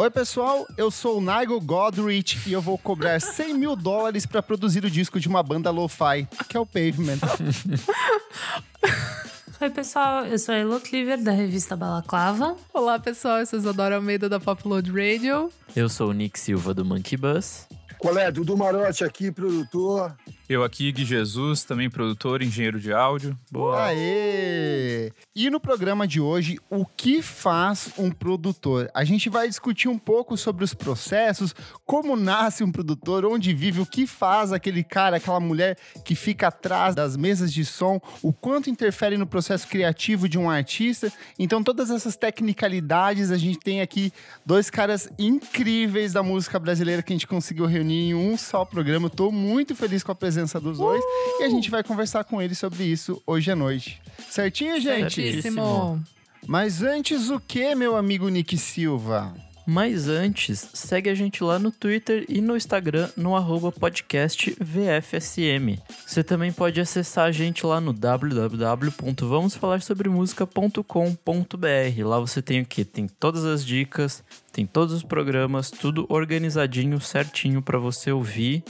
Oi, pessoal, eu sou o Nigel Godrich e eu vou cobrar 100 mil dólares para produzir o disco de uma banda lo-fi, que é o Pavement. Oi, pessoal, eu sou a Elo Cleaver, da revista Balaclava. Olá, pessoal, eu sou a Isadora Almeida, da Popload Radio. Eu sou o Nick Silva, do Monkey Bus. Qual é? Dudu Marotti aqui, produtor. Eu aqui, Gui Jesus, também produtor, engenheiro de áudio. Boa! Aê! E no programa de hoje, o que faz um produtor? A gente vai discutir um pouco sobre os processos, como nasce um produtor, onde vive, o que faz aquele cara, aquela mulher que fica atrás das mesas de som, o quanto interfere no processo criativo de um artista. Então, todas essas tecnicalidades, a gente tem aqui dois caras incríveis da música brasileira que a gente conseguiu reunir em um só programa. Estou muito feliz com a presença presença dos dois. Uh! E a gente vai conversar com eles sobre isso hoje à noite. Certinho, gente? Certíssimo. Mas antes o que, meu amigo Nick Silva? Mas antes, segue a gente lá no Twitter e no Instagram no arroba podcast VFSM. Você também pode acessar a gente lá no www.vamosfalarsobremusica.com.br. Lá você tem o que? Tem todas as dicas, tem todos os programas, tudo organizadinho, certinho para você ouvir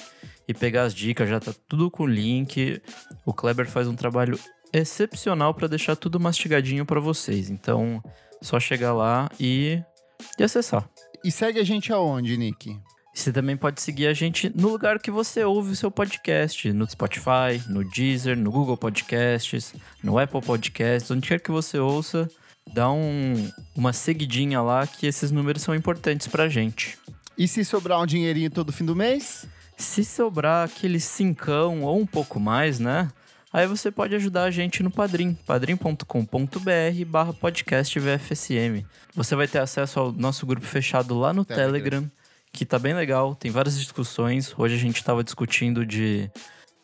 e pegar as dicas, já tá tudo com link. O Kleber faz um trabalho excepcional para deixar tudo mastigadinho para vocês. Então, só chegar lá e, e acessar. E segue a gente aonde, Nick? Você também pode seguir a gente no lugar que você ouve o seu podcast, no Spotify, no Deezer, no Google Podcasts, no Apple Podcasts, onde quer que você ouça, dá um, uma seguidinha lá que esses números são importantes pra gente. E se sobrar um dinheirinho todo fim do mês? Se sobrar aquele cincão ou um pouco mais, né? Aí você pode ajudar a gente no Padrim, padrim.com.br barra podcast VFSM. Você vai ter acesso ao nosso grupo fechado lá no Telegram, Telegram que tá bem legal, tem várias discussões. Hoje a gente estava discutindo de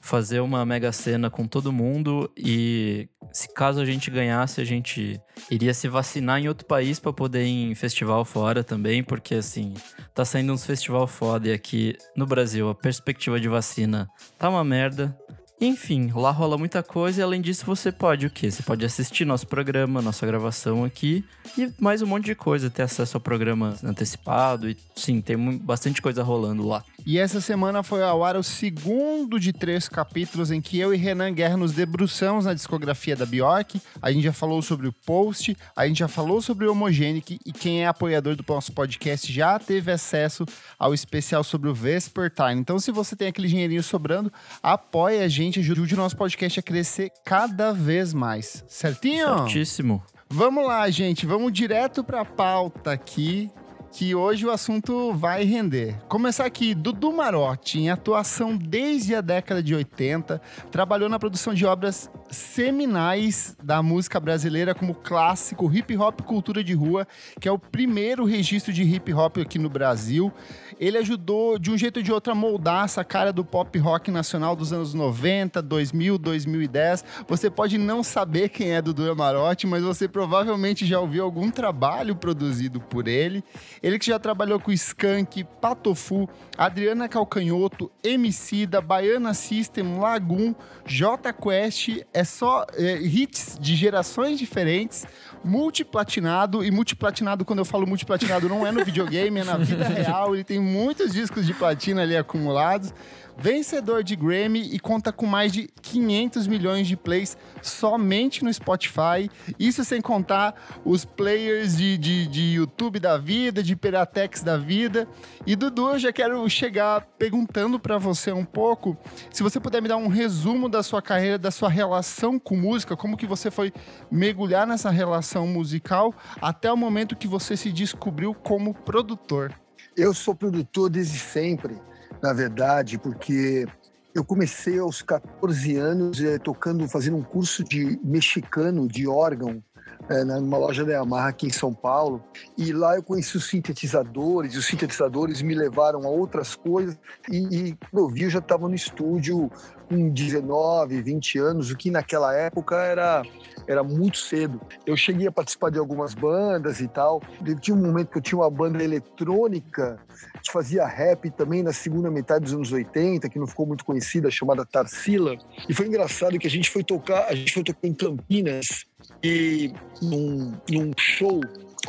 fazer uma mega cena com todo mundo e se caso a gente ganhasse, a gente iria se vacinar em outro país para poder ir em festival fora também, porque assim, tá saindo uns festival foda e aqui no Brasil a perspectiva de vacina tá uma merda. Enfim, lá rola muita coisa e além disso você pode o quê? Você pode assistir nosso programa, nossa gravação aqui e mais um monte de coisa, ter acesso ao programa antecipado e sim, tem bastante coisa rolando lá. E essa semana foi ao ar o segundo de três capítulos em que eu e Renan Guerra nos debruçamos na discografia da Bjork. A gente já falou sobre o Post, a gente já falou sobre o Homogenic e quem é apoiador do nosso podcast já teve acesso ao especial sobre o Vesper Time. Então, se você tem aquele dinheirinho sobrando, apoie a gente gente ajude o nosso podcast a crescer cada vez mais. Certinho? Certíssimo. Vamos lá, gente. Vamos direto para a pauta aqui que hoje o assunto vai render. Começar aqui, Dudu Marotti, em atuação desde a década de 80, trabalhou na produção de obras seminais da música brasileira, como clássico Hip Hop Cultura de Rua, que é o primeiro registro de hip hop aqui no Brasil. Ele ajudou, de um jeito ou de outro, a moldar essa cara do pop rock nacional dos anos 90, 2000, 2010. Você pode não saber quem é Dudu Marotti, mas você provavelmente já ouviu algum trabalho produzido por ele. Ele que já trabalhou com Skank, Patofu, Adriana Calcanhoto, Emicida, Baiana System, Lagoon, J Quest, é só é, hits de gerações diferentes, multiplatinado, e multiplatinado, quando eu falo multiplatinado, não é no videogame, é na vida real, ele tem muitos discos de platina ali acumulados vencedor de Grammy e conta com mais de 500 milhões de plays somente no Spotify. Isso sem contar os players de, de, de YouTube da vida, de Peratex da vida. E Dudu, eu já quero chegar perguntando para você um pouco, se você puder me dar um resumo da sua carreira, da sua relação com música, como que você foi mergulhar nessa relação musical até o momento que você se descobriu como produtor. Eu sou produtor desde sempre na verdade, porque eu comecei aos 14 anos eh, tocando, fazendo um curso de mexicano de órgão é, numa loja da Yamaha aqui em São Paulo. E lá eu conheci os sintetizadores, e os sintetizadores me levaram a outras coisas. E, e eu vi, eu já estava no estúdio com 19, 20 anos, o que naquela época era, era muito cedo. Eu cheguei a participar de algumas bandas e tal. Tinha um momento que eu tinha uma banda eletrônica que fazia rap também na segunda metade dos anos 80, que não ficou muito conhecida, chamada Tarsila. E foi engraçado que a gente foi tocar, a gente foi tocar em Campinas e num, num show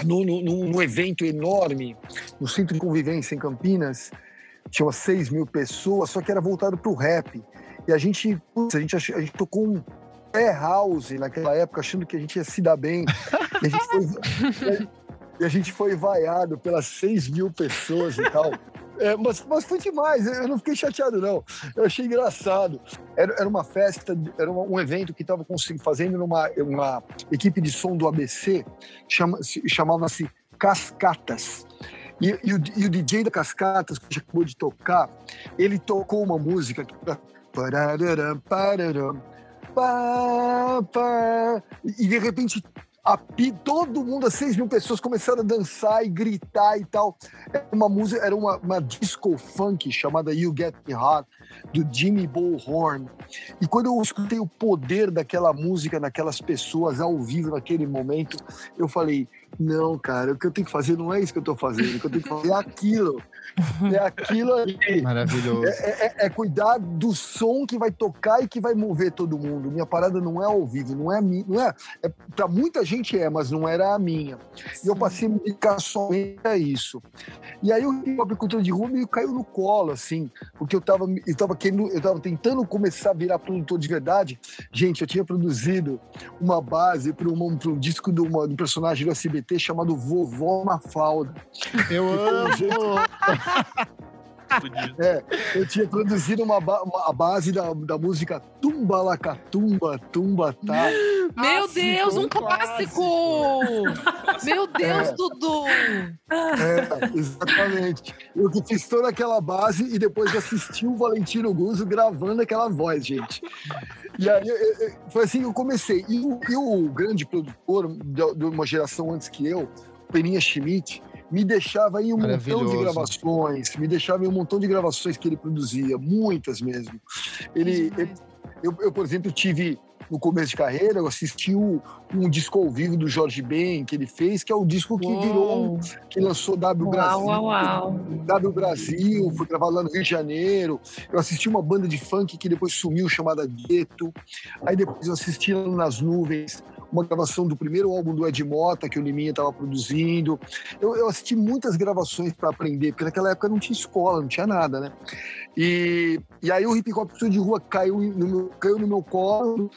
num, num, evento enorme no Centro de Convivência em Campinas, tinha umas 6 mil pessoas, só que era voltado para o rap. E a gente, putz, a gente, a gente tocou um pé house naquela época, achando que a gente ia se dar bem. E a gente foi, e a gente foi vaiado pelas 6 mil pessoas e tal. É, mas, mas foi demais, eu não fiquei chateado, não. Eu achei engraçado. Era, era uma festa, era uma- um evento que estava fazendo numa uma equipe de som do ABC, chama, se- chamava-se Cascatas. E, e o, e o DJ da Cascatas, que acabou de tocar, ele tocou uma música Pararam, pararam, pá, pá. E de repente, a pi- todo mundo, as 6 mil pessoas começaram a dançar e gritar e tal. Era uma música, era uma, uma disco funk chamada You Get Me Hot, do Jimmy Bullhorn. E quando eu escutei o poder daquela música naquelas pessoas ao vivo naquele momento, eu falei: não, cara, o que eu tenho que fazer não é isso que eu tô fazendo, o que eu tenho que fazer é aquilo. É aquilo ali. Maravilhoso. É, é- é cuidar do som que vai tocar e que vai mover todo mundo. Minha parada não é ao vivo, não é a minha. Não é, é, pra muita gente é, mas não era a minha. E eu passei a me dedicar somente a isso. E aí o hip hop cultura de rua meio caiu no colo, assim, porque eu tava, eu tava querendo, eu tava tentando começar a virar produtor de verdade. Gente, eu tinha produzido uma base para um, pra um disco de, uma, de um personagem do SBT chamado Vovó Mafalda. Eu amo. É, eu tinha produzido uma, ba- uma- a base da, da música Tumba Lacatumba, Tumba Tá. Meu Clássico, Deus, um um clássico! Meu Deus, É. Dudu! É, exatamente. Eu que fiz toda aquela base e depois assisti o Valentino Guzzo gravando aquela voz, gente. E aí eu- eu- foi assim que eu comecei. E o, e o grande produtor de, de uma geração antes que eu, Peninha Schmidt, me deixava em um montão de gravações, me deixava em um montão de gravações que ele produzia, muitas mesmo. Ele, ele- eu, eu, por exemplo, tive no começo de carreira, eu assisti o- um disco ao vivo do Jorge Ben que ele fez, que é o disco que virou, Uou. que lançou W Uau, Brasil. uau, uau. W Brasil, foi gravado lá no Rio de Janeiro. Eu assisti uma banda de funk que depois sumiu, chamada Gueto. Aí depois eu assisti lá nas nuvens uma gravação do primeiro álbum do Ed Mota, que o Liminha estava produzindo. Eu, eu assisti muitas gravações para aprender, porque naquela época não tinha escola, não tinha nada, né? E, e aí o hip hop de rua caiu no meu, caiu no meu colo.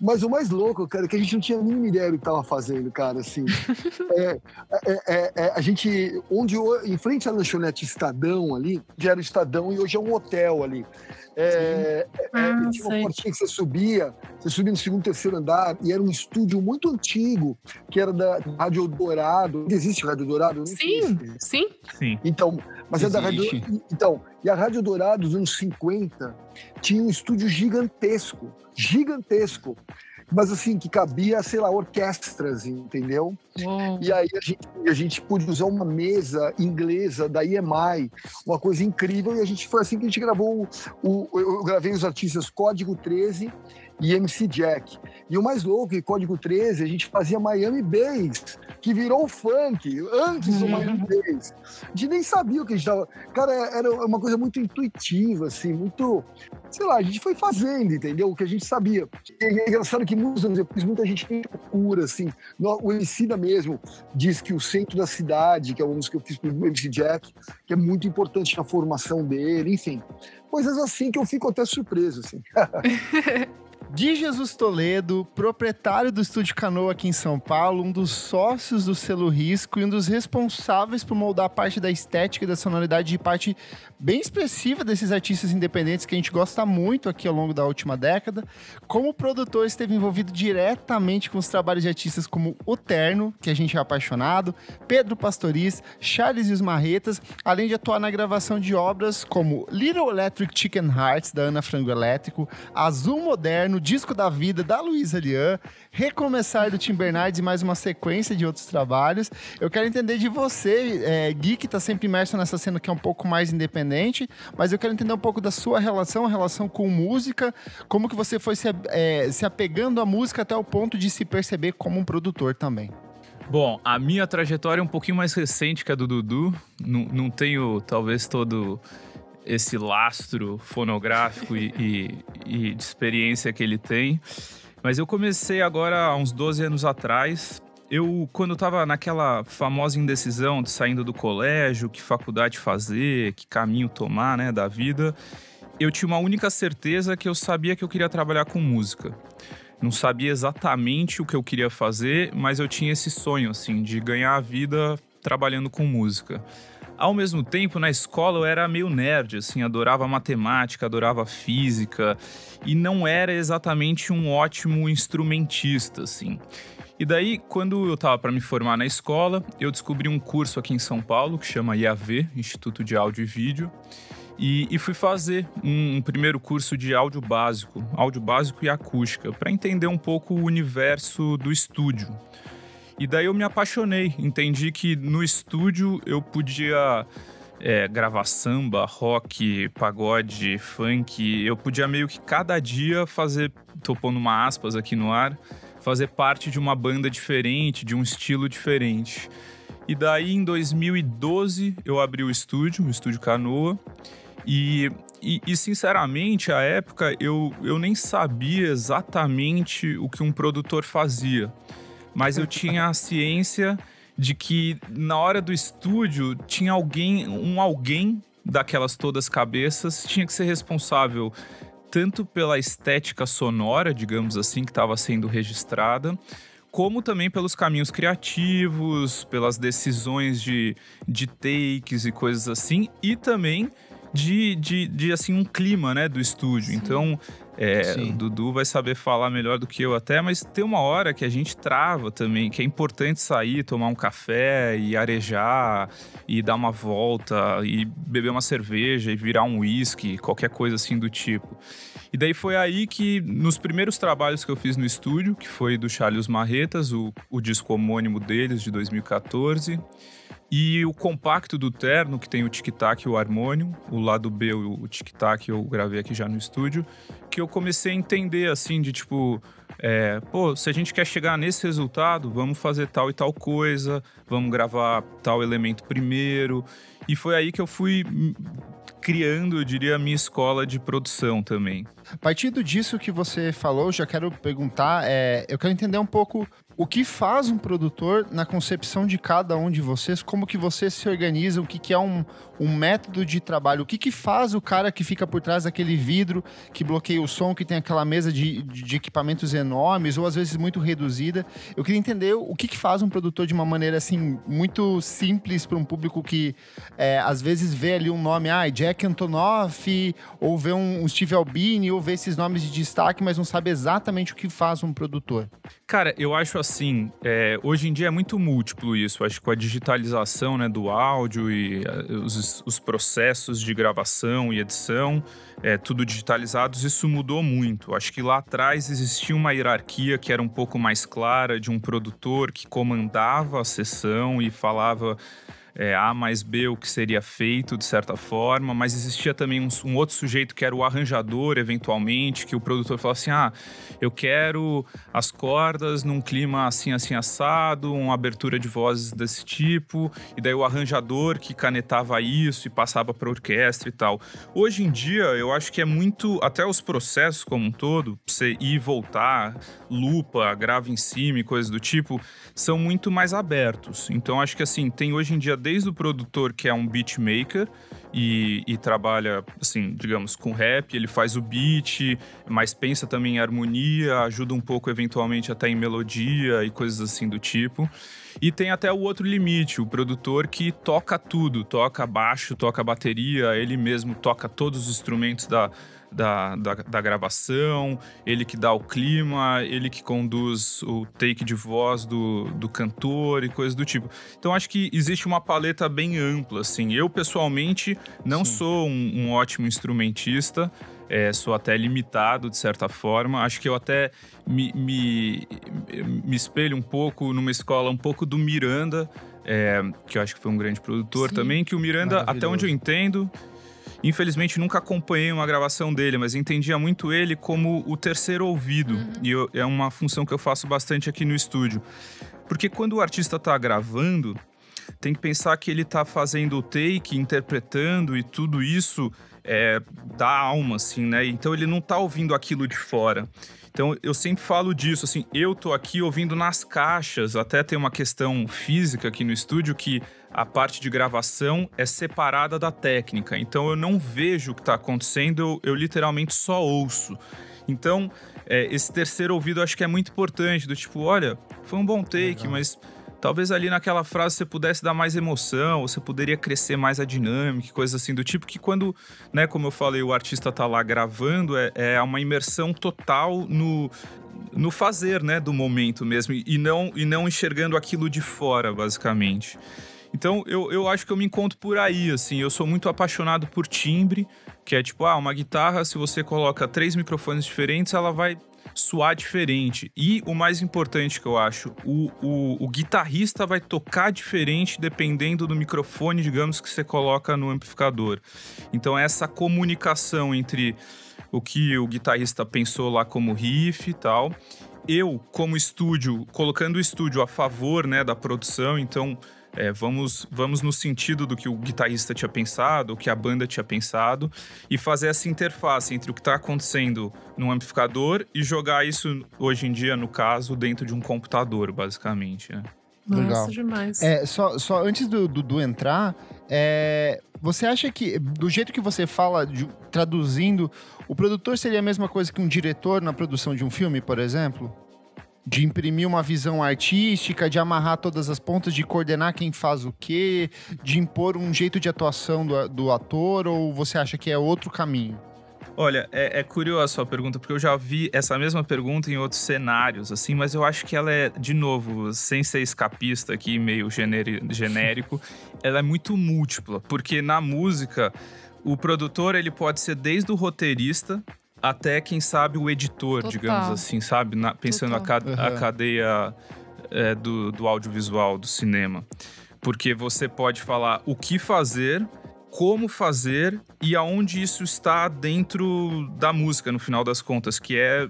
Mas o mais louco, cara, é que a gente não tinha a mínima ideia do que tava fazendo, cara, assim. É, é, é, é, a gente, onde, em frente à lanchonete Estadão ali, já era o Estadão e hoje é um hotel ali. É, é, Ah, tinha uma sei. portinha que você subia, você subia no segundo, terceiro andar, e era um estúdio muito antigo, que era da Rádio Dourado. Ainda existe Rádio Dourado? Sim, sim. Sim. então, mas é da Rádio. Existe. Então, e a Rádio Dourado, dos anos 50, tinha um estúdio gigantesco. Gigantesco. Mas assim, que cabia, sei lá, orquestras, entendeu? Uou. E aí a gente, a gente pôde usar uma mesa inglesa da EMI, uma coisa incrível, e a gente foi assim que a gente gravou o, o- eu gravei os artistas Código 13 e MC Jack. E o mais louco, em Código 13, a gente fazia Miami Bass, que virou funk, antes do Miami Bass. A gente nem sabia o que a gente tava. Cara, era uma coisa muito intuitiva, assim, muito. Sei lá, a gente foi fazendo, entendeu? O que a gente sabia. E é engraçado que muitos anos depois, muita gente procura, assim. O Emicida mesmo diz que o centro da cidade, que é uma música que eu fiz pro MC Jack, que é muito importante na formação dele, enfim. Coisas assim que eu fico até surpreso, assim. De Jesus Toledo, proprietário do Estúdio Canoa aqui em São Paulo, um dos sócios do selo Risco e um dos responsáveis por moldar parte da estética e da sonoridade de parte bem expressiva desses artistas independentes que a gente gosta muito aqui ao longo da última década. Como produtor, esteve envolvido diretamente com os trabalhos de artistas como O Terno, que a gente é apaixonado, Pedro Pastoriz, Charles e os Marretas, além de atuar na gravação de obras como Little Electric Chicken Hearts, da Ana Frango Elétrico, Azul Moderno, Disco da Vida, da Luísa Lian, Recomeçar do Tim Bernardes e mais uma sequência de outros trabalhos. Eu quero entender de você, é, Gui, que tá sempre imerso nessa cena que é um pouco mais independente, mas eu quero entender um pouco da sua relação, relação com música, como que você foi se, é, se apegando à música até o ponto de se perceber como um produtor também. Bom, a minha trajetória é um pouquinho mais recente que a do Dudu. Não, não tenho, talvez, todo esse lastro fonográfico e, e- e de experiência que ele tem. Mas eu comecei agora há uns 12 anos atrás eu, quando eu tava naquela famosa indecisão de saindo do colégio, que faculdade fazer, que caminho tomar, né, da vida, eu tinha uma única certeza que eu sabia que eu queria trabalhar com música. Não sabia exatamente o que eu queria fazer, mas eu tinha esse sonho, assim, de ganhar a vida trabalhando com música. Ao mesmo tempo, na escola eu era meio nerd, assim, adorava matemática, adorava física e não era exatamente um ótimo instrumentista, assim. E daí, quando eu estava para me formar na escola, eu descobri um curso aqui em São Paulo que chama IAV, Instituto de Áudio e Vídeo, e, e fui fazer um, um, primeiro curso de áudio básico, áudio básico e acústica, para entender um pouco o universo do estúdio. E daí eu me apaixonei, entendi que no estúdio eu podia é, gravar samba, rock, pagode, funk, eu podia meio que cada dia fazer, tô pondo uma aspas aqui no ar, fazer parte de uma banda diferente, de um estilo diferente. E daí em 2012 eu abri o estúdio, o estúdio Canoa, e, e, e, sinceramente, à época eu, eu nem sabia exatamente o que um produtor fazia mas eu tinha a ciência de que na hora do estúdio tinha alguém, um alguém daquelas todas cabeças tinha que ser responsável tanto pela estética sonora, digamos assim, que estava sendo registrada, como também pelos caminhos criativos, pelas decisões de, de takes e coisas assim, e também de, de, de assim um clima né, do estúdio. Sim. Então é, o Dudu vai saber falar melhor do que eu até, mas tem uma hora que a gente trava também, que é importante sair, tomar um café e arejar e dar uma volta e beber uma cerveja e virar um whisky, qualquer coisa assim do tipo. E daí foi aí que, nos primeiros trabalhos que eu fiz no estúdio, que foi do Charles Marretas, o, o disco homônimo deles, de 2014, e o compacto do Terno, que tem o tic-tac e o harmônio, o lado B, o tic-tac eu gravei aqui já no estúdio, que eu comecei a entender, assim, de tipo, é, pô, se a gente quer chegar nesse resultado, vamos fazer tal e tal coisa, vamos gravar tal elemento primeiro. E foi aí que eu fui criando, eu diria, a minha escola de produção também. A partir disso que você falou, já quero perguntar, é, eu quero entender um pouco o que faz um produtor na concepção de cada um de vocês, como que vocês se organizam, o que, que é um, um método de trabalho, o que, que faz o cara que fica por trás daquele vidro que bloqueia o som, que tem aquela mesa de, de equipamentos enormes ou às vezes muito reduzida. Eu queria entender o que, que faz um produtor de uma maneira assim muito simples para um público que é, às vezes vê ali um nome, ah, Jack Antonoff, ou vê um, um Steve Albini, ou vê esses nomes de destaque, mas não sabe exatamente o que faz um produtor. Cara, eu acho assim, é, hoje em dia é muito múltiplo isso. Acho que com a digitalização né, do áudio e uh, os, os, processos de gravação e edição, é, tudo digitalizados, isso mudou muito. Acho que lá atrás existia uma hierarquia que era um pouco mais clara de um produtor que comandava a sessão e falava é, A mais B o que seria feito de certa forma, mas existia também um, um, outro sujeito que era o arranjador, eventualmente, que o produtor falava assim: ah, eu quero as cordas num clima assim, assim, assado, uma abertura de vozes desse tipo, e daí o arranjador que canetava isso e passava para orquestra e tal. Hoje em dia, eu acho que é muito, até os processos como um todo, você ir e voltar, lupa, grava em cima e coisas do tipo, são muito mais abertos. Então acho que assim, tem hoje em dia desde o produtor que é um beatmaker e, e trabalha, assim, digamos, com rap, ele faz o beat, mas pensa também em harmonia, ajuda um pouco eventualmente até em melodia e coisas assim do tipo. E tem até o outro limite, o produtor que toca tudo, toca baixo, toca bateria, ele mesmo toca todos os instrumentos da, da, da, da, gravação, ele que dá o clima, ele que conduz o take de voz do, do cantor e coisas do tipo. Então acho que existe uma paleta bem ampla, assim. Eu, pessoalmente, não Sim. sou um, um, ótimo instrumentista, é, sou até limitado de certa forma. Acho que eu até me, me, me espelho um pouco numa escola um pouco do Miranda, é, que eu acho que foi um grande produtor Sim. também, que o Miranda, até onde eu entendo, Infelizmente nunca acompanhei uma gravação dele, mas entendia muito ele como o terceiro ouvido. Uhum. E eu, é uma função que eu faço bastante aqui no estúdio. Porque quando o artista está gravando, tem que pensar que ele está fazendo o take, interpretando e tudo isso é, da alma, assim, né? Então ele não tá ouvindo aquilo de fora. Então eu sempre falo disso, assim, eu tô aqui ouvindo nas caixas, até tem uma questão física aqui no estúdio que a parte de gravação é separada da técnica. Então eu não vejo o que está acontecendo, eu, eu, literalmente só ouço. Então, é, esse terceiro ouvido eu acho que é muito importante, do tipo, olha, foi um bom take, Legal. mas talvez ali naquela frase você pudesse dar mais emoção, você poderia crescer mais a dinâmica, coisas assim do tipo que quando, né, como eu falei, o artista tá lá gravando, é, é uma imersão total no no fazer, né, do momento mesmo e não e não enxergando aquilo de fora, basicamente. Então, eu, eu acho que eu me encontro por aí, assim. Eu sou muito apaixonado por timbre, que é tipo, ah, uma guitarra, se você coloca três microfones diferentes, ela vai soar diferente. E o mais importante que eu acho, o, o, o, guitarrista vai tocar diferente dependendo do microfone, digamos, que você coloca no amplificador. Então, essa comunicação entre o que o guitarrista pensou lá como riff e tal. Eu, como estúdio, colocando o estúdio a favor né, da produção, então é, vamos, vamos no sentido do que o guitarrista tinha pensado, o que a banda tinha pensado, e fazer essa interface entre o que está acontecendo no amplificador e jogar isso, hoje em dia, no caso, dentro de um computador, basicamente. Né? Nossa, Legal. demais. É, só, só antes do, do, do entrar, é, você acha que, do jeito que você fala, de, traduzindo, o produtor seria a mesma coisa que um diretor na produção de um filme, por exemplo? De imprimir uma visão artística, de amarrar todas as pontas, de coordenar quem faz o quê, de impor um jeito de atuação do, do ator, ou você acha que é outro caminho? Olha, é, é curiosa a sua pergunta, porque eu já vi essa mesma pergunta em outros cenários, assim, mas eu acho que ela é, de novo, sem ser escapista aqui, meio genérico, ela é muito múltipla, porque na música, o produtor ele pode ser desde o roteirista até, quem sabe, o editor, Total. digamos assim, sabe? Na, pensando a, a, cadeia é, do, do audiovisual, do cinema. Porque você pode falar o que fazer, como fazer e aonde isso está dentro da música, no final das contas, que é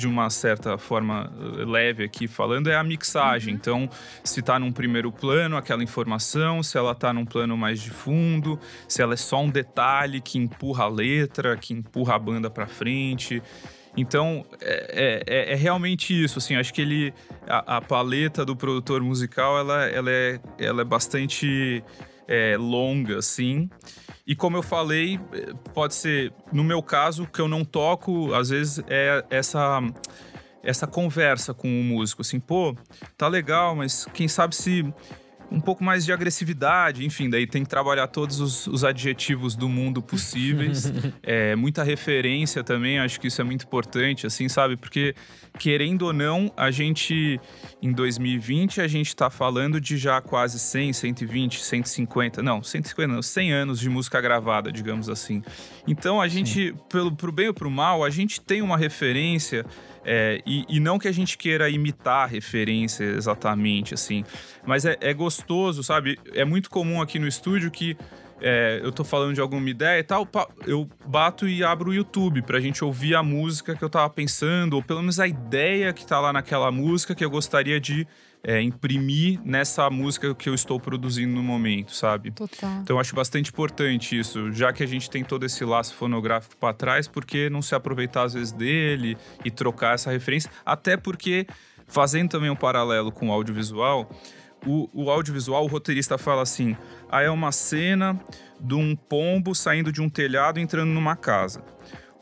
de uma certa forma eh, leve aqui falando, é a mixagem. Uhum. Então, se está num primeiro plano, aquela informação, se ela está num plano mais de fundo, se ela é só um detalhe que empurra a letra, que empurra a banda para frente. Então, é, é, é, realmente isso, assim, acho que ele, a, a, paleta do produtor musical, ela, ela, é, ela é bastante é, longa, assim, e como eu falei, pode ser, no meu caso, que eu não toco, às vezes é essa essa conversa com o músico, assim, pô, tá legal, mas quem sabe se um pouco mais de agressividade, enfim, daí tem que trabalhar todos os, os adjetivos do mundo possíveis. é, muita referência também, acho que isso é muito importante, assim, sabe? Porque, querendo ou não, a gente, em 2020, a gente tá falando de já quase 100, 120, 150, não, 150 não, 100 anos de música gravada, digamos assim. Então, a gente, pelo, pro bem ou pro mal, a gente tem uma referência é, e, e, não que a gente queira imitar a referência exatamente, assim. Mas é, é gostoso, sabe? É muito comum aqui no estúdio que é, eu tô falando de alguma ideia e tal, eu bato e abro o YouTube pra gente ouvir a música que eu tava pensando, ou pelo menos a ideia que tá lá naquela música que eu gostaria de é, imprimir nessa música que eu estou produzindo no momento, sabe? Total. Então eu acho bastante importante isso, já que a gente tem todo esse laço fonográfico para trás, porque não se aproveitar às vezes dele e trocar essa referência? Até porque, fazendo também um paralelo com o audiovisual, o, o audiovisual, o roteirista fala assim: ah, é uma cena de um pombo saindo de um telhado entrando numa casa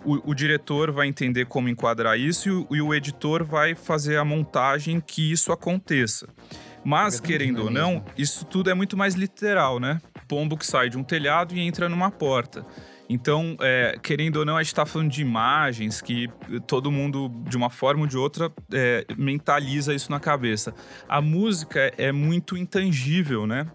o, o, diretor vai entender como enquadrar isso e o, e o, editor vai fazer a montagem que isso aconteça. Mas, querendo ou não, isso tudo é muito mais literal, né? Pombo que sai de um telhado e entra numa porta. Então, é, querendo ou não, a gente está falando de imagens que todo mundo, de uma forma ou de outra, é, mentaliza isso na cabeça. A música é muito intangível, né?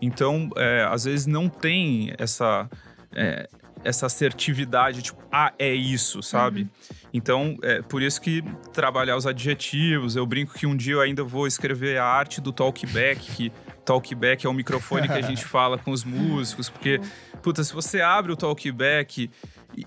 Então, é, às vezes não tem essa, é, essa assertividade, tipo, ah, é isso, sabe? Uhum. Então, é por isso que trabalhar os adjetivos, eu brinco que um dia eu ainda vou escrever a arte do talkback, que talkback é o microfone que a gente fala com os músicos, porque, puta, se você abre o talkback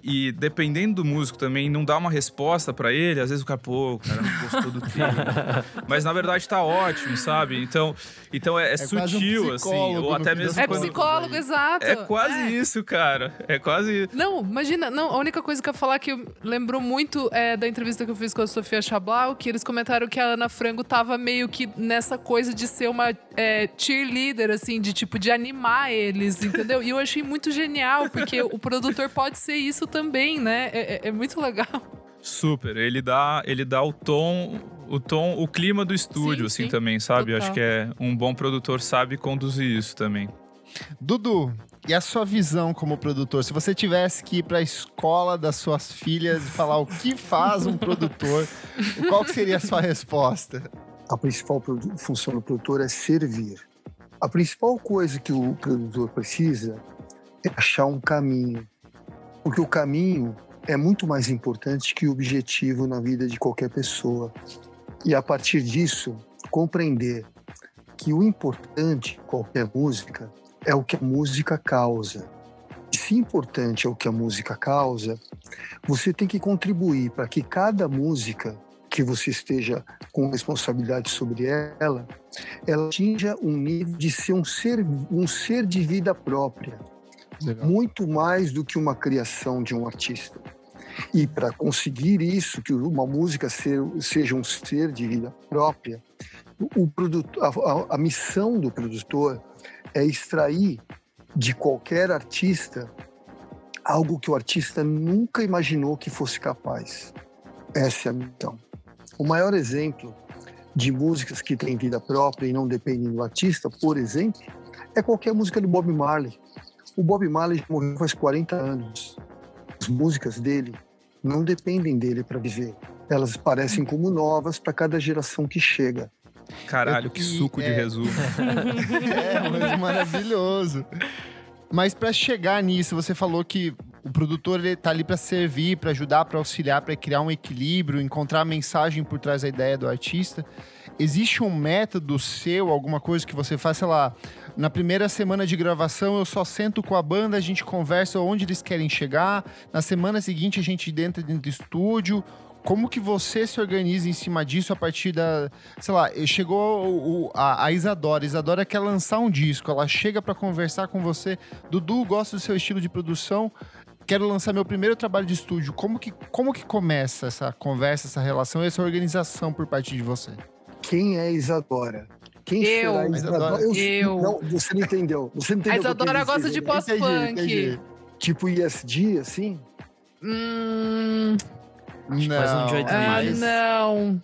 E, e dependendo do músico também, não dá uma resposta pra ele. Às vezes o cara, pô, o cara não gostou do tema. Mas na verdade tá ótimo, sabe? Então, então é, é quase um sutil, assim. psicólogo, Ou até mesmo É quando- psicólogo, exato. É quase É. isso, cara. É quase. Não, imagina, não, a única coisa que eu ia falar que lembrou muito é da entrevista que eu fiz com a Sofia Chablau, que eles comentaram que a Ana Frango tava meio que nessa coisa de ser uma é, cheerleader, assim, de tipo, de animar eles, entendeu? E eu achei muito genial, porque o produtor pode ser isso também, né? É, é- é muito legal. Super. Ele dá, ele dá o tom, o tom, o clima do estúdio, Sim, assim, sim. também, sabe? Total. Acho que é um bom produtor sabe conduzir isso também. Dudu, e a sua visão como produtor? Se você tivesse que ir para a escola das suas filhas e falar o que faz um produtor, qual que seria a sua resposta? A principal função do produtor é servir. A principal coisa que o produtor precisa é achar um caminho. Porque o caminho é muito mais importante que o objetivo na vida de qualquer pessoa. E a partir disso, compreender que o importante em qualquer música é o que a música causa. E se importante é o que a música causa, você tem que contribuir para que cada música que você esteja com responsabilidade sobre ela, ela atinja um nível de ser um ser, um ser de vida própria, muito mais do que uma criação de um artista. E para conseguir isso, que uma música ser, seja um ser de vida própria, o produtor, a, a- a missão do produtor é extrair de qualquer artista algo que o artista nunca imaginou que fosse capaz. Essa é a missão. O maior exemplo de músicas que têm vida própria e não dependem do artista, por exemplo, é qualquer música do Bob Marley. O Bob Marley já morreu faz 40 anos. As músicas dele não dependem dele para viver. Elas parecem como novas para cada geração que chega. Caralho, Eu- que suco de é. resumo. É, mas maravilhoso. Mas para chegar nisso, você falou que o produtor ele tá ali para servir, para ajudar, para auxiliar, para criar um equilíbrio, encontrar a mensagem por trás da ideia do artista. Existe um método seu, alguma coisa que você faz, sei lá, na primeira semana de gravação eu só sento com a banda, a gente conversa onde eles querem chegar, na semana seguinte a gente entra dentro do estúdio. Como que você se organiza em cima disso a partir da, sei lá, chegou o- a, a Isadora. Isadora quer lançar um disco, ela chega pra conversar com você. Dudu, gosto do seu estilo de produção. Quero lançar meu primeiro trabalho de estúdio. Como que, como que começa essa conversa, essa relação e essa organização por parte de você? Quem é Isadora? Quem Eu. será Isadora? Eu. Não, você não entendeu. Você não entendeu A eu Isadora gosta de pós-punk. Tipo ISD, assim? Hum, Acho que faz um Joy ah, não.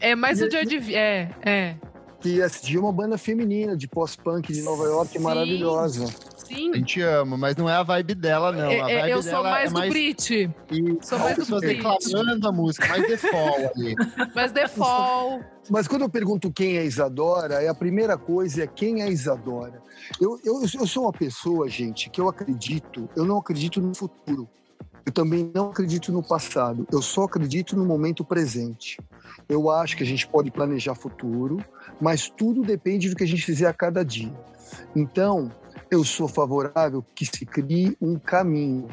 É mais o Joy Div... É, é. Que ISD é uma banda feminina de pós-punk de Nova York, Sim. maravilhosa. Sim. A gente ama, mas não é a vibe dela, não. É- a é, vibe eu sou dela mais é do mais Brit, e sou as mais do pessoas Brit. declamando a música, mais default ali. mas The Fall. Mas quando eu pergunto quem é Isadora, é a primeira coisa é quem é Isadora. Eu, eu, eu sou uma pessoa, gente, que eu acredito, eu não acredito no futuro. Eu também não acredito no passado. Eu só acredito no momento presente. Eu acho que a gente pode planejar futuro, mas tudo depende do que a gente fizer a cada dia. Então, eu sou favorável que se crie um caminho.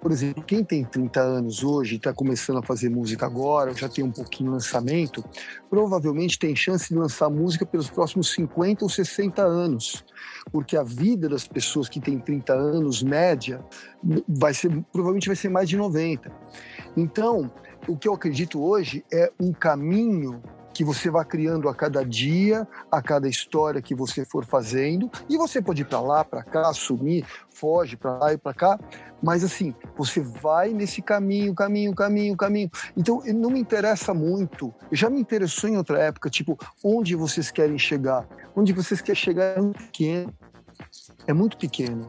Por exemplo, quem tem 30 anos hoje está começando a fazer música agora, já tem um pouquinho de lançamento, provavelmente tem chance de lançar música pelos próximos 50 ou 60 anos. Porque a vida das pessoas que têm 30 anos, média, vai ser, provavelmente vai ser mais de 90. Então, o que eu acredito hoje é um caminho que você vai criando a cada dia, a cada história que você for fazendo, e você pode ir para lá, para cá, sumir, foge para lá e para cá, mas assim, você vai nesse caminho, caminho, caminho, caminho. Então, não me interessa muito. Já me interessou em outra época, tipo, onde vocês querem chegar? Onde vocês querem chegar é muito pequeno. É muito pequeno.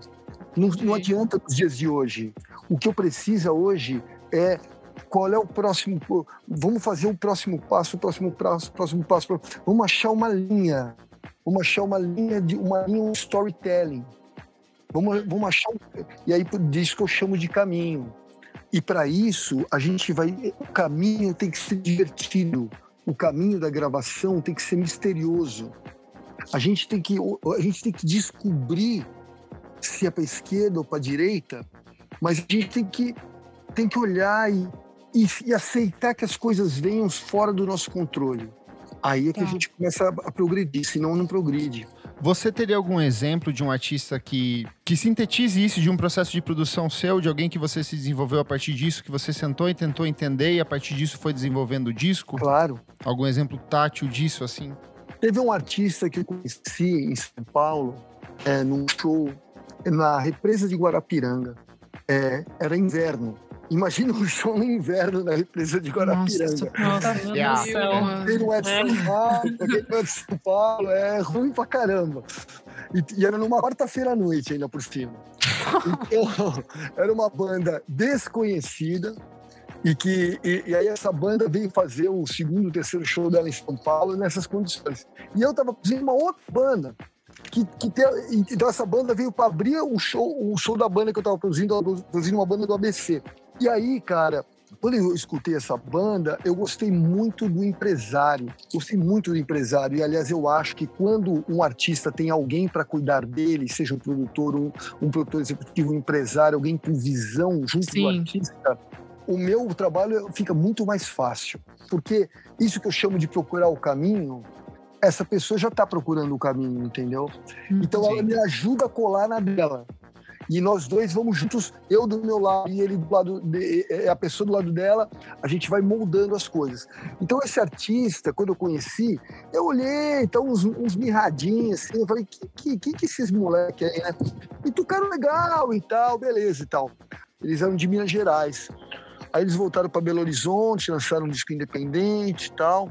Não, não adianta nos dias de hoje. O que eu preciso hoje é qual é o próximo. Vamos fazer o próximo passo, o próximo passo, o próximo passo. Vamos achar uma linha. Vamos achar uma linha de uma linha storytelling. Vamos, vamos achar. E aí disso que eu chamo de caminho. E para isso a gente vai. O caminho tem que ser divertido. O caminho da gravação tem que ser misterioso. A gente tem que a gente tem que descobrir se é para esquerda ou para direita, mas a gente tem que tem que olhar e, e, e aceitar que as coisas venham fora do nosso controle. Aí é que a Tá. gente começa a, a progredir, senão não progride. Você teria algum exemplo de um artista que, que sintetize isso de um processo de produção seu, de alguém que você se desenvolveu a partir disso, que você sentou e tentou entender e a partir disso foi desenvolvendo o disco? Claro. Algum exemplo tátil disso, assim? Teve um artista que eu conheci em São Paulo, é, num show na represa de Guarapiranga. É, era inverno. Imagina um show no inverno na represa de Guarapiranga. Nossa, Yeah. Mano. Quem não é de São Paulo, quem não é de São Paulo, é ruim pra caramba. E, e era numa quarta-feira à noite ainda por cima. Então, era uma banda desconhecida e que e, e aí essa banda veio fazer o segundo, terceiro show dela em São Paulo nessas condições. E eu tava produzindo uma outra banda que, que tem, então essa banda veio para abrir o show, o show da banda que eu tava produzindo, produzindo uma banda do ABC. E aí, cara, quando eu escutei essa banda, eu gostei muito do empresário. Gostei muito do empresário. E, aliás, eu acho que quando um artista tem alguém para cuidar dele, seja um produtor, um, um produtor executivo, um empresário, alguém com visão junto do Sim. artista, o meu trabalho fica muito mais fácil. Porque isso que eu chamo de procurar o caminho, essa pessoa já está procurando o caminho, entendeu? Então ela me ajuda a colar na dela. E nós dois vamos juntos, eu do meu lado e ele do lado, de, é a pessoa do lado dela, a gente vai moldando as coisas. Então esse artista, quando eu conheci, eu olhei, então uns, uns mirradinhos assim, eu falei, que que, que, que esses moleque aí, né? E tocaram legal e tal, beleza e tal. Eles eram de Minas Gerais. Aí eles voltaram para Belo Horizonte, lançaram um disco independente e tal.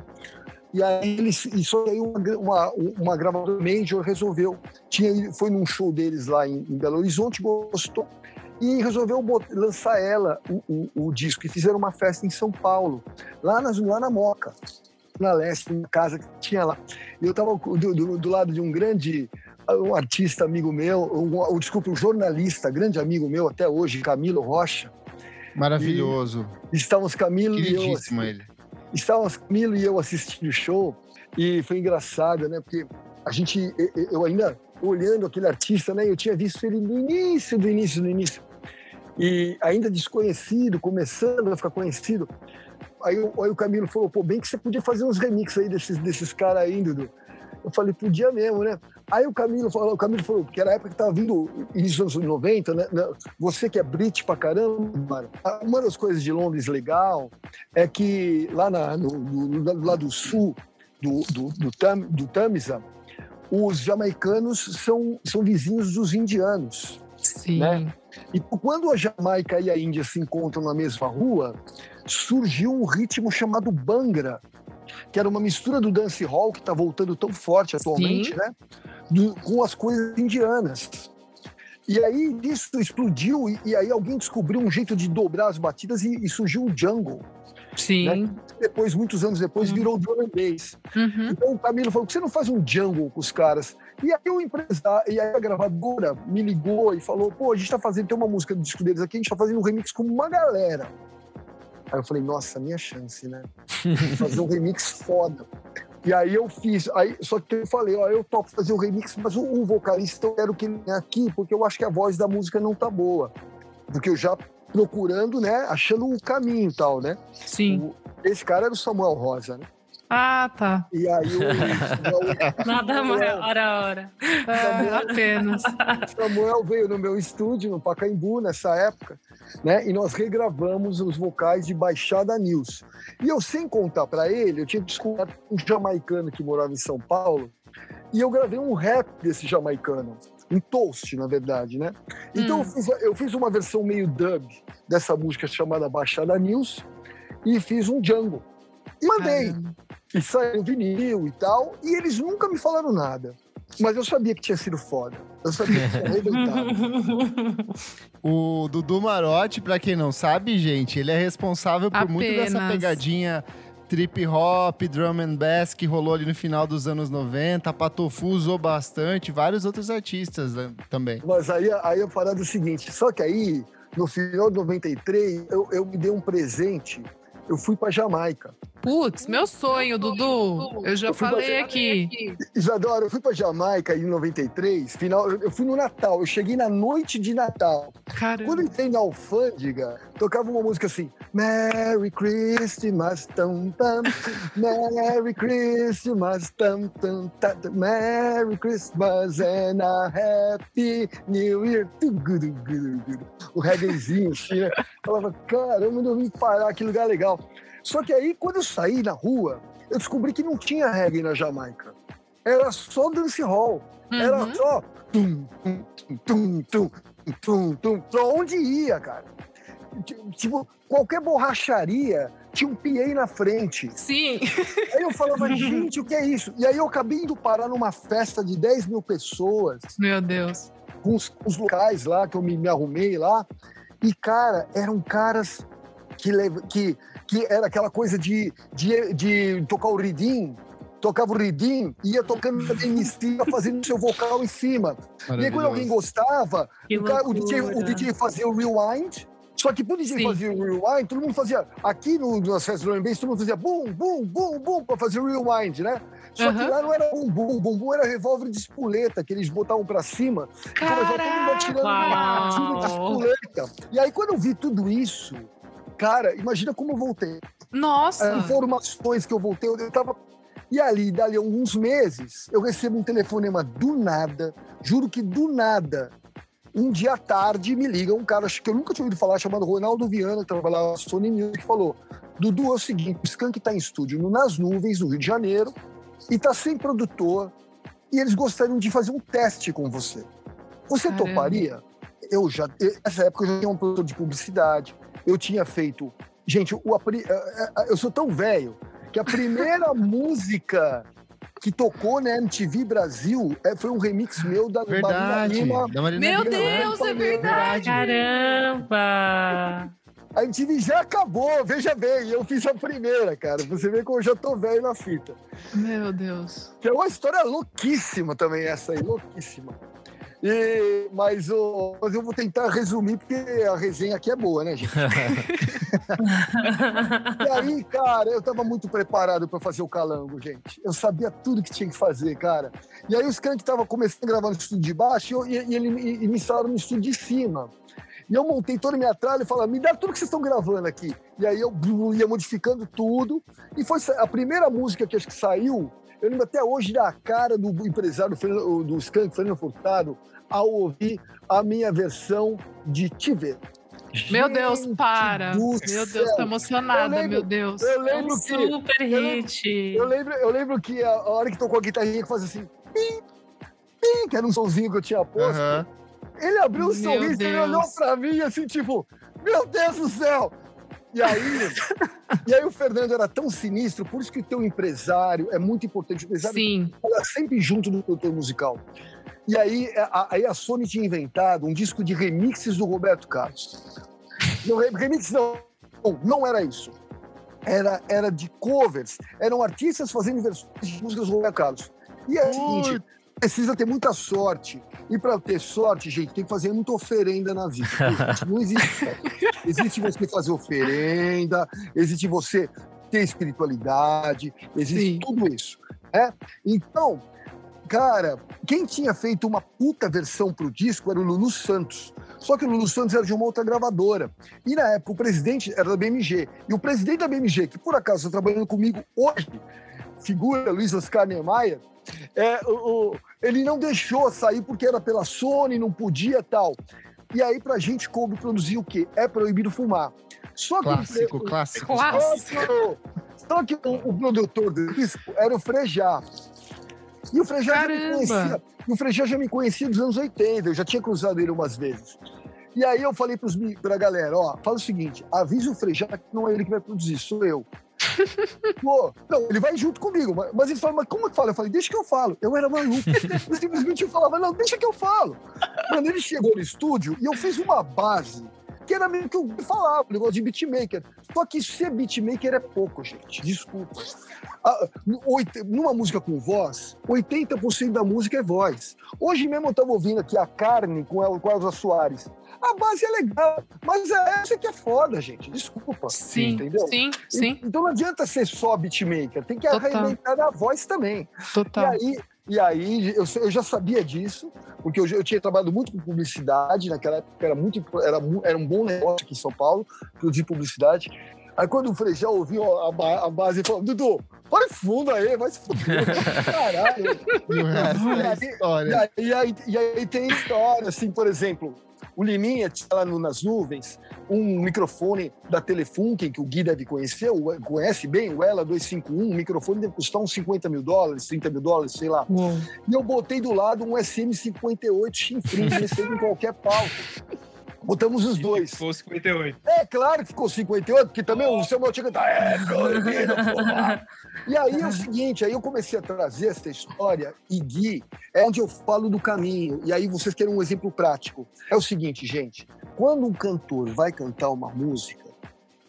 E aí eles, só aí uma, uma, uma gravadora major resolveu, tinha, foi num show deles lá em, em Belo Horizonte, gostou, e resolveu lançar ela, o, o, o disco, e fizeram uma festa em São Paulo, lá, nas, lá na Moca, na Leste, uma casa que tinha lá. E eu estava do, do, do lado de um grande um artista amigo meu, um, um, desculpa, um jornalista, grande amigo meu até hoje, Camilo Rocha. Maravilhoso. E, estávamos Camilo e eu. Queridíssimo ele. Estávamos Camilo e eu assistindo o show e foi engraçado, né? Porque a gente, eu- ainda olhando aquele artista, né? Eu tinha visto ele no início, do início, do início. E ainda desconhecido, começando a ficar conhecido. Aí, aí o Camilo falou, pô, bem que você podia fazer uns remixes aí desses, desses caras aí, Dudu. Eu falei, podia mesmo, né? Aí o Camilo falou, o Camilo falou, porque era a época que tava vindo início dos anos 90, né? Né, Você que é Brit pra caramba, cara. uma das coisas de Londres legal é que lá na, no, no- do lado sul do, do, do, Tam, do Tamisa, os jamaicanos são, são vizinhos dos indianos. Sim. né? E quando a Jamaica e a Índia se encontram na mesma rua, surgiu um ritmo chamado Bangra, que era uma mistura do dance hall, que está voltando tão forte atualmente, Sim. né? Do- com as coisas indianas. E aí isso explodiu, e, e aí alguém descobriu um jeito de dobrar as batidas e, e surgiu o jungle. Sim. Depois, muitos anos depois, virou drum and bass. Uhum. Então o Camilo falou: por que você não faz um jungle com os caras? E aí o empresário, e aí a gravadora me ligou e falou: pô, a gente tá fazendo, tem uma música do disco deles aqui, a gente tá fazendo um remix com uma galera. Aí eu falei, nossa, minha chance, né? Fazer um remix foda. E aí eu fiz, aí, só que eu falei, ó, eu topo fazer o remix, mas o, o vocalista eu quero que ele venha aqui, porque eu acho que a voz da música não tá boa. Porque eu já procurando, né, achando o caminho e tal, né? Sim. O- esse cara era o Samuel Rosa, né? Ah, tá. E aí o Samuel, Nada maior a hora. É, apenas. Samuel veio no meu estúdio, no Pacaembu, nessa época, né? E nós regravamos os vocais de Baixada News. E eu, sem contar para ele, eu tinha descoberto um jamaicano que morava em São Paulo, e eu gravei um rap desse jamaicano. Um toast, na verdade, né? Então Hum. eu, fiz, eu fiz uma versão meio dub dessa música chamada Baixada News e fiz um jungle. E mandei. Caramba. E saiu vinil e tal, e eles nunca me falaram nada. Mas eu sabia que tinha sido foda. Eu sabia que tinha arrebentado. O Dudu Marotti, pra quem não sabe, gente, ele é responsável por muito dessa Apenas. pegadinha trip hop, drum and bass que rolou ali no final dos anos 90. A Patofu usou bastante, vários outros artistas né, também. Mas aí, aí a parada é o seguinte: só que aí, no final de 93, eu, eu me dei um presente. Eu fui pra Jamaica. Putz, meu sonho, Dudu. Eu já Eu falei pra- aqui. Isadora, eu fui pra Jamaica em 93, final, eu fui no Natal, eu cheguei na noite de Natal. Quando eu Caramba. entrei na alfândega, tocava uma música assim: Merry Christmas, tam, tam, Merry Christmas, tam, tam, ta, ta, Merry Christmas and a Happy New Year. O reggaezinho, assim, né? Falava, caramba, eu vim parar, que lugar legal. Só que aí, quando eu saí na rua, eu descobri que não tinha reggae na Jamaica. Era só dance hall. Era Uhum. só tum, tum, tum, tum, tum, tum, pra onde ia, cara. Ti- Tipo, qualquer borracharia tinha um PA na frente. Sim. Aí eu falava, gente, o que é isso? E aí eu acabei indo parar numa festa de 10 mil pessoas, Meu Deus. com os, os locais lá, que eu me, me arrumei lá. E, cara, eram caras que, que, que era aquela coisa de, de, de tocar o ridim, tocava o ridim, ia tocando em cima, fazendo seu vocal em cima. E aí, quando alguém gostava, o, cara- o DJ, o. DJ fazia o rewind. Só que pro DJ Sim. fazer o rewind, todo mundo fazia. Aqui no, nas festas do R&B, todo mundo fazia bum, bum, bum, bum, pra fazer o rewind, né? Só que lá não era bum, bum, bum, bum, era revólver de espoleta, que eles botavam pra cima. Começava todo mundo atirando tiro de espoleta. E aí, quando eu vi tudo isso, cara, imagina como eu voltei. Nossa. As informações que eu voltei, eu tava. E ali, dali a alguns meses, eu recebo um telefonema do nada, juro que do nada. Um dia à tarde me liga um cara que eu nunca tinha ouvido falar, chamado Ronaldo Viana, que trabalhava na Sony Music, falou: Dudu, é o seguinte, o Skank tá em estúdio no Nas Nuvens, no Rio de Janeiro, e tá sem produtor, e eles gostariam de fazer um teste com você. Você Caramba. toparia? Eu já, nessa época eu já tinha um produtor de publicidade, eu tinha feito. Gente, o, eu sou tão velho que a primeira música que tocou na MTV Brasil eh, foi um remix meu da Marina Verdade. Lima. Da Marina Meu Lima. Deus, é verdade. Caramba! A MTV já acabou, veja bem, eu fiz a primeira, cara. Você vê como eu já tô velho na fita. Meu Deus. Que é uma história louquíssima também, essa aí, louquíssima. E, mas, mas eu vou tentar resumir, porque a resenha aqui é boa, né, gente? E aí, cara, eu tava muito preparado pra fazer o calango, gente. Eu sabia tudo que tinha que fazer, cara. E aí os caras que estavam começando a gravar no estúdio de baixo e, eu- e, e ele, e, e me instalaram no estúdio de cima. E eu montei toda a minha tralha e falei, me dá tudo que vocês estão gravando aqui. E aí eu ia modificando tudo. E foi a primeira música que acho que saiu, eu lembro até hoje da cara do empresário do Skank, Fernando Furtado, ao ouvir a minha versão de Te Ver. Meu Deus, Gente para. Meu Deus, céu. tô emocionada, Eu lembro- meu Deus. Eu É um lembro que... super eu lembro- hit. Eu lembro, eu lembro que a, hora que tocou a guitarrinha que fazia assim, pim, pim, que era um sonzinho que eu tinha posto, ele abriu um Meu sorriso, ele olhou Deus. pra mim assim, tipo, meu Deus do céu! E aí, e aí o Fernando era tão sinistro, por isso que o teu empresário é muito importante. O empresário Sim. era sempre junto do produtor musical. E aí a, aí a Sony tinha inventado um disco de remixes do Roberto Carlos. Não, re- remix não, não, não era isso. Era, era de covers. Eram artistas fazendo versões de músicas do Roberto Carlos. E é o seguinte, precisa ter muita sorte. E para ter sorte, gente, tem que fazer muita oferenda na vida. Gente, Não existe. Existe você fazer oferenda, existe você ter espiritualidade, existe Sim. tudo isso. Né? Então, cara, quem tinha feito uma puta versão pro disco era o Lulu Santos. Só que o Lulu Santos era de uma outra gravadora. E na época o presidente era da BMG. E o presidente da BMG, que por acaso está trabalhando comigo hoje, figura Luiz Oscar Niemeyer, é, o, o- ele não deixou sair porque era pela Sony, não podia tal. E aí pra gente coube produzir o quê? É proibido fumar. Só que o- Clássico, clássico. Clássico. só que, o- só que o, o produtor do disco era o Frejá. E o Frejá já me conhecia. E o Frejá já me conhecia dos anos 80, eu já tinha cruzado ele umas vezes. E aí eu falei pros, pra galera, ó, fala o seguinte, avisa o Frejá que não é ele que vai produzir, sou eu. Pô, não, ele vai junto comigo, mas, mas ele fala, mas como é que fala? Eu falei, deixa que eu falo. Eu era maluco. Eu simplesmente eu falava, não, deixa que eu falo. Mano, ele chegou no estúdio e eu fiz uma base que era meio que o que falava, o negócio de beatmaker. Só que ser beatmaker é pouco, gente. Desculpa. Ah, oit- numa música com voz, 80% da música é voz. Hoje mesmo eu estava ouvindo aqui a Carne com a, com a Elza Soares. A base é legal, mas é essa que é foda, gente. Desculpa. Sim, entendeu? sim, sim, Então não adianta ser só beatmaker, tem que Total. arrebentar a voz também. total. E aí, e aí eu, eu já sabia disso, porque eu, eu tinha trabalhado muito com publicidade, naquela época era, muito, era, era um bom negócio aqui em São Paulo, produzir publicidade. Aí quando o Frejão ouviu a, ba- a base, ele falou, Dudu, põe fundo aí, vai se fuder. Caralho. É. E aí, e aí- e aí tem história, assim, por exemplo, o Liminha tinha lá no- nas nuvens um microfone da Telefunken, que o Gui deve conhecer, o- conhece bem, o Ela 251, um microfone deve custar uns 50 mil dólares, 30 mil dólares, sei lá. Uou. E eu botei do lado um SM58 chinfrim, recebo em qualquer pauta. Botamos os dois. Foi 58. É claro que ficou 58, porque também o Samuel tinha que cantar, é proibido fumar. E aí é o seguinte, aí eu comecei a trazer essa história e Gui, é onde eu falo do caminho. E aí vocês querem um exemplo prático. É o seguinte, gente, quando um cantor vai cantar uma música,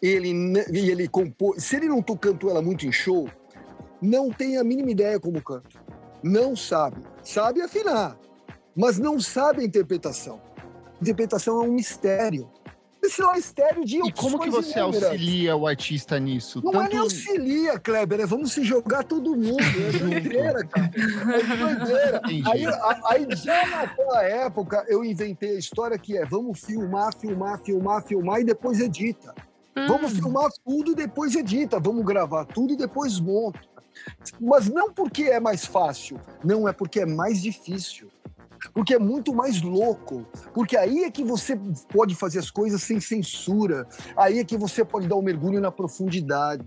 ele, e ele compôs, se ele não to- cantou ela muito em show, não tem a mínima ideia como canta. Não sabe. Sabe afinar, mas não sabe a interpretação. Interpretação é um mistério. Esse é um mistério de E como que você inúmeras. auxilia o artista nisso? Não é nem auxilia, Kleber, é vamos se jogar todo mundo. É doideira, cara. É doideira. Aí, aí já naquela época eu inventei a história que é vamos filmar, filmar, filmar, filmar e depois edita. Vamos filmar tudo e depois edita. Vamos gravar tudo e depois monta. Mas não porque é mais fácil, não é porque é mais difícil. Porque é muito mais louco. Porque aí é que você pode fazer as coisas sem censura. Aí é que você pode dar um mergulho na profundidade.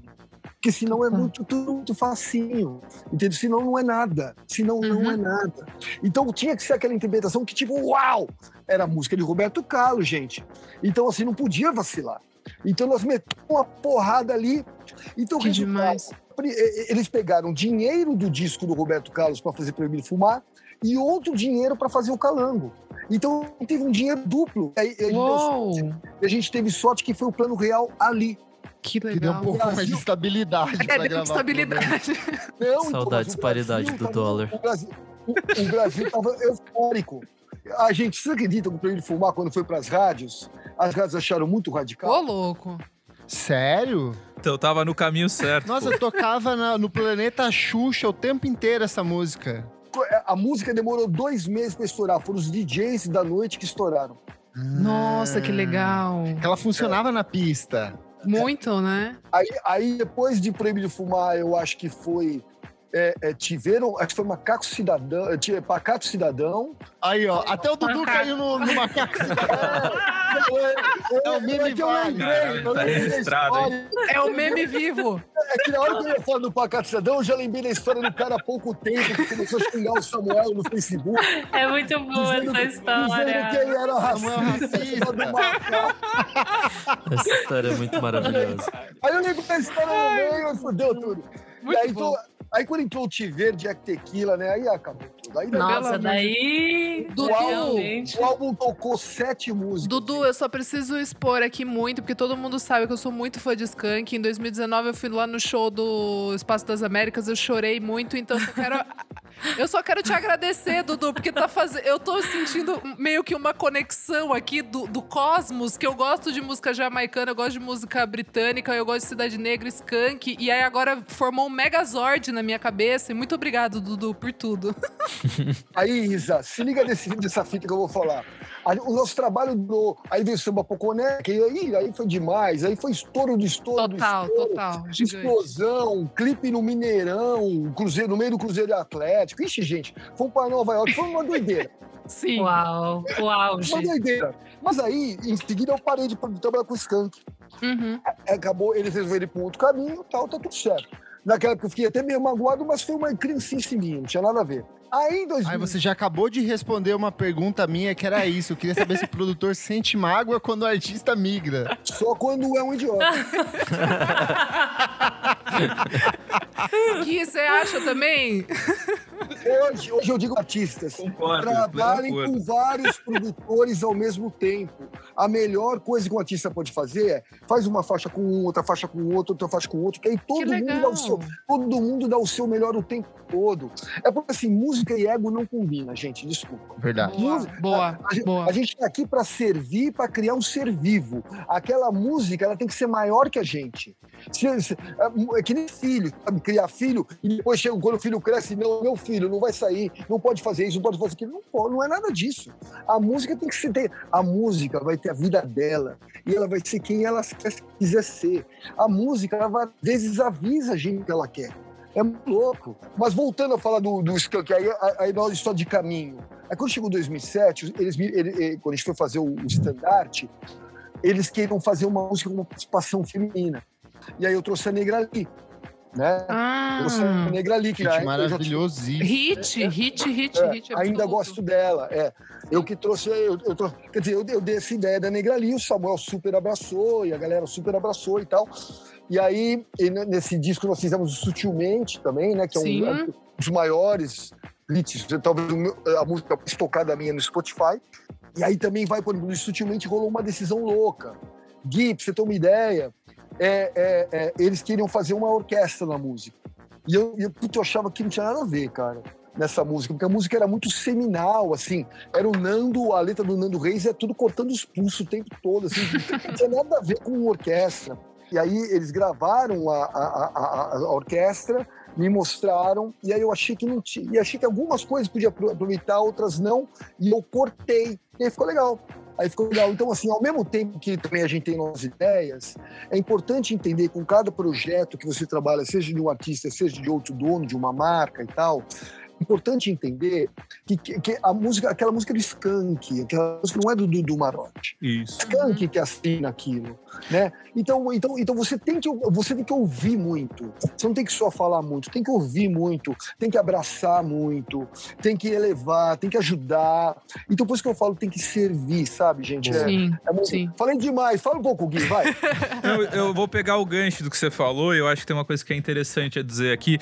Porque senão é muito, tudo muito facinho. Entendeu? Senão não é nada. Senão não Uhum. é nada. Então tinha que ser aquela interpretação que, tipo, uau! Era a música de Roberto Carlos, gente. Então, assim, não podia vacilar. Então nós metemos uma porrada ali. Então, Que demais. Eles pegaram dinheiro do disco do Roberto Carlos para fazer Proibido Fumar e outro dinheiro para fazer o Calango. Então teve um dinheiro duplo. Aí, a gente deu Uou, sorte- e a gente teve sorte que foi o plano real ali. que Que deu um legal. pouco mais de estabilidade É, deu gravar. estabilidade. Não, então, Saudades, mas o paridade Brasil do dólar. O Brasil, o, o Brasil tava eufórico. A gente, você acredita que o Proibido Fumar, quando foi para as rádios, as rádios acharam muito radical? Ô, louco. Sério? Então eu tava no caminho certo. Nossa, eu tocava na- no planeta Xuxa o tempo inteiro essa música. A música demorou dois meses para estourar. Foram os DJs da noite que estouraram. Nossa, que legal. Ela funcionava na pista. Muito, né? Aí, aí depois de Proibido Fumar, eu acho que foi. É, é, tiveram, acho que foi Macaco Cidadão, é, tive- Pacato Cidadão. Aí, ó, até o Dudu Macaco. caiu no, no macaco. É, É o meme que eu lembrei, tá registrado, história. É o meme vivo. É que na hora que eu ia falar do Pacato Cidadão, eu já lembrei da história do cara há pouco tempo que começou a xingar o Samuel no Facebook. É muito boa dizendo, essa dizendo que história. ele era racista. do macaco. Essa história é muito maravilhosa. Aí eu lembro da história no meio e fudeu tudo. e Muito aí, bom. então, aí quando entrou o Tiver, Jack Tequila, né? Aí acabou tudo. Aí, Nossa, daí. Dudu. Realmente. O álbum tocou sete músicas. Dudu, eu só preciso expor aqui muito, porque todo mundo sabe que eu sou muito fã de Skank. Em 2019 eu fui lá no show do Espaço das Américas, eu chorei muito, então eu só quero. Eu só quero te agradecer, Dudu, porque tá fazendo. Eu tô sentindo meio que uma conexão aqui do, do cosmos, que eu gosto de música jamaicana, eu gosto de música britânica, eu gosto de Cidade Negra, Skank, e aí agora formou um megazord na minha cabeça. E muito obrigado, Dudu, por tudo. Aí, Isa, se liga desse, dessa fita que eu vou falar. O nosso trabalho durou. Aí veio o samba Poconé, que aí, aí foi demais. Aí foi estouro de estouro. do Total, estouro, total. Gigante. Explosão, clipe no Mineirão, cruzeiro, no meio do Cruzeiro Atlético. Ixi, gente, fomos para Nova York, foi uma doideira. Sim. Uau, auge. Uma doideira. Mas aí, em seguida, eu parei de trabalhar com o Skank. Uhum. Acabou, eles resolveram ir para um outro caminho tal, tá tudo certo. Naquela época eu fiquei até meio magoado, mas foi uma criancice minha, não tinha nada a ver. Aí em 2000, Aí você já acabou de responder uma pergunta minha que era isso. Eu queria saber se o produtor sente mágoa quando o artista migra. só quando é um idiota. Gui, você acha também? Hoje, hoje eu digo artistas. Concordo. Trabalhem com vários produtores ao mesmo tempo. A melhor coisa que um artista pode fazer é faz uma faixa com um, outra faixa com outro, outra faixa com outro, que aí todo Que mundo dá o seu, todo mundo dá o seu melhor o tempo todo. É porque assim, música e ego não combina, gente, desculpa. Verdade. Boa, Música- boa, A gente, boa. a gente tá aqui para servir, para criar um ser vivo. Aquela música, ela tem que ser maior que a gente. Se- se- é, é que nem filho, sabe? Criar filho e depois chega quando o filho cresce, não, meu filho não vai sair, não pode fazer isso, não pode fazer aquilo. Não, pode, não é nada disso. A música tem que ser. ter- A música vai ter a vida dela e ela vai ser quem ela quiser ser. A música, ela vai, às vezes avisa a gente que ela quer. É muito louco. Mas voltando a falar do, do Skank, aí, aí nós só de caminho. Aí quando chegou 2007, eles, ele- ele- quando a gente foi fazer o, o estandarte, eles queriam fazer uma música com uma participação feminina. E aí eu trouxe a Negra Lee, né? Ah, trouxe a Negra Lee, que Gente, na época eu já tinha- maravilhosíssimo. hit, hit, hit, é, hit. ainda gosto dela. É. Eu que trouxe, eu, eu trou- quer dizer, eu, eu dei essa ideia da Negra Lee, o Samuel super abraçou, e a galera super abraçou e tal. E aí, ne- nesse disco nós fizemos o Sutilmente também, né? Que é um, um dos maiores hits, talvez a música mais tocada minha no Spotify. E aí também vai, por exemplo, Sutilmente rolou uma decisão louca. Gui, pra você ter uma ideia, é, é, é, eles queriam fazer uma orquestra na música. E eu, eu, puta, eu achava que não tinha nada a ver, cara, nessa música, porque a música era muito seminal, assim. Era o Nando, a letra do Nando Reis é tudo cortando os pulsos o tempo todo, assim. Não tinha nada a ver com orquestra. E aí eles gravaram a, a, a, a- orquestra, me mostraram, e aí eu achei que não tinha. E achei que algumas coisas podia apro- aproveitar, outras não, e eu cortei. E aí ficou legal. Aí ficou legal. Então, assim, ao mesmo tempo que também a gente tem nossas ideias, é importante entender com cada projeto que você trabalha, seja de um artista, seja de outro dono, de uma marca e tal, importante entender que, que, que a música, aquela música é do Skank, aquela música não é do Dudu Marotti. Isso. Skank que assina aquilo, né? Então, então, então você tem que você tem que ouvir muito. Você não tem que só falar muito, tem que ouvir muito, tem que abraçar muito, tem que elevar, tem que ajudar. Então por isso que eu falo tem que servir, sabe, gente? É, Sim, é muito- sim. Falei demais, fala um pouco, Gui, vai. Eu, eu vou pegar o gancho do que você falou, e eu acho que tem uma coisa que é interessante a dizer aqui,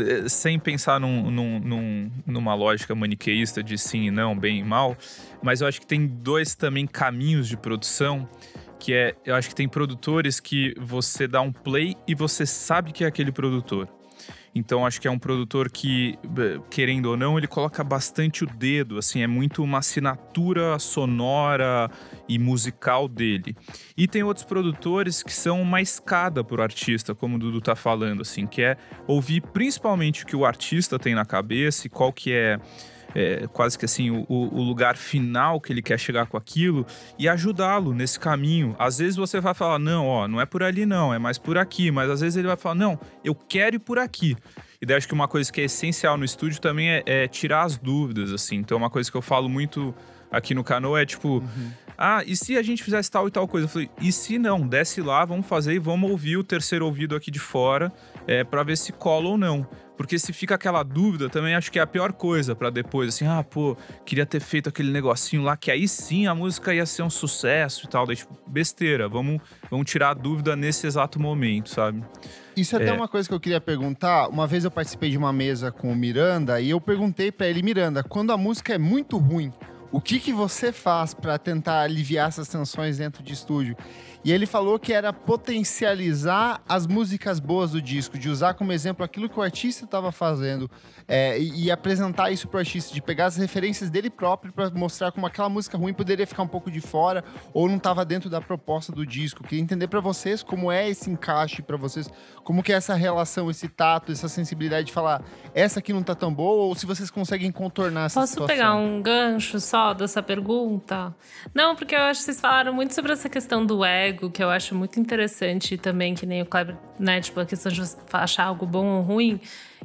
eh, sem pensar num- num- num- numa lógica maniqueísta de sim e não, bem e mal, mas eu acho que tem dois também caminhos de produção, que é, eu acho que tem produtores que você dá um play e você sabe que é aquele produtor. Então acho que é um produtor que, querendo ou não, ele coloca bastante o dedo, assim, é muito uma assinatura sonora e musical dele. E tem outros produtores que são uma escada pro artista, como o Dudu tá falando, assim, que é ouvir principalmente o que o artista tem na cabeça e qual que é, é, quase que assim, o, o- lugar final que ele quer chegar com aquilo e ajudá-lo nesse caminho. Às vezes você vai falar, não, ó, não é por ali não, é mais por aqui, mas às vezes ele vai falar, não, eu quero ir por aqui. E daí acho que uma coisa que é essencial no estúdio também é, é tirar as dúvidas, assim. Então uma coisa que eu falo muito aqui no Cano é tipo, ah, e se a gente fizesse tal e tal coisa? Eu falei, e se não? Desce lá, vamos fazer e vamos ouvir o terceiro ouvido aqui de fora é, para ver se cola ou não. Porque se fica aquela dúvida, também acho que é a pior coisa pra depois, assim, ah, pô, queria ter feito aquele negocinho lá, que aí sim a música ia ser um sucesso e tal. Daí, tipo, besteira, vamos, vamos tirar a dúvida nesse exato momento, sabe? Isso é até É. uma coisa que eu queria perguntar. Uma vez eu participei de uma mesa com o Miranda e eu perguntei pra ele, Miranda, quando a música é muito ruim, o que que você faz pra tentar aliviar essas tensões dentro de estúdio? E ele falou que era potencializar as músicas boas do disco, de usar como exemplo aquilo que o artista estava fazendo é, e, e apresentar isso pro artista, de pegar as referências dele próprio pra mostrar como aquela música ruim poderia ficar um pouco de fora ou não estava dentro da proposta do disco. Queria entender pra vocês como é esse encaixe pra vocês, como que é essa relação, esse tato, essa sensibilidade de falar essa aqui não tá tão boa ou se vocês conseguem contornar essa Posso situação. pegar um gancho só dessa pergunta? Não, porque eu acho que vocês falaram muito sobre essa questão do ego, que eu acho muito interessante também, que nem o Kleber, né? Tipo, a questão de você achar algo bom ou ruim,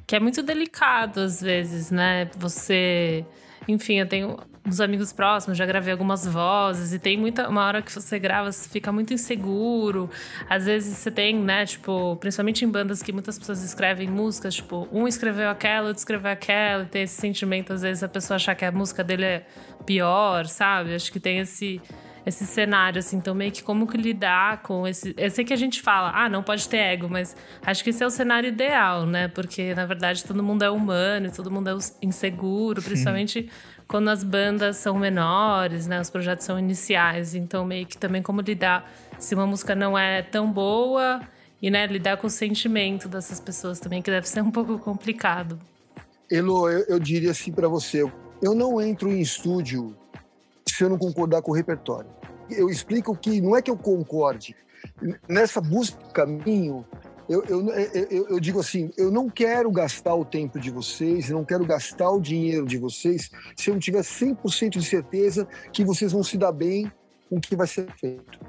que é muito delicado às vezes, né? Você. Enfim, eu tenho uns amigos próximos, já gravei algumas vozes, e tem muita. Uma hora que você grava, você fica muito inseguro. Às vezes você tem, né, tipo, principalmente em bandas que muitas pessoas escrevem músicas, tipo, um escreveu aquela, outro escreveu aquela, e tem esse sentimento, às vezes, a pessoa achar que a música dele é pior, sabe? Acho que tem esse. Esse cenário, assim, então meio que como que lidar com esse. Eu sei que a gente fala, ah, não pode ter ego, mas acho que esse é o cenário ideal, né? Porque, na verdade, todo mundo é humano e todo mundo é inseguro, principalmente quando as bandas são menores, né? Os projetos são iniciais. Então, meio que também como lidar se uma música não é tão boa e, né, lidar com o sentimento dessas pessoas também, que deve ser um pouco complicado. Elo, eu, eu diria assim para você: eu não entro em estúdio se eu não concordar com o repertório. Eu explico que não é que eu concorde. Nessa busca do caminho, eu, eu, eu, eu, digo assim: eu não quero gastar o tempo de vocês, não quero gastar o dinheiro de vocês se eu não tiver 100% de certeza que vocês vão se dar bem com o que vai ser feito.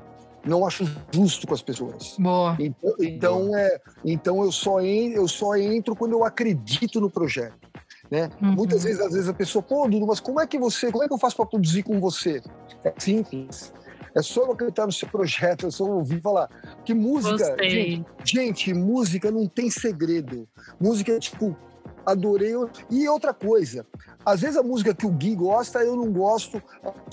Não acho justo com as pessoas. Boa. Então, então, é, então eu, só en, eu só entro quando eu acredito no projeto. Né? Uhum. Muitas vezes, às vezes a pessoa, pô, Dudu, mas como é que você, como é que eu faço para produzir com você? É simples. É só eu acreditar no seu projeto, é só ouvir falar. Que música. Gente, gente, música não tem segredo. Música é tipo, adorei. E outra coisa, às vezes a música que o Gui gosta, eu não gosto,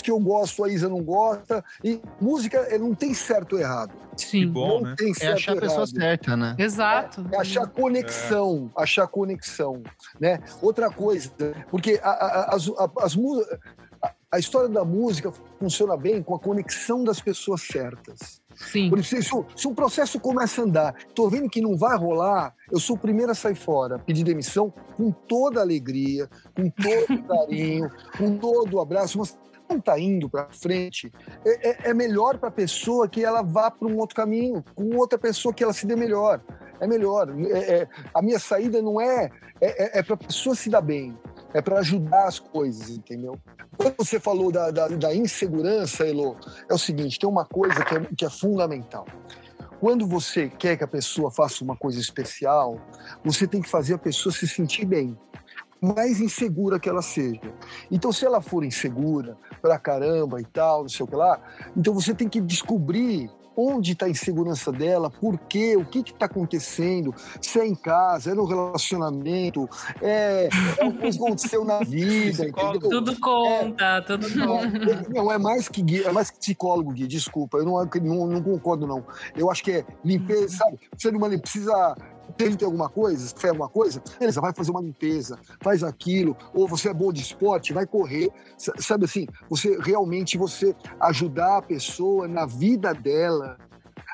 que eu gosto, a Isa não gosta. E música não tem certo ou errado. Sim. Que bom, não né? Tem certo é achar a pessoa certa, né? Exato. É, é achar conexão, é. achar conexão, né? Outra coisa, porque a, a, as, a, as músicas a história da música funciona bem com a conexão das pessoas certas. Sim. Por isso, se, se um processo começa a andar, tô vendo que não vai rolar, eu sou o primeiro a sair fora, pedir demissão com toda alegria, com todo carinho, com todo abraço, mas não está indo para frente, é, é, é melhor para a pessoa que ela vá para um outro caminho, com outra pessoa que ela se dê melhor. É melhor. É, é a minha saída não é, é, é para a pessoa se dar bem, é para ajudar as coisas, entendeu? Quando você falou da, da, da, insegurança, Elo, é o seguinte: tem uma coisa que é, que é fundamental. Quando você quer que a pessoa faça uma coisa especial, você tem que fazer a pessoa se sentir bem mais insegura que ela seja. Então, se ela for insegura pra caramba e tal, não sei o que lá, então você tem que descobrir onde está a insegurança dela, por quê, o que está acontecendo, se é em casa, é no relacionamento, é, é o que aconteceu na vida, entendeu? Tudo conta, é, tudo conta. Não, é mais que Gui, é mais que psicólogo, Gui, desculpa, eu não, não, não concordo, não. Eu acho que é limpeza, sabe? Você não precisa tem alguma coisa, fez alguma coisa, beleza, vai fazer uma limpeza, faz aquilo, ou você é bom de esporte, vai correr, sabe assim, você realmente você ajudar a pessoa na vida dela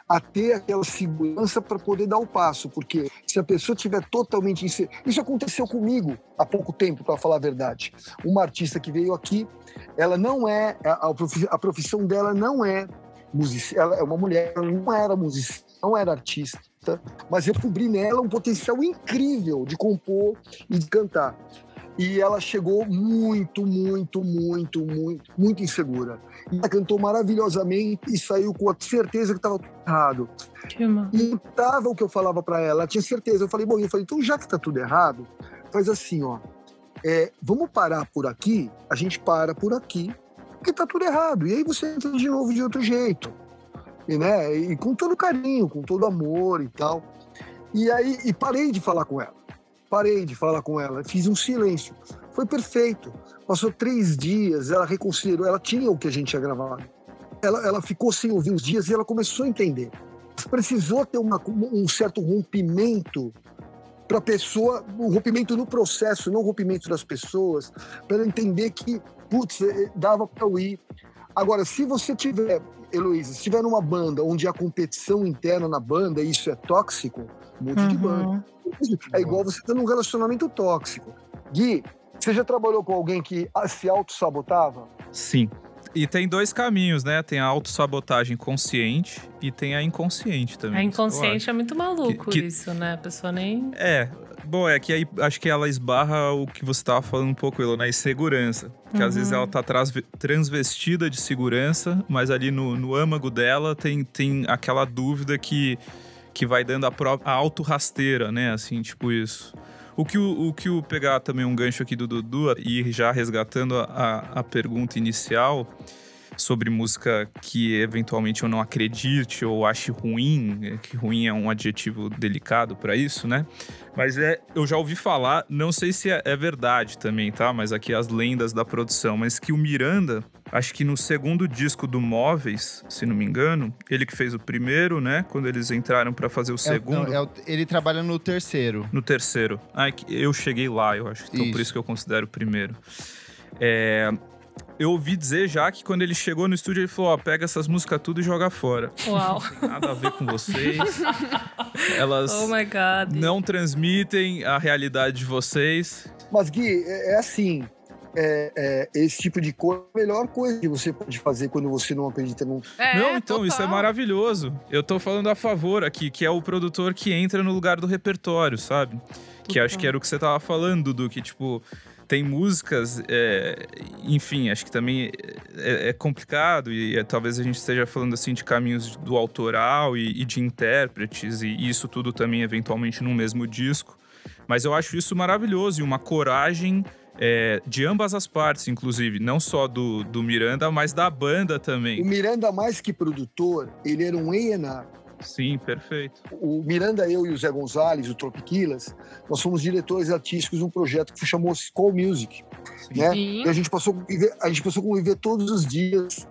a ter aquela segurança para poder dar o passo, porque se a pessoa tiver totalmente isso aconteceu comigo há pouco tempo, para falar a verdade. Uma artista que veio aqui, ela não é a profissão dela não é music, ela é uma mulher, ela não era musicista, não era artista mas eu descobri nela um potencial incrível de compor e de cantar. E ela chegou muito, muito, muito, muito, muito insegura. E ela cantou maravilhosamente e saiu com a certeza que estava tudo errado. Que e estava o que eu falava para ela, ela tinha certeza. Eu falei, bom, eu falei, então já que está tudo errado, faz assim, ó. É, vamos parar por aqui, a gente para por aqui, porque está tudo errado. E aí você entra de novo de outro jeito e, né, e com todo carinho, com todo amor e tal. E aí, e parei de falar com ela. Parei de falar com ela, fiz um silêncio. Foi perfeito. Passou três dias, ela reconsiderou, ela tinha o que a gente tinha gravado. Ela, ela ficou sem ouvir uns dias e ela começou a entender. Precisou ter uma, um certo rompimento para a pessoa, um rompimento no processo, não um rompimento das pessoas, para entender que, putz, eh, dava para eu ir. Agora, se você tiver Heloísa, se tiver numa banda onde há competição interna na banda e isso é tóxico, mude uhum. de banda. É igual você ter num relacionamento tóxico. Gui, você já trabalhou com alguém que se auto-sabotava? Sim. E tem dois caminhos, né? Tem a autossabotagem consciente e tem a inconsciente também. A inconsciente é muito maluco que, que... isso, né? A pessoa nem. É, Bom, é que aí acho que ela esbarra o que você estava falando um pouco, Elo, na insegurança. Que uhum. às vezes ela tá transvestida de segurança, mas ali no, no âmago dela tem, tem aquela dúvida que, que vai dando a, própria, a auto-rasteira, né? Assim, tipo isso. O que o, o que o pegar também um gancho aqui do Dudu e já resgatando a, a pergunta inicial sobre música que eventualmente eu não acredite ou ache ruim, é, que ruim é um adjetivo delicado para isso, né? Mas é, eu já ouvi falar, não sei se é, é, verdade também, tá? Mas aqui as lendas da produção, mas que o Miranda, acho que no segundo disco do Móveis, se não me engano, ele que fez o primeiro, né? Quando eles entraram para fazer o é, segundo. Não, é o, ele trabalha no terceiro. No terceiro. Ah, eu cheguei lá, eu acho. Então isso. por isso que eu considero o primeiro. É, eu ouvi dizer já que quando ele chegou no estúdio, ele falou: ó, pega essas músicas tudo e joga fora. Uau. Não tem nada a ver com vocês. Elas Oh my God. não transmitem a realidade de vocês. Mas, Gui, é, é assim. é- é, esse tipo de coisa é a melhor coisa que você pode fazer quando você não acredita num. É, não, então, isso é total. maravilhoso. Eu tô falando a favor aqui, que é o produtor que entra no lugar do repertório, sabe? Que acho que era o que você tava falando, Dudu, que tipo. Tem músicas, é, enfim, acho que também é, é complicado e é, talvez a gente esteja falando assim de caminhos do autoral e, e de intérpretes e isso tudo também eventualmente num mesmo disco. Mas eu acho isso maravilhoso e uma coragem é, de ambas as partes, inclusive, não só do, do Miranda, mas da banda também. O Miranda, mais que produtor, ele era um A&R. Sim, perfeito. O Miranda, eu e o Zé Gonzalez, o Tropiquilas, nós fomos diretores artísticos de um projeto que chamou Call Music. Né? Sim. E a gente passou a gente passou a conviver todos os dias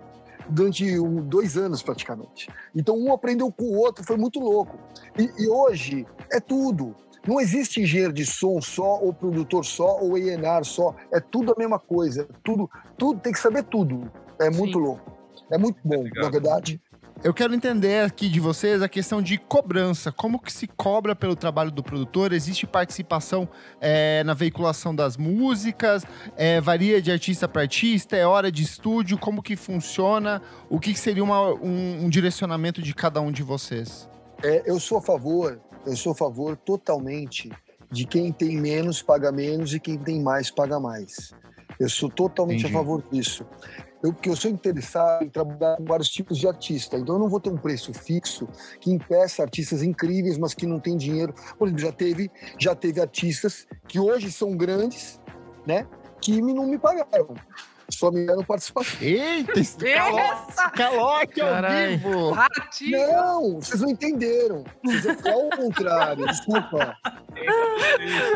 durante um- dois anos praticamente. Então um aprendeu com o outro, foi muito louco. E, e hoje é tudo. Não existe engenheiro de som só, ou produtor só, ou A&R só. É tudo a mesma coisa. Tudo, tudo tem que saber tudo. É muito Sim. louco. É muito bom, Obrigado. na verdade. Eu quero entender aqui de vocês a questão de cobrança. Como que se cobra pelo trabalho do produtor? Existe participação é, na veiculação das músicas? É, varia de artista para artista? É hora de estúdio? Como que funciona? O que, que seria uma- um, um direcionamento de cada um de vocês? É, eu sou a favor, eu sou a favor totalmente de quem tem menos paga menos e quem tem mais paga mais. Eu sou totalmente Entendi. a favor disso. Eu, porque eu sou interessado em trabalhar com vários tipos de artista, então eu não vou ter um preço fixo que impeça artistas incríveis, mas que não têm dinheiro. Por exemplo, já teve, já teve artistas que hoje são grandes, né? Que me- não me pagaram, só me deram participação. Eita, esse calo- calote ao vivo! Ratinho. Não, vocês não entenderam. Vocês é o contrário, desculpa.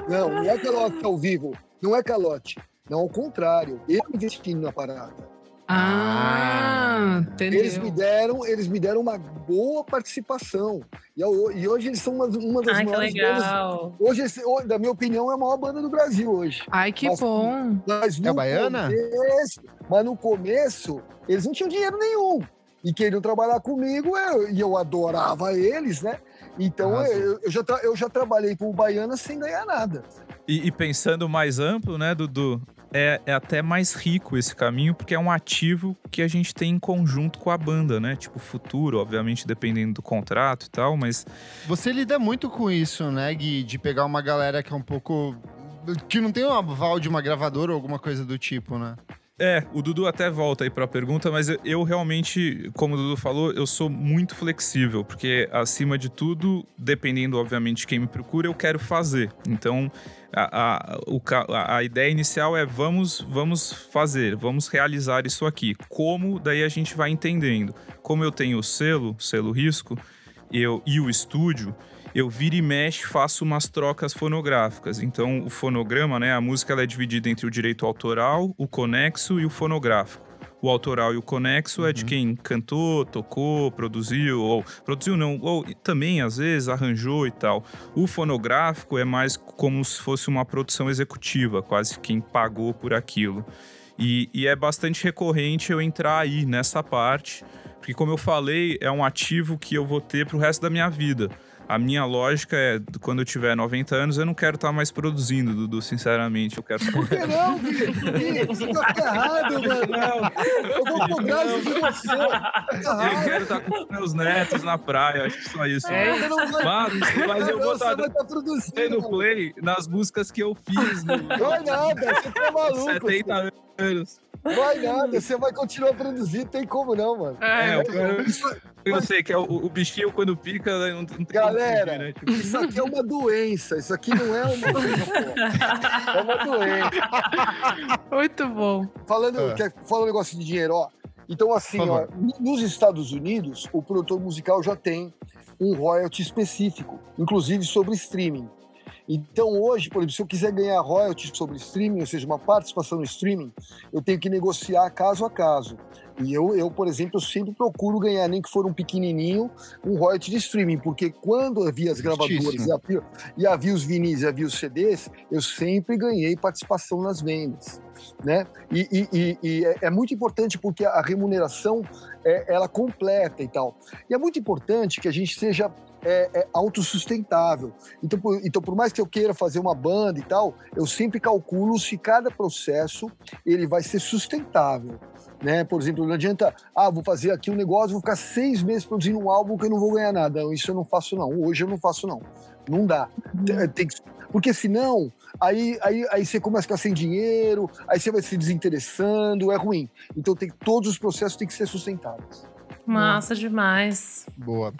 Não, não é calote ao vivo. Não é calote. Não, ao contrário. Eu investi na parada. Ah, entendeu. Eles me deram, eles me deram uma boa participação. E, e hoje eles são uma, uma das Ai, que maiores bandas. legal. Hoje, esse- ho- na minha opinião, é a maior banda do Brasil hoje. Ai, que Mas- bom. Mas no É a baiana? Começo, mas no começo, eles não tinham dinheiro nenhum. E queriam trabalhar comigo, eu- e eu adorava eles, né? Então eu, eu já, eu já trabalhei com o Baiana sem ganhar nada. E, e pensando mais amplo, né, Dudu? É, é até mais rico esse caminho, porque é um ativo que a gente tem em conjunto com a banda, né? Tipo, futuro, obviamente, dependendo do contrato e tal, mas Você lida muito com isso, né, Gui? De pegar uma galera que é um pouco. que não tem um aval de uma gravadora ou alguma coisa do tipo, né? É, o Dudu até volta aí pra pergunta, mas eu, eu realmente, como o Dudu falou, eu sou muito flexível, porque acima de tudo, dependendo, obviamente, de quem me procura, eu quero fazer. Então, a, a, a- a ideia inicial é vamos, vamos fazer, vamos realizar isso aqui. Como, daí a gente vai entendendo. Como eu tenho o selo, selo risco, eu, e o estúdio, eu vira e mexe, faço umas trocas fonográficas. Então, o fonograma, né, a música ela é dividida entre o direito autoral, o conexo e o fonográfico. O autoral e o conexo é de quem cantou, tocou, produziu, ou produziu não, ou também às vezes arranjou e tal. O fonográfico é mais como se fosse uma produção executiva, quase quem pagou por aquilo. E, e é bastante recorrente eu entrar aí nessa parte, porque como eu falei, é um ativo que eu vou ter pro resto da minha vida. A minha lógica é, quando eu tiver 90 anos, eu não quero estar mais produzindo, Dudu, sinceramente. Eu quero estar Por que não, Gui? Você tá ferrado, mano. Eu vou cobrar isso de você. Tá Eu quero estar com meus netos na praia, acho que só isso. É, não vai, Mas, mas eu vou não, estar vai estar produzindo. play nas músicas que eu fiz no Vai nada, você tá maluco. 70 anos. Vai nada, você vai continuar produzindo, tem como não, mano. É, É, eu, Isso, eu sei que é o, o bichinho quando pica, né, não, não tem como Galera, fugir, né? Tipo, isso aqui é uma doença, isso aqui não é uma coisa boa. É uma doença. Muito bom. Falando, É. quer, falando um negócio de dinheiro, ó. Então, assim, ó, nos Estados Unidos, o produtor musical já tem um royalty específico, inclusive sobre streaming. Então, hoje, por exemplo, se eu quiser ganhar royalties sobre streaming, ou seja, uma participação no streaming, eu tenho que negociar caso a caso. E eu, eu, por exemplo, eu sempre procuro ganhar, nem que for um pequenininho, um royalty de streaming, porque quando havia as gravadoras e havia, e havia os vinis e havia os CDs, eu sempre ganhei participação nas vendas. Né? E, e, e, e é, é muito importante porque a remuneração é, ela completa e tal. E é muito importante que a gente seja é, é autossustentável. Então por, então, por mais que eu queira fazer uma banda e tal, eu sempre calculo se cada processo ele vai ser sustentável. Né? Por exemplo, não adianta, ah, vou fazer aqui um negócio, vou ficar seis meses produzindo um álbum que eu não vou ganhar nada. Isso eu não faço, não. Hoje eu não faço, não. Não dá. Uhum. Tem que, porque senão, aí, aí, aí você começa a ficar sem dinheiro, aí você vai se desinteressando, é ruim. Então tem, todos os processos têm que ser sustentáveis. Massa demais. Boa.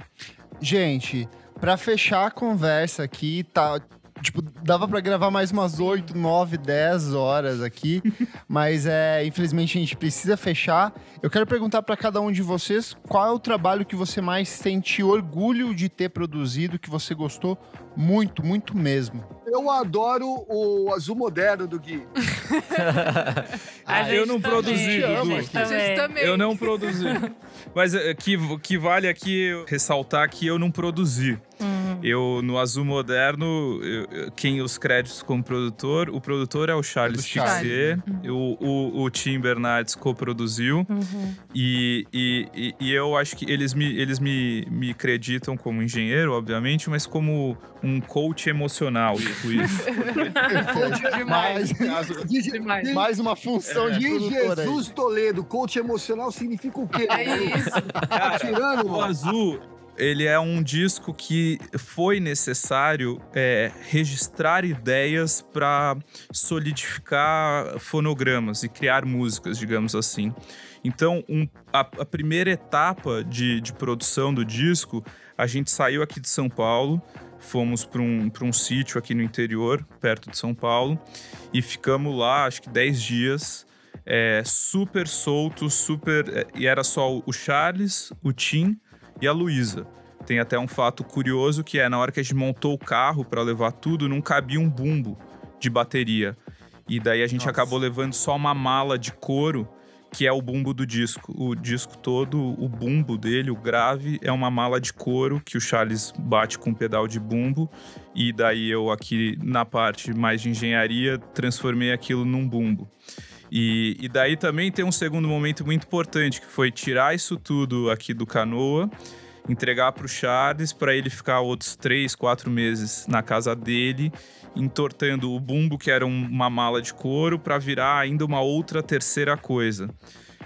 Gente, para fechar a conversa aqui, tá, tipo, dava para gravar mais umas 8, 9, 10 horas aqui, mas é, infelizmente a gente precisa fechar. Eu quero perguntar para cada um de vocês qual é o trabalho que você mais sente orgulho de ter produzido, que você gostou muito, muito mesmo. Eu adoro o azul moderno do Gui. ah, eu não também. produzi, Dudu. Eu não produzi. Mas é, que, que vale aqui ressaltar que eu não produzi. Uhum. Eu, no Azul Moderno, eu, quem os créditos como produtor, o produtor é o Charles Tixier, uhum. o, o, o, Tim Bernardes co-produziu. Uhum. E, e, e, eu acho que eles, me, eles me, me acreditam como engenheiro, obviamente, mas como um coach emocional. Tipo isso. demais. demais. Mais uma função é. de Jesus Toledo, coach emocional significa o quê? É isso. Cara, tirando o azul ele é um disco que foi necessário é, registrar ideias para solidificar fonogramas e criar músicas, digamos assim. Então, um, a, a, primeira etapa de, de produção do disco, a gente saiu aqui de São Paulo, fomos para um, um sítio aqui no interior, perto de São Paulo, e ficamos lá, acho que 10 dias. É, super solto, super. É, e era só o Charles, o Tim e a Luísa. Tem até um fato curioso que é na hora que a gente montou o carro para levar tudo, não cabia um bumbo de bateria. E daí a gente Nossa. acabou levando só uma mala de couro, que é o bumbo do disco. O disco todo, o bumbo dele, o grave, é uma mala de couro que o Charles bate com um pedal de bumbo. E daí eu aqui na parte mais de engenharia transformei aquilo num bumbo. E, e daí também tem um segundo momento muito importante, que foi tirar isso tudo aqui do canoa entregar para o Charles para ele ficar outros três, quatro meses na casa dele, entortando o bumbo, que era uma mala de couro, para virar ainda uma outra terceira coisa.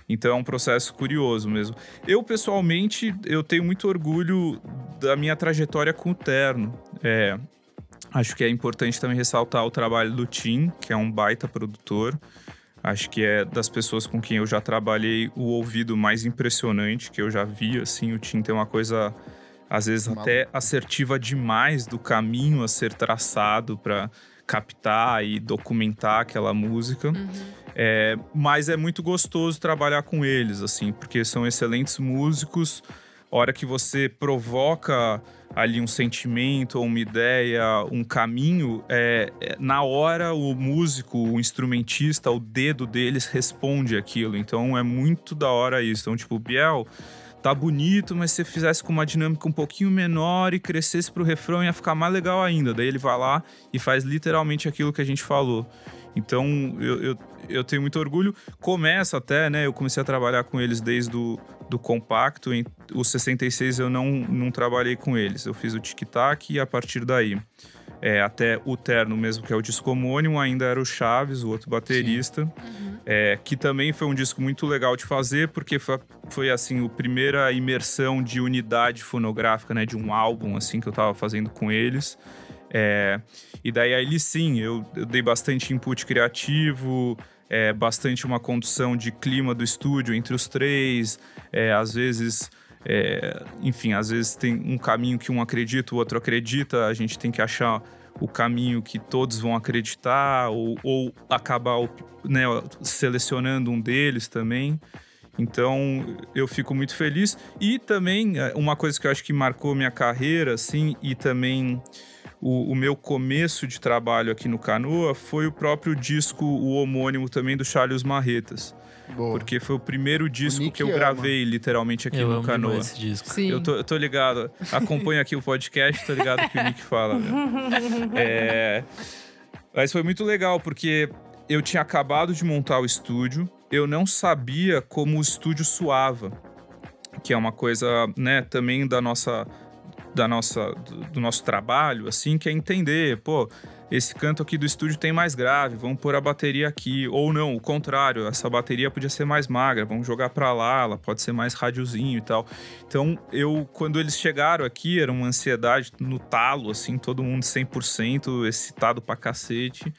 Então é um processo curioso mesmo. Eu, pessoalmente, eu tenho muito orgulho da minha trajetória com o Terno. É, acho que é importante também ressaltar o trabalho do Tim, que é um baita produtor. Acho que é das pessoas com quem eu já trabalhei o ouvido mais impressionante que eu já vi. Assim, o Tim tem uma coisa, às vezes, até assertiva demais do caminho a ser traçado para captar e documentar aquela música. Uhum. É, mas é muito gostoso trabalhar com eles, assim, porque são excelentes músicos. Hora que você provoca ali um sentimento, uma ideia, um caminho, é, é, na hora o músico, o instrumentista, o dedo deles responde aquilo. Então é muito da hora isso. Então, tipo, Biel, tá bonito, mas se você fizesse com uma dinâmica um pouquinho menor e crescesse pro refrão, ia ficar mais legal ainda. Daí ele vai lá e faz literalmente aquilo que a gente falou. Então eu, eu, eu tenho muito orgulho. Começa até, né? Eu comecei a trabalhar com eles desde o do compacto. Em, os 66 eu não, não trabalhei com eles. Eu fiz o tic-tac e a partir daí. É, até o Terno mesmo, que é o disco homônimo, ainda era o Chaves, o outro baterista. Uhum. É, que também foi um disco muito legal de fazer, porque foi, foi assim, a primeira imersão de unidade fonográfica, né? De um álbum, assim, que eu tava fazendo com eles. É, e daí aí sim, eu, eu dei bastante input criativo, é, bastante uma condução de clima do estúdio entre os três, é, às vezes. É, enfim, às vezes tem um caminho que um acredita, o outro acredita, a gente tem que achar o caminho que todos vão acreditar ou, ou acabar né, selecionando um deles também. Então eu fico muito feliz. E também é, uma coisa que eu acho que marcou minha carreira, assim, e também o, o, meu começo de trabalho aqui no Canoa foi o próprio disco, o homônimo também do Charles Marretas. Boa. Porque foi o primeiro disco o que eu ama. gravei literalmente aqui eu no Canoa. Esse disco. Sim. Eu tô, eu tô ligado. Acompanho aqui o podcast, tô ligado o que o Nick fala. Né? É... Mas foi muito legal, porque eu tinha acabado de montar o estúdio, eu não sabia como o estúdio suava, que é uma coisa, né, também da nossa da nossa do, do nosso trabalho, assim, que é entender, pô, esse canto aqui do estúdio tem mais grave, vamos pôr a bateria aqui. Ou não, o contrário, essa bateria podia ser mais magra, vamos jogar para lá, ela pode ser mais radiozinho e tal. Então, eu, quando eles chegaram aqui, era uma ansiedade no talo, assim, todo mundo 100% excitado pra cacete.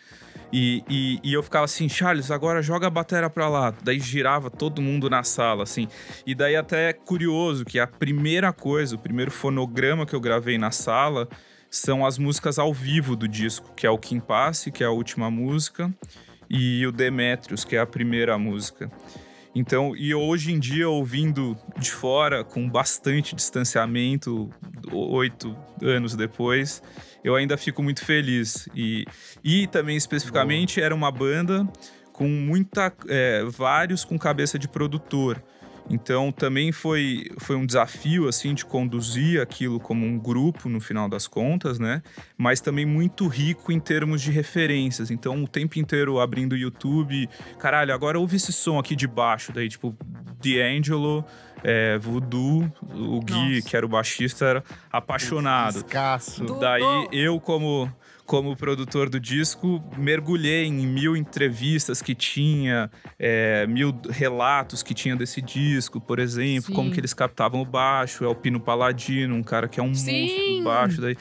E, e, e, eu ficava assim, Charles, agora joga a bateria pra lá. Daí girava todo mundo na sala, assim. E daí até é curioso que a primeira coisa, o primeiro fonograma que eu gravei na sala são as músicas ao vivo do disco, que é o Kim Passe, que é a última música, e o Demetrius, que é a primeira música. Então, e hoje em dia, ouvindo de fora, com bastante distanciamento, oito anos depois, eu ainda fico muito feliz. E, e também, especificamente, era uma banda com muita. É, vários com cabeça de produtor. Então também foi, foi um desafio assim de conduzir aquilo como um grupo no final das contas, né? Mas também muito rico em termos de referências. Então o tempo inteiro abrindo o YouTube, caralho, agora ouve esse som aqui de baixo, daí tipo D'Angelo, é, Voodoo, o Gui, Nossa. que era o baixista, era apaixonado. Escasso. Daí eu como como produtor do disco, mergulhei em mil entrevistas que tinha, é, mil relatos que tinha desse disco, por exemplo, Sim. como que eles captavam o baixo, é o Pino Paladino, um cara que é um Sim. monstro do baixo, daí...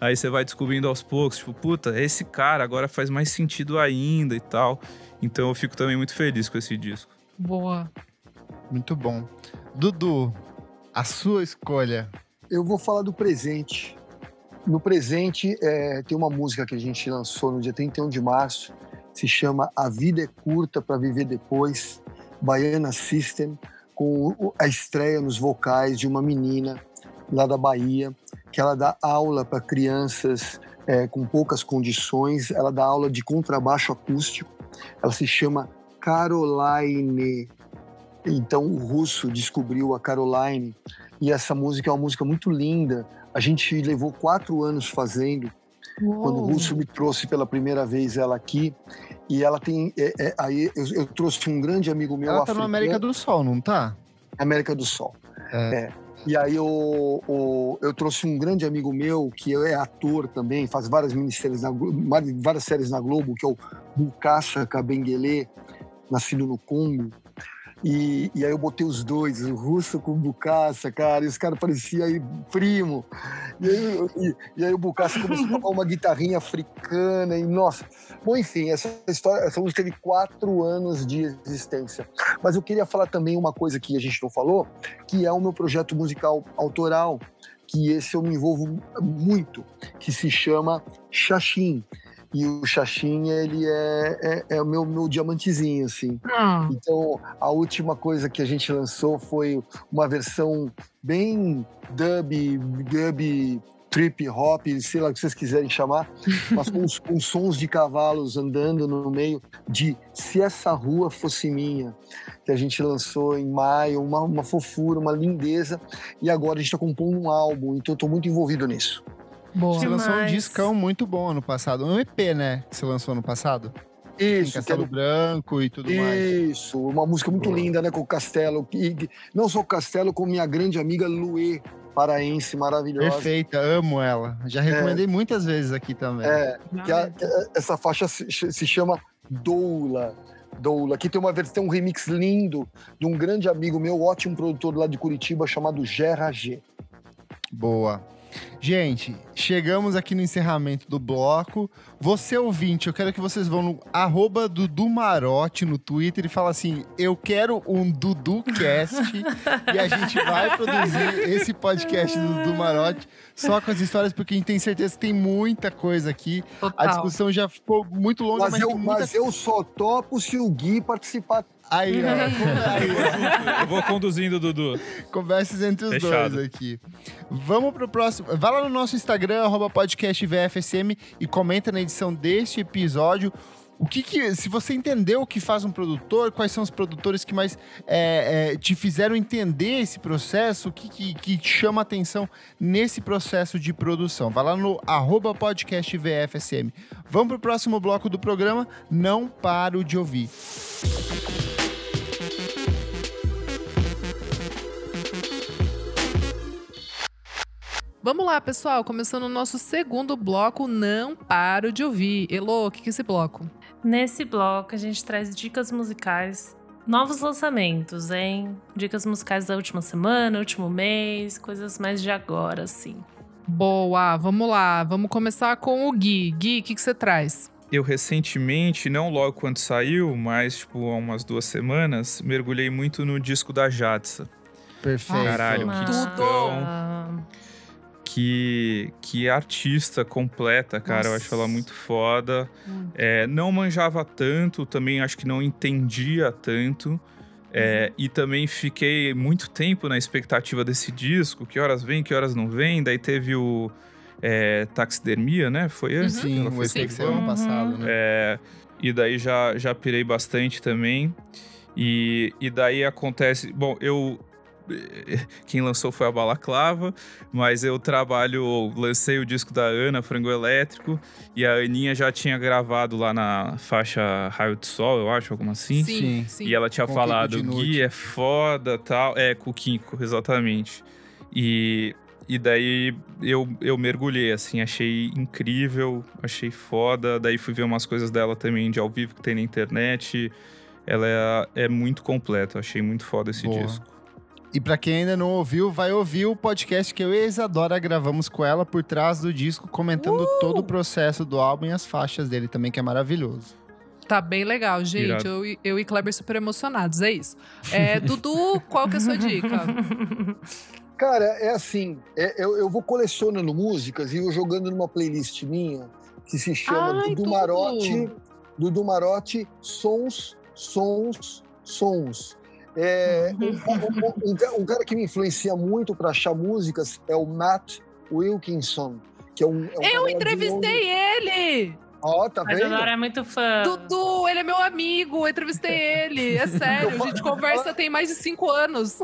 Aí você vai descobrindo aos poucos, tipo, puta, esse cara agora faz mais sentido ainda e tal. Então eu fico também muito feliz com esse disco. Boa. Muito bom. Dudu, a sua escolha. Eu vou falar do presente. No presente, é, tem uma música que a gente lançou no dia 31 de março, se chama A Vida é Curta para Viver Depois, Baiana System, com a estreia nos vocais de uma menina lá da Bahia, que ela dá aula para crianças é, com poucas condições, ela dá aula de contrabaixo acústico, ela se chama Caroline. Então o russo descobriu a Caroline. E essa música é uma música muito linda, a gente levou quatro anos fazendo. Uou. Quando o Russo me trouxe pela primeira vez ela aqui, e ela tem. É, é, aí eu, eu, trouxe um grande amigo meu. Ela tá na América do Sol, não tá? América do Sol. É. é. E aí eu, eu, eu, trouxe um grande amigo meu, que é ator também, faz várias minisséries, na, várias séries na Globo, que é o Bukasha Kabengele, nascido no Congo. E, e aí eu botei os dois, o russo com o Bucaça, cara, e os caras pareciam aí primo. E aí, e, e aí o Bucaça começou a tocar uma guitarrinha africana, e nossa. Bom, enfim, essa história, essa música teve quatro anos de existência. Mas eu queria falar também uma coisa que a gente não falou, que é o meu projeto musical autoral, que esse eu me envolvo muito, que se chama Xaxim. E o Xaxim, ele é, é, é, o meu, meu diamantezinho, assim. Ah. Então, a última coisa que a gente lançou foi uma versão bem dub, dub trip hop, sei lá o que vocês quiserem chamar, mas com, com sons de cavalos andando no meio de Se Essa Rua Fosse Minha, que a gente lançou em maio, uma, uma fofura, uma lindeza, e agora a gente está compondo um álbum, então eu estou muito envolvido nisso. Boa. Você lançou um discão muito bom ano passado. Um EP, né? Que você lançou ano passado. Isso, Castelo quero... Branco e tudo Isso, mais. Isso, uma música muito Boa. linda, né? Com o Castelo. E, não só o Castelo, como minha grande amiga Luê, paraense, maravilhosa. Perfeita, amo ela. Já recomendei é. muitas vezes aqui também. É, que a, que essa faixa se, se chama Doula. Doula. Aqui tem uma versão, tem um remix lindo de um grande amigo meu, ótimo produtor lá de Curitiba, chamado Gerra G. Boa. Gente, chegamos aqui no encerramento do bloco. Você ouvinte, eu quero que vocês vão no arroba Dudu Marote no Twitter e fala assim: eu quero um DuduCast e a gente vai produzir esse podcast do Dudu Marote só com as histórias, porque a gente tem certeza que tem muita coisa aqui. Total. A discussão já ficou muito longa, mas, mas, eu, muita... mas eu só topo se o Gui participar Aí, ó. Aí, ó. Eu vou conduzindo, Dudu. Conversas entre os Fechado. dois aqui. Vamos pro próximo. Vai lá no nosso Instagram, arroba podcast VFSM, e comenta na edição deste episódio. O que que, se você entendeu o que faz um produtor, quais são os produtores que mais é, é, te fizeram entender esse processo, o que, que, que te chama atenção nesse processo de produção. Vai lá no arroba podcast VFSM. Vamos pro próximo bloco do programa. Não paro de ouvir. Vamos lá, pessoal. Começando o nosso segundo bloco, Não Paro de Ouvir. Elô, o que é esse bloco? Nesse bloco, a gente traz dicas musicais, novos lançamentos, hein? Dicas musicais da última semana, último mês, coisas mais de agora, assim. Boa, vamos lá. Vamos começar com o Gui. Gui, o que que você traz? Eu recentemente, não logo quando saiu, mas tipo há umas duas semanas, mergulhei muito no disco da Jadsa. Perfeito. Caralho, que Massa. Que, que artista completa, cara. Eu Nossa. acho ela muito foda. Hum. É, não manjava tanto, também acho que não entendia tanto. É, e também fiquei muito tempo na expectativa desse disco. Que horas vem, que horas não vem. Daí teve o é, Taxidermia, né? Foi esse? Sim, foi que saiu ano Uhum. passado, né? é, e daí já, já pirei bastante também. E, e daí acontece. Bom, eu. Quem lançou foi a Balaclava, mas eu trabalho. Lancei o disco da Ana, Frango Elétrico, e a Aninha já tinha gravado lá na faixa Raio de Sol, eu acho, alguma assim. Sim. sim. E ela tinha Com o falado, Gui é foda tal. É, com o Kinko, exatamente. E, e daí eu, eu mergulhei, assim, achei incrível, achei foda. Daí fui ver umas coisas dela também de ao vivo que tem na internet. Ela é, é muito completa, achei muito foda esse Boa. disco. E pra quem ainda não ouviu, vai ouvir o podcast que eu e a Isadora gravamos com ela por trás do disco, comentando todo o processo do álbum e as faixas dele também, que é maravilhoso. Tá bem legal, gente. Irado. Eu, e- eu e Kleber super emocionados, é isso. É, Dudu, qual que é a sua dica? Cara, é assim, é- eu, eu vou colecionando músicas e eu jogando numa playlist minha que se chama Ai, Dudu tudo. Marotti, Dudu Marotti, Sons, Sons, Sons. É, um, um- um ca- cara que me influencia muito para achar músicas é o Matt Wilkinson, que é um. é um Eu entrevistei ele! Ó, tá A vendo? Isadora é muito fã. Dudu, ele é meu amigo, eu entrevistei ele. É sério, a gente conversa tem mais de cinco anos.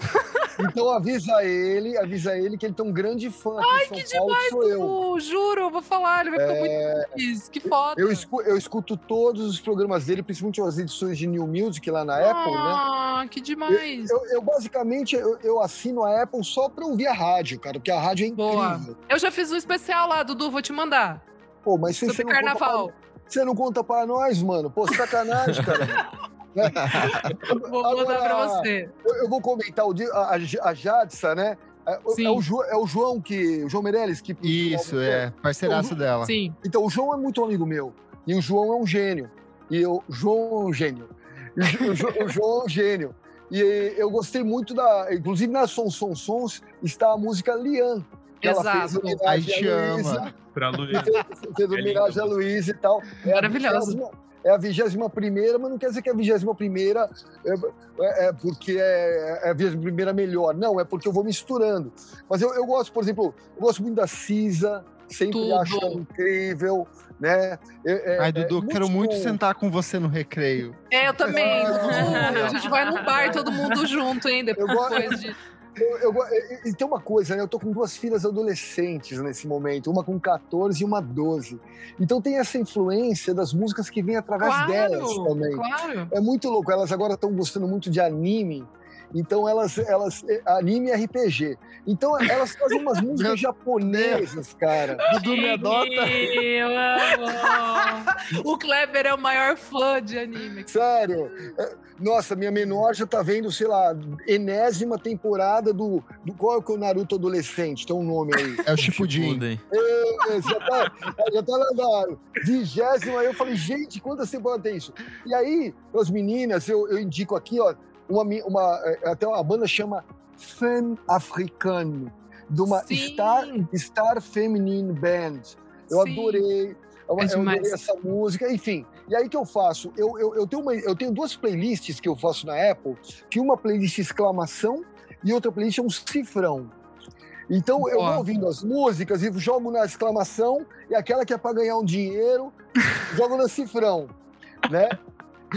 Então avisa ele, avisa ele que ele tem um grande fã aqui em São Paulo, que sou eu. Dudu, juro, eu vou falar, ele vai ficar muito feliz. Que foda. Eu escuto, eu escuto todos os programas dele, principalmente as edições de New Music lá na Apple, né? Ah, que demais. Eu, eu, basicamente eu, eu assino a Apple só pra ouvir a rádio, cara, porque a rádio é Boa. incrível. Eu já fiz um especial lá, Dudu, vou te mandar. Pô, mas você, você não conta carnaval. pra, você não conta pra nós, mano. Pô, sacanagem, cara. Né? Vou Agora, mandar pra você. Eu, eu vou comentar o dia, a, a Jadsa, né? É, é o, Jo- é o João que. O João Meirelles que. Isso, é. Parceiraço dela. Sim. Então, o João é muito amigo meu. E o João é um gênio. E o João é um gênio. O, Jo- o Jo- o João é um gênio. E eu gostei muito da. Inclusive, na Sons Sons Sons está a música Lian. Que ela fez Exato. Aí te à Luísa, ama. Pra Luísa. fez homenagem à Luísa e tal. É vigésima- É a vigésima primeira, mas não quer dizer que é a vigésima primeira é, é- é porque é, é a vigésima primeira melhor. Não, é porque eu vou misturando. Mas eu, eu gosto, por exemplo, eu gosto muito da Cisa, sempre Tudo. acho ela incrível, né? É- é- Ai, é Dudu, quero muito bom. sentar com você no recreio. É, eu também, Ah. A gente vai num bar todo mundo junto, hein? Eu gosto- Depois de... Eu, eu, e, tem uma coisa, né? Eu tô com duas filhas adolescentes nesse momento, uma com 14 e uma 12. Então tem essa influência das músicas que vêm através Claro, delas também. claro. É muito louco. Elas agora estão gostando muito de anime. Então elas, elas é, anime e RPG. Então elas fazem umas músicas japonesas, cara. Dudu me adota. Eu amo. O Kleber é o maior fã de anime. Sério. É, Nossa, minha menor já tá vendo, sei lá, enésima temporada do, do qual é que é o Naruto adolescente? Tem um nome aí. É o Shippuden. Shippuden. É, já tá, já tá na vigésima. Aí eu falei, gente, quantas temporadas tem isso? E aí, as meninas, eu, eu indico aqui, ó, uma, uma, é, até uma banda chama Femme Africaine, de uma Sim. Star, Star Feminine Band. Eu Sim. adorei. uma- É eu adorei essa música, enfim. E aí que eu faço? Eu, eu, eu, tenho uma, eu tenho duas playlists que eu faço na Apple, que uma playlist exclamação e outra playlist é um cifrão. Então eu Boa. vou ouvindo as músicas e jogo na exclamação e aquela que é para ganhar um dinheiro, jogo no cifrão, né?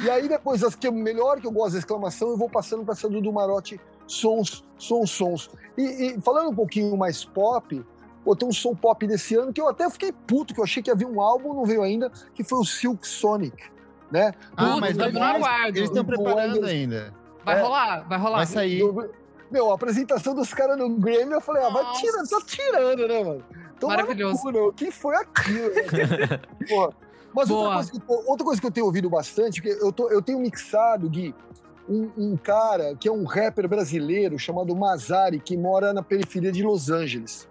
E aí depois as que melhor que eu gosto da exclamação, eu vou passando para essa do Marote sons, sons, sons. E, e falando um pouquinho mais pop, pô, tem um som pop desse ano que eu até fiquei puto, que eu achei que havia um álbum, não veio ainda, que foi o Silk Sonic, né? Ah, mas eles- no aguardo. eles estão Do preparando Wonders. ainda. Vai É. rolar, vai rolar. Vai sair. Do- Meu, a apresentação dos caras no Grammy, eu falei, ah, vai tirando, tá tirando, né, mano? Maravilhoso. cu? O que foi aquilo? né? Porra. Mas outra coisa, que, eu- outra coisa que eu tenho ouvido bastante, que eu, tô, eu tenho mixado, Gui, um, um cara que é um rapper brasileiro chamado Mazari, que mora na periferia de Los Angeles.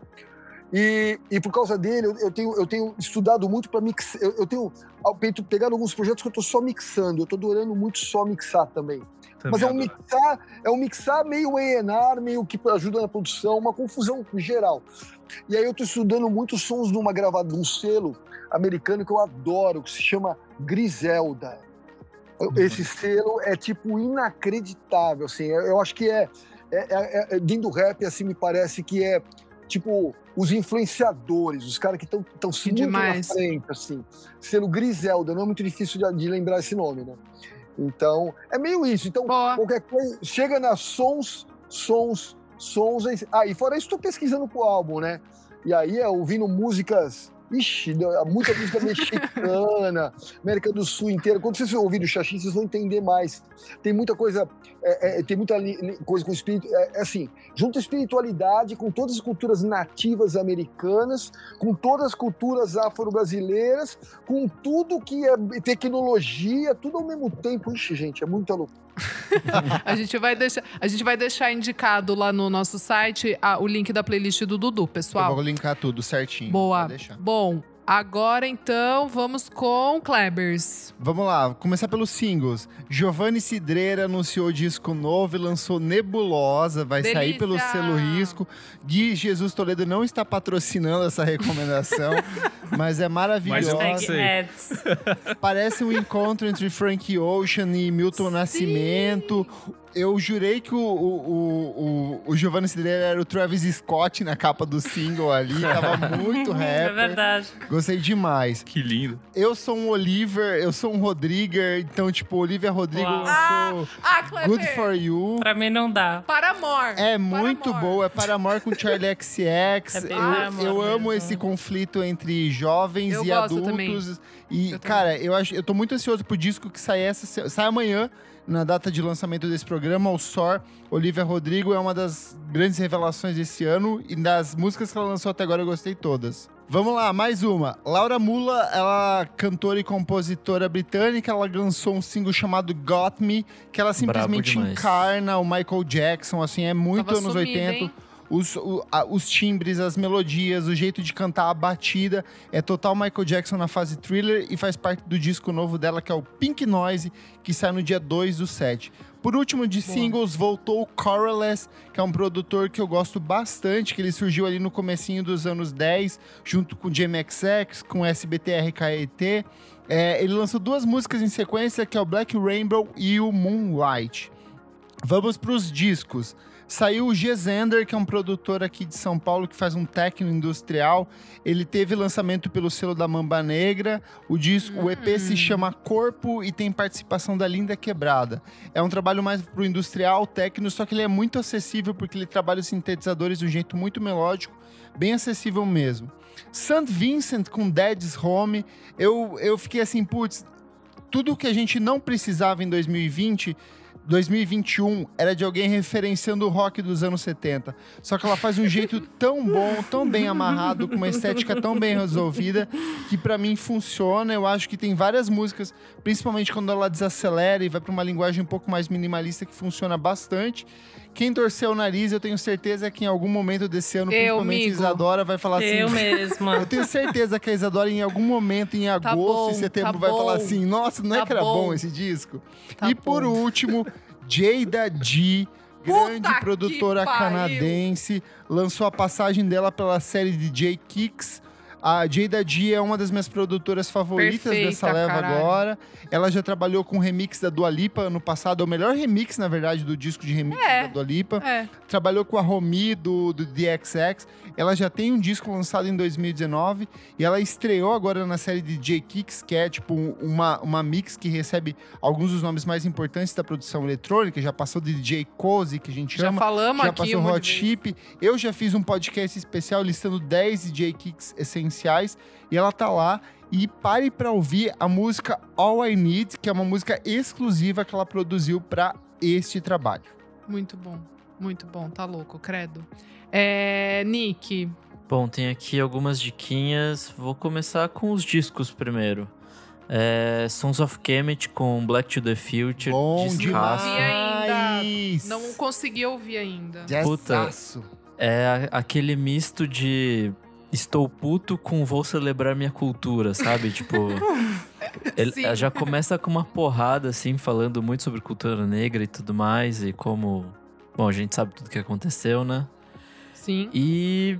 E, e por causa dele, eu, eu tenho, eu tenho estudado muito para mixar. Eu, eu tenho peito, pegado alguns projetos que eu tô só mixando. Eu tô adorando muito só mixar também. Também Mas é um adoro. mixar, é um mixar meio A&R, meio que ajuda na produção, uma confusão geral. E aí eu tô estudando muitos sons de uma gravada, de um selo americano que eu adoro, que se chama Griselda. Eu- Esse selo é tipo inacreditável, assim. Eu, acho que é, é, é- é- dentro do rap, assim, me parece que é tipo os influenciadores, os caras que estão tão Que muito na frente, assim. Selo Griselda, não é muito difícil de, de lembrar esse nome, né? Então, é meio isso. Então, Boa. qualquer coisa, chega nas sons, sons, sons. aí- Ah, e fora isso, estou pesquisando pro álbum, né? E aí é ouvindo músicas. Ixi, muita música mexicana, América do Sul inteira. Quando vocês ouvirem o Xaxim, vocês vão entender mais. Tem muita coisa, é, é, tem muita coisa com espírito. É, é assim, junta espiritualidade com todas as culturas nativas americanas, com todas as culturas afro-brasileiras, com tudo que é tecnologia, tudo ao mesmo tempo. Ixi, gente, é muita loucura. A gente vai deixar, a gente vai deixar indicado lá no nosso site a- o link da playlist do Dudu, Eu pessoal. vou linkar tudo certinho. Boa. Bom, agora então vamos com Klebers. Vamos lá, começar pelos singles. Giovanni Cidreira anunciou disco novo e lançou Nebulosa, vai sair Delícia! pelo selo Risco. Gui Jesus Toledo não está patrocinando essa recomendação, mas é maravilhosa. Mas. Parece um encontro entre Frank Ocean e Milton Nascimento. Eu jurei que o, o, o, o, Giovanni Cidreira era o Travis Scott na capa do single ali. Tava muito É rapper. verdade. Gostei demais. Que lindo. Eu sou um Oliver, eu sou um Rodriguer. Então, tipo, Olivia Rodrigo, Uau. eu sou Ah, Kleber! Good For You. Pra mim não dá. Para amor. É muito Paramore. boa, é Paramore com Charlie XX. É eu, Paramore eu amo esse conflito entre jovens Eu e gosto adultos. também. E, Eu cara, eu acho, eu tô muito ansioso pro disco que sai essa sai amanhã, na data de lançamento desse programa. O Sor, Olivia Rodrigo, é uma das grandes revelações desse ano. E das músicas que ela lançou até agora, eu gostei todas. Vamos lá, mais uma. Laura Mula, ela é cantora e compositora britânica, ela lançou um single chamado Got Me, que ela simplesmente encarna o Michael Jackson, assim, é muito Tava anos sumida, 80 hein? Os, o- a- os timbres, as melodias, o jeito de cantar, a batida. É total Michael Jackson na fase thriller e faz parte do disco novo dela, que é o Pink Noise, que sai no dia 2 do 7. Por último, de singles, voltou o Coraless, que é um produtor que eu gosto bastante, que ele surgiu ali no comecinho dos anos 10, junto com o JMXX, com SBTRKET. É, ele lançou duas músicas em sequência, que é o Black Rainbow e o Moonlight. Vamos para os discos. Saiu o Gezender, que é um produtor aqui de São Paulo que faz um techno industrial. Ele teve lançamento pelo selo da Mamba Negra. O disco, o EP se chama Corpo e tem participação da Linda Quebrada. É um trabalho mais pro industrial, techno, só que ele é muito acessível porque ele trabalha os sintetizadores de um jeito muito melódico, bem acessível mesmo. St. Vincent com Dad's Home, eu, eu fiquei assim, putz, tudo que a gente não precisava em 2020, 2021 era de alguém referenciando o rock dos anos 70. Só que ela faz um jeito tão bom, tão bem amarrado, com uma estética tão bem resolvida, que pra mim funciona. Eu acho que tem várias músicas, principalmente quando ela desacelera e vai pra uma linguagem um pouco mais minimalista, que funciona bastante. Quem torceu o nariz, eu tenho certeza que em algum momento desse ano, Eu, principalmente amigo. Isadora, vai falar assim. Eu mesma. Eu tenho certeza que a Isadora, em algum momento, em agosto bom, e setembro, tá vai falar bom. assim: nossa, não é Tá que era bom. bom. esse disco? Tá e por bom. último, Jada G. Grande Puta produtora canadense, lançou a passagem dela pela série DJ Kicks. A Jada G é uma das minhas produtoras favoritas Perfeita, dessa leva caralho. agora. Ela já trabalhou com o remix da Dua Lipa ano passado. É o melhor remix, na verdade, do disco de remix É. da Dua Lipa. É. Trabalhou com a Romi do, do DXX. Ela já tem um disco lançado em 2019. E ela estreou agora na série de J Kicks, que é tipo um- uma, uma mix que recebe alguns dos nomes mais importantes da produção eletrônica. Já passou de DJ Cozy, que a gente Já chama. falamos Já aqui passou um Hot. Chip. Eu já fiz um podcast especial listando 10 DJ Kicks essenciais. E ela tá lá. E pare pra ouvir a música All I Need, que é uma música exclusiva que ela produziu pra este trabalho. Muito bom, muito bom, tá louco, credo. É, Nick, Bom, tem aqui algumas diquinhas. Vou começar com os discos primeiro. É, Sons of Kemet com Black to the Future. Bom descasso. demais! não consegui ouvir ainda. Puta. Jazzaço. É aquele misto de estou puto com vou celebrar minha cultura, sabe? tipo, ele Sim. já começa com uma porrada assim, falando muito sobre cultura negra e tudo mais e como, bom, a gente sabe tudo que aconteceu, né? Sim. E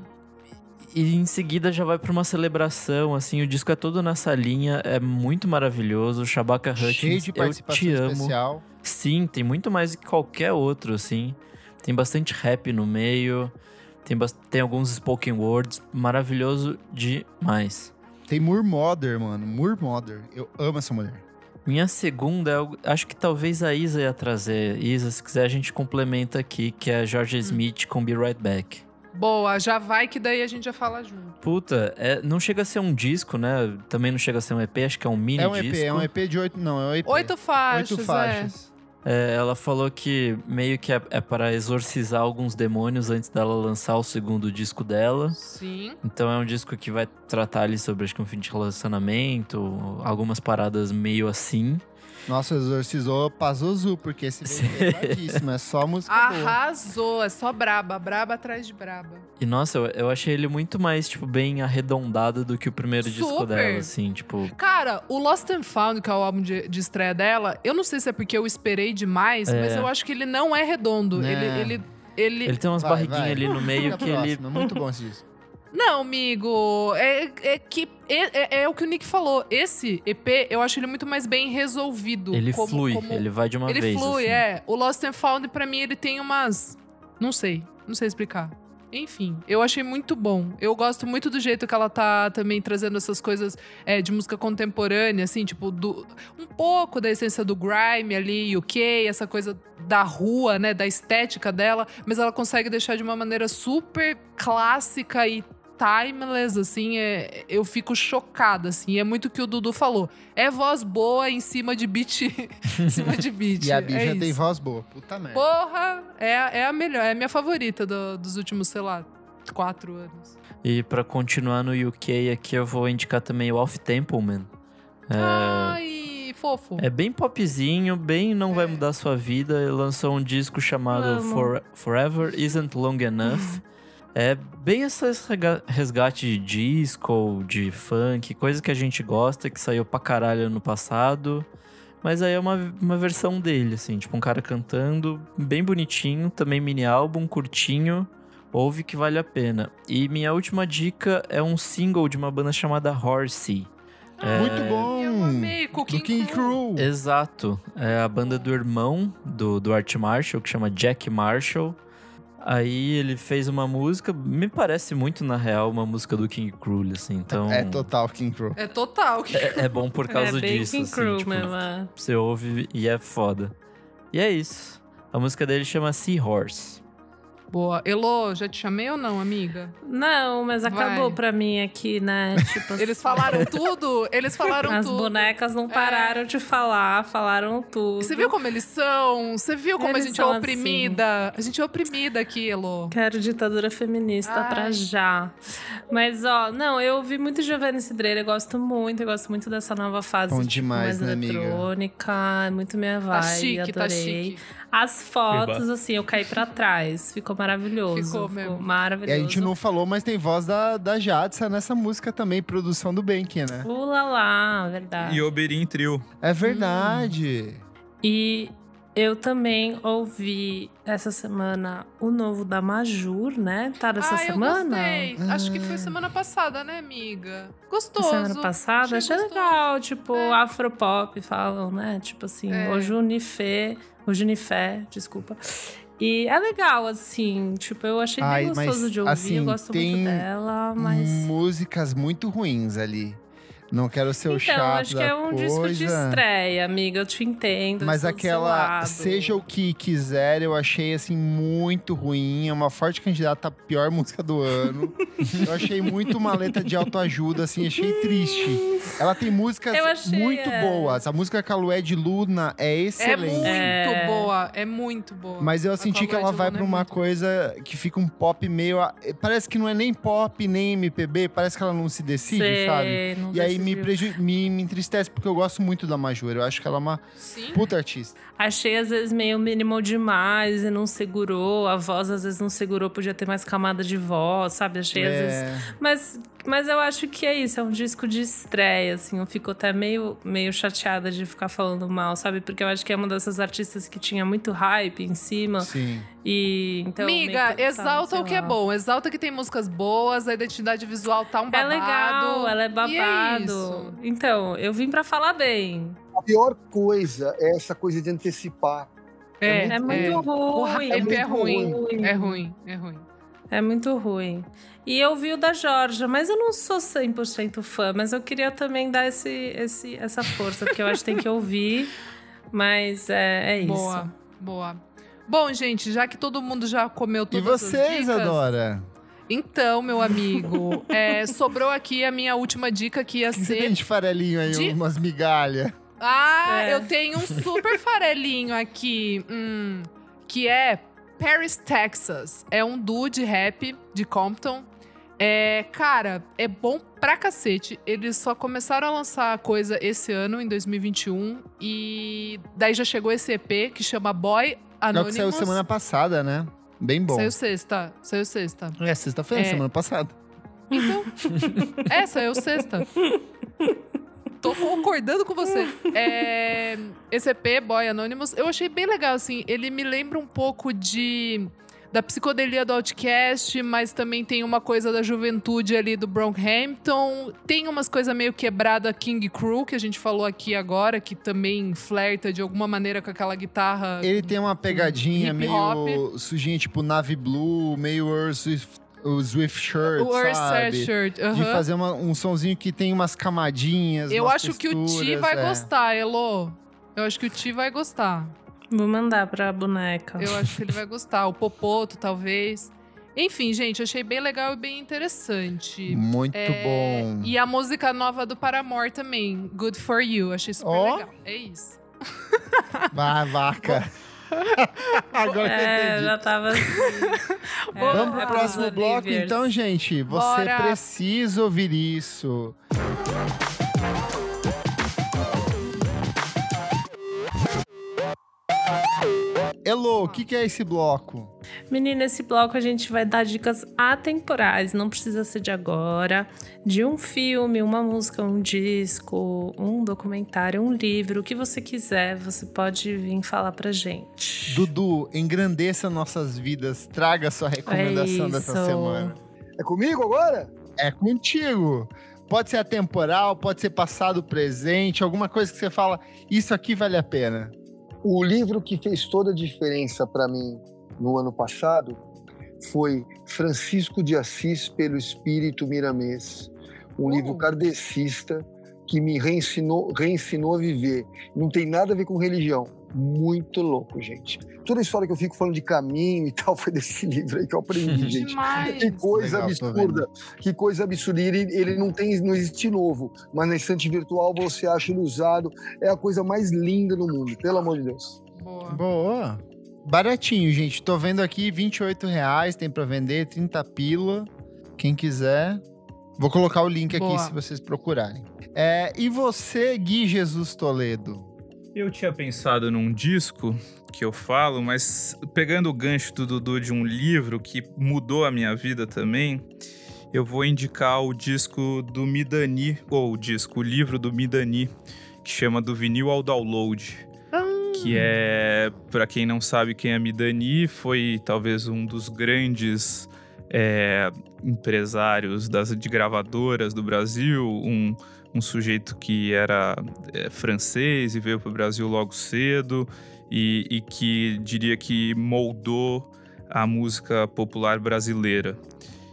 e em seguida já vai pra uma celebração, assim, o disco é todo nessa linha, é muito maravilhoso, Shabaka Cheio Hutchins, de eu participação te amo. especial. Sim, tem muito mais do que qualquer outro, assim. Tem bastante rap no meio. Tem, tem alguns spoken words. Maravilhoso demais. Tem Moore Mother, mano. Moore Mother. Eu amo essa mulher. Minha segunda, eu acho que talvez a Isa ia trazer. Isa, se quiser a gente complementa aqui, que é a Georgia Smith com Be Right Back. Boa, já vai que daí a gente já fala junto. Puta, é- não chega a ser um disco, né? Também não chega a ser um EP, acho que é um mini É um EP, disco. é um EP de oito. Não, é um EP. Oito faixas, Oito faixas. É, ela falou que meio que é, é para exorcizar alguns demônios antes dela lançar o segundo disco dela. é. Sim. Então é um disco que vai tratar ali sobre acho que um fim de relacionamento, algumas paradas meio assim. Nossa, exorcizou Pazuzu, porque esse é bravíssimo, é só música boa. Arrasou, é só braba, braba atrás de braba. E nossa, eu, eu achei ele muito mais, tipo, bem arredondado do que o primeiro disco Super. dela, assim, tipo. Cara, o Lost and Found, que é o álbum de, de estreia dela, eu não sei se é porque eu esperei demais, É. mas eu acho que ele não é redondo. Né. Ele, ele, ele, Ele tem umas Vai, barriguinhas vai. ali no meio que ele. é Muito bom esse disco. Não, amigo, é, é que é, é- é o que o Nick falou. Esse EP, eu acho ele muito mais bem resolvido. Ele como- flui, como- ele vai de uma ele vez. flui, assim. é. O Lost and Found, pra mim, ele tem umas. Não sei, não sei explicar. Enfim, eu achei muito bom. Eu gosto muito do jeito que ela tá também trazendo essas coisas é, de música contemporânea, assim, tipo, do, um pouco da essência do grime ali, UK, essa coisa da rua, né, da estética dela, mas ela consegue deixar de uma maneira super clássica e timeless, assim, é, eu fico chocada, assim, é muito o que o Dudu falou. É voz boa em cima de beat, em cima de beat. E a é bicha tem isso. voz boa. Puta merda. Porra, é, a- é a melhor, é a minha favorita do- dos últimos, sei lá, quatro anos. E pra continuar no UK aqui, eu vou indicar também o Off Templeman. Ai, fofo. É bem popzinho, bem não vai mudar a sua vida. Ele lançou um disco chamado. For- Forever Isn't Long Enough. É bem esse rega- resgate de disco, de funk, coisa que a gente gosta, que saiu pra caralho ano passado. Mas aí é uma, uma versão dele, assim, tipo um cara cantando, bem bonitinho, também mini álbum, curtinho. Ouve que vale a pena. E minha última dica é um single de uma banda chamada Horsey. É, Muito bom. Eu amei, Cooking Do King Crew. Crew. Exato. É a banda do irmão do, do Art Marshall, que chama Jack Marshall. Aí ele fez uma música, me parece muito, na real, uma música do King Cruel, assim. Então, É total King Crew. É total. é, é bom por causa é disso, King assim. Tipo, mesmo. é. Você ouve e é foda. E é isso. A música dele chama Seahorse. Boa. Elô, já te chamei ou não, amiga? Não, mas acabou Vai. pra mim aqui, né? Tipo, Eles falaram tudo? Eles falaram As tudo. bonecas não pararam de falar, falaram tudo. Você viu como eles são? Você viu como Eles a gente é oprimida? A gente é oprimida aqui, Elô. Quero ditadura feminista Ai. pra já. Mas, ó, não, eu ouvi muito Giovanni Cidreira, eu gosto muito, eu gosto muito dessa nova fase. Bom tipo, demais, mais né, amiga? eletrônica, é muito minha vibe, Tá chique, tá adorei. chique. As fotos, assim, eu caí pra trás, ficou maravilhoso. Ficou mesmo. E maravilhoso. a gente não falou, mas tem voz da, da Jadsa nessa música também, produção do Bank, né? Ula lá, verdade. E Oberin Trio. É verdade. E Eu também ouvi essa semana o novo da Majur, né? Tá dessa ah, semana? eu gostei. Acho que foi Ah. semana passada, né, amiga? Gostoso. Semana passada, achei, gostoso. legal, tipo, É. afropop falam, né? Tipo assim, É. o Junifé, o Junifé, desculpa. E é legal, assim, tipo, eu achei Ai, bem mas, gostoso de ouvir, assim, eu gosto tem muito dela, mas... Músicas muito ruins ali. Não quero ser o Então, chato acho da que é um disco de coisa. estreia, amiga, eu te entendo. Mas aquela. Seja o que quiser, eu achei assim muito ruim. É uma forte candidata à pior música do ano. eu achei muito uma letra de autoajuda, assim, achei triste. Ela tem músicas achei, muito é. boas. A música com a Lué de Luna é É excelente. muito É. boa, é muito boa. Mas eu A senti que ela vai pra é uma muito coisa que fica um pop meio. a- Parece que não é nem pop, nem MPB, parece que ela não se decide, Sei, sabe? não E aí me, preju... me, me entristece, porque eu gosto muito da Major. Eu acho que ela é uma Sim. puta artista. Achei às vezes meio minimal demais e não segurou. A voz às vezes não segurou, podia ter mais camada de voz, sabe? Achei às vezes. É, Mas, mas eu acho que é isso, é um disco de estreia, assim. Eu fico até meio, meio chateada de ficar falando mal, sabe? Porque eu acho que é uma dessas artistas que tinha muito hype em cima. sim. E então. que, exalta sabe, o que é lá. bom. Exalta que tem músicas boas, a identidade visual tá um É babado. legal, ela é E babado. isso. então, eu vim pra falar bem. A pior coisa é essa coisa de antecipar. É, É muito é. O ruim. hype é ruim. ruim. É ruim, é ruim. É muito ruim. E eu vi o da Georgia, mas eu não sou 100% fã, mas eu queria também dar esse, esse, essa força, porque eu acho que tem que ouvir. Mas é, é isso. Boa, boa. Bom, gente, já que todo mundo já comeu E todas você, as dicas... Isadora? Então, meu amigo, é, sobrou aqui a minha última dica que ia que você tem ser... de farelinho aí, de- umas migalhas? Ah, É. eu tenho um super farelinho aqui, hum, que é Paris, Texas. É um duo de rap de Compton. É, cara, é bom pra cacete. Eles só começaram a lançar coisa esse ano, em 2021. E daí já chegou esse EP que chama Boy É o que Anonymous. saiu semana passada, né? Bem bom. Saiu sexta. Saiu sexta. É, sexta-feira, É. semana passada. Então, é, saiu sexta. Tô concordando com você. É, esse EP, Boy Anonymous, eu achei bem legal, assim. Ele me lembra um pouco de... Da psicodelia do Outcast, mas também tem uma coisa da juventude ali do Brockhampton. Tem umas coisas meio quebrada King Crew, que a gente falou aqui agora, que também flerta de alguma maneira com aquela guitarra. Ele tem uma pegadinha meio sujinha, tipo Navy Blue, meio Earth o Swift Shirt, o sabe? Shirt. De fazer uma- um sonzinho que tem umas camadinhas, Eu umas acho que o Ti texturas, vai é. gostar, Elo. Eu acho que o Ti vai gostar. Vou mandar pra boneca. Eu acho que ele vai gostar. O Popoto, talvez. Enfim, gente, achei bem legal e bem interessante. Muito É, bom. E a música nova do Paramore também, Good For You. Achei super Ó. legal. É isso. Vai, vaca. Agora que eu É, entendi. já tava assim. É, Vamos pro é próximo bloco, Oliviers. então, gente. Você Bora. precisa ouvir isso. Elo, o que, que é esse bloco? Menina, esse bloco a gente vai dar dicas atemporais, não precisa ser de agora, de um filme, uma música, um disco, um documentário, um livro, o que você quiser, você pode vir falar pra gente. Dudu, engrandeça nossas vidas. Traga sua recomendação dessa isso. semana. É comigo agora? É contigo. Pode ser atemporal, pode ser passado, presente, alguma coisa que você fala, isso aqui vale a pena. O livro que fez toda a diferença para mim no ano passado foi Francisco de Assis pelo Espírito Miramês, um livro kardecista que me reensinou, reensinou a viver. Não tem nada a ver com religião. Muito louco, gente. Toda a história que eu fico falando de caminho e tal foi desse livro aí que eu aprendi, gente. Demais. Que coisa Legal, absurda. Que coisa absurda. Ele, ele não tem, não existe novo, mas na estante virtual você acha ele usado. É a coisa mais linda do mundo, pelo amor de Deus. Boa. Boa. Baratinho, gente. Tô vendo aqui, 28 reais, tem pra vender, 30 pila. Quem quiser. Vou colocar o link aqui Boa. se vocês procurarem. É, e você, Gui Jesus Toledo? Eu tinha pensado num disco que eu falo, mas pegando o gancho do Dudu de um livro que mudou a minha vida também, eu vou indicar o disco do Midani, ou o disco, o livro do Midani, que chama Do Vinil ao Download. que é, para quem não sabe quem é Midani, foi talvez um dos grandes é, empresários das, de gravadoras do Brasil, um, um sujeito que era é, francês e veio para o Brasil logo cedo e, e que diria que moldou a música popular brasileira.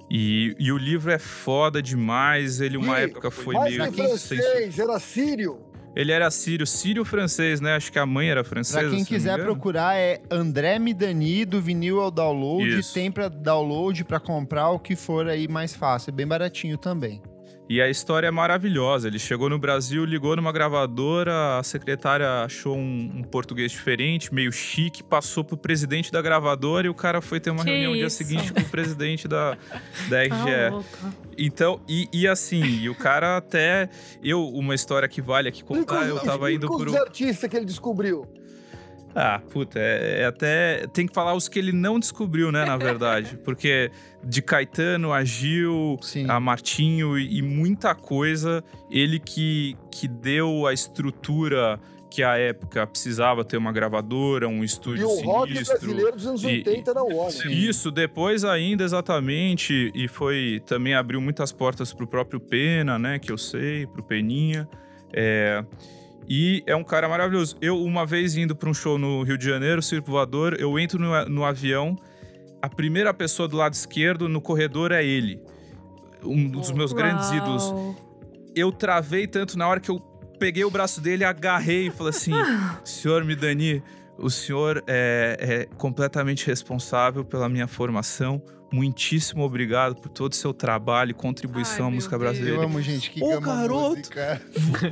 E, e, o livro é foda demais. Ele, uma Ih, época, foi Mas meio. em francês, era sírio. Ele era sírio, sírio-francês, né? Acho que a mãe era francesa. Pra quem quiser procurar, é André Midani, do vinil ao download. Isso. Tem pra download, pra comprar o que for aí mais fácil. É bem baratinho também. E a história é maravilhosa. Ele chegou no Brasil, ligou numa gravadora, a secretária achou um, um português diferente, meio chique, passou pro presidente da gravadora e o cara foi ter uma Que reunião no dia isso? seguinte com o presidente da, da Tá RGE. Então, e, e assim, e o cara até. Eu, uma história que vale aqui contar, eu tava indo com pro. os artistas que ele descobriu. Ah, puta, é, é até. Tem que falar os que ele não descobriu, né, na verdade. Porque de Caetano a Gil, Sim. a Martinho e, e muita coisa, ele que, que deu a estrutura que a época precisava ter uma gravadora, um E estúdio o rock sinistro. brasileiro dos anos E- 80 era o homem. Sim. Isso, depois ainda, exatamente, e foi, também abriu muitas portas pro próprio Pena, né, que eu sei, pro Peninha, é, e é um cara maravilhoso. Eu, uma vez indo para um show no Rio de Janeiro, Circo Voador, eu entro no, no avião, a primeira pessoa do lado esquerdo no corredor é ele, um dos meus grandes Uau. ídolos. Eu travei tanto na hora que eu peguei o braço dele, agarrei e falei assim: Senhor Midani, o senhor é, é completamente responsável pela minha formação. Muitíssimo obrigado por todo o seu trabalho e contribuição Ai, à música Deus. Eu brasileira. amo gente que Ô, ama garoto! música.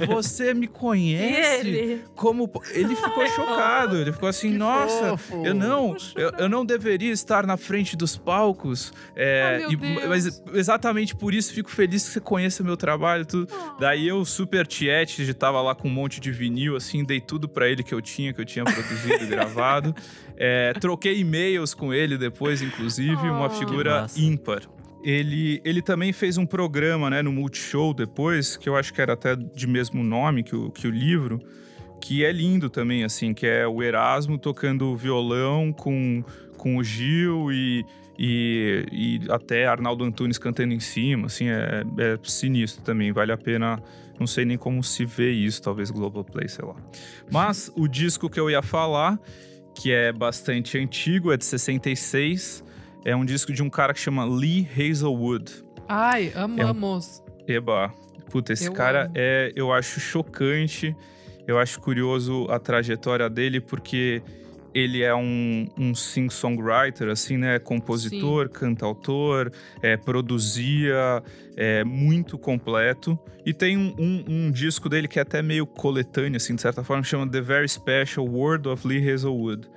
Você me conhece? ele? Como. Ele ficou chocado. Ele ficou assim: Que Nossa, fofo. eu não, eu, eu não deveria estar na frente dos palcos. é, Ai, e- mas exatamente por isso fico feliz que você conheça meu trabalho. Tudo. Daí eu, super tiete, já tava lá com um monte de vinil, assim, dei tudo pra ele que eu tinha, que eu tinha produzido e gravado. É, troquei e-mails com ele depois, inclusive, uma Oh. figura Que massa. ímpar. Ele, ele também fez um programa, né, no Multishow depois, que eu acho que era até de mesmo nome que o, que o livro, que é lindo também, assim, que é o Erasmo tocando violão com, com o Gil e, e, e até Arnaldo Antunes cantando em cima, assim, é, é sinistro também, vale a pena, não sei nem como se vê isso, talvez Globoplay, sei lá. Mas o disco que eu ia falar, que é bastante antigo, é de 66, é um disco de um cara que chama Lee Hazelwood. Ai, É um- amamos. Eba, puta, esse Eu cara amo. é, eu acho chocante, eu acho curioso a trajetória dele, porque ele é um, um sing-songwriter, assim, né? Compositor, cantautor, é, produzia, é muito completo. E tem um, um- um disco dele que é até meio coletâneo, assim, de certa forma, que chama The Very Special World of Lee Hazelwood.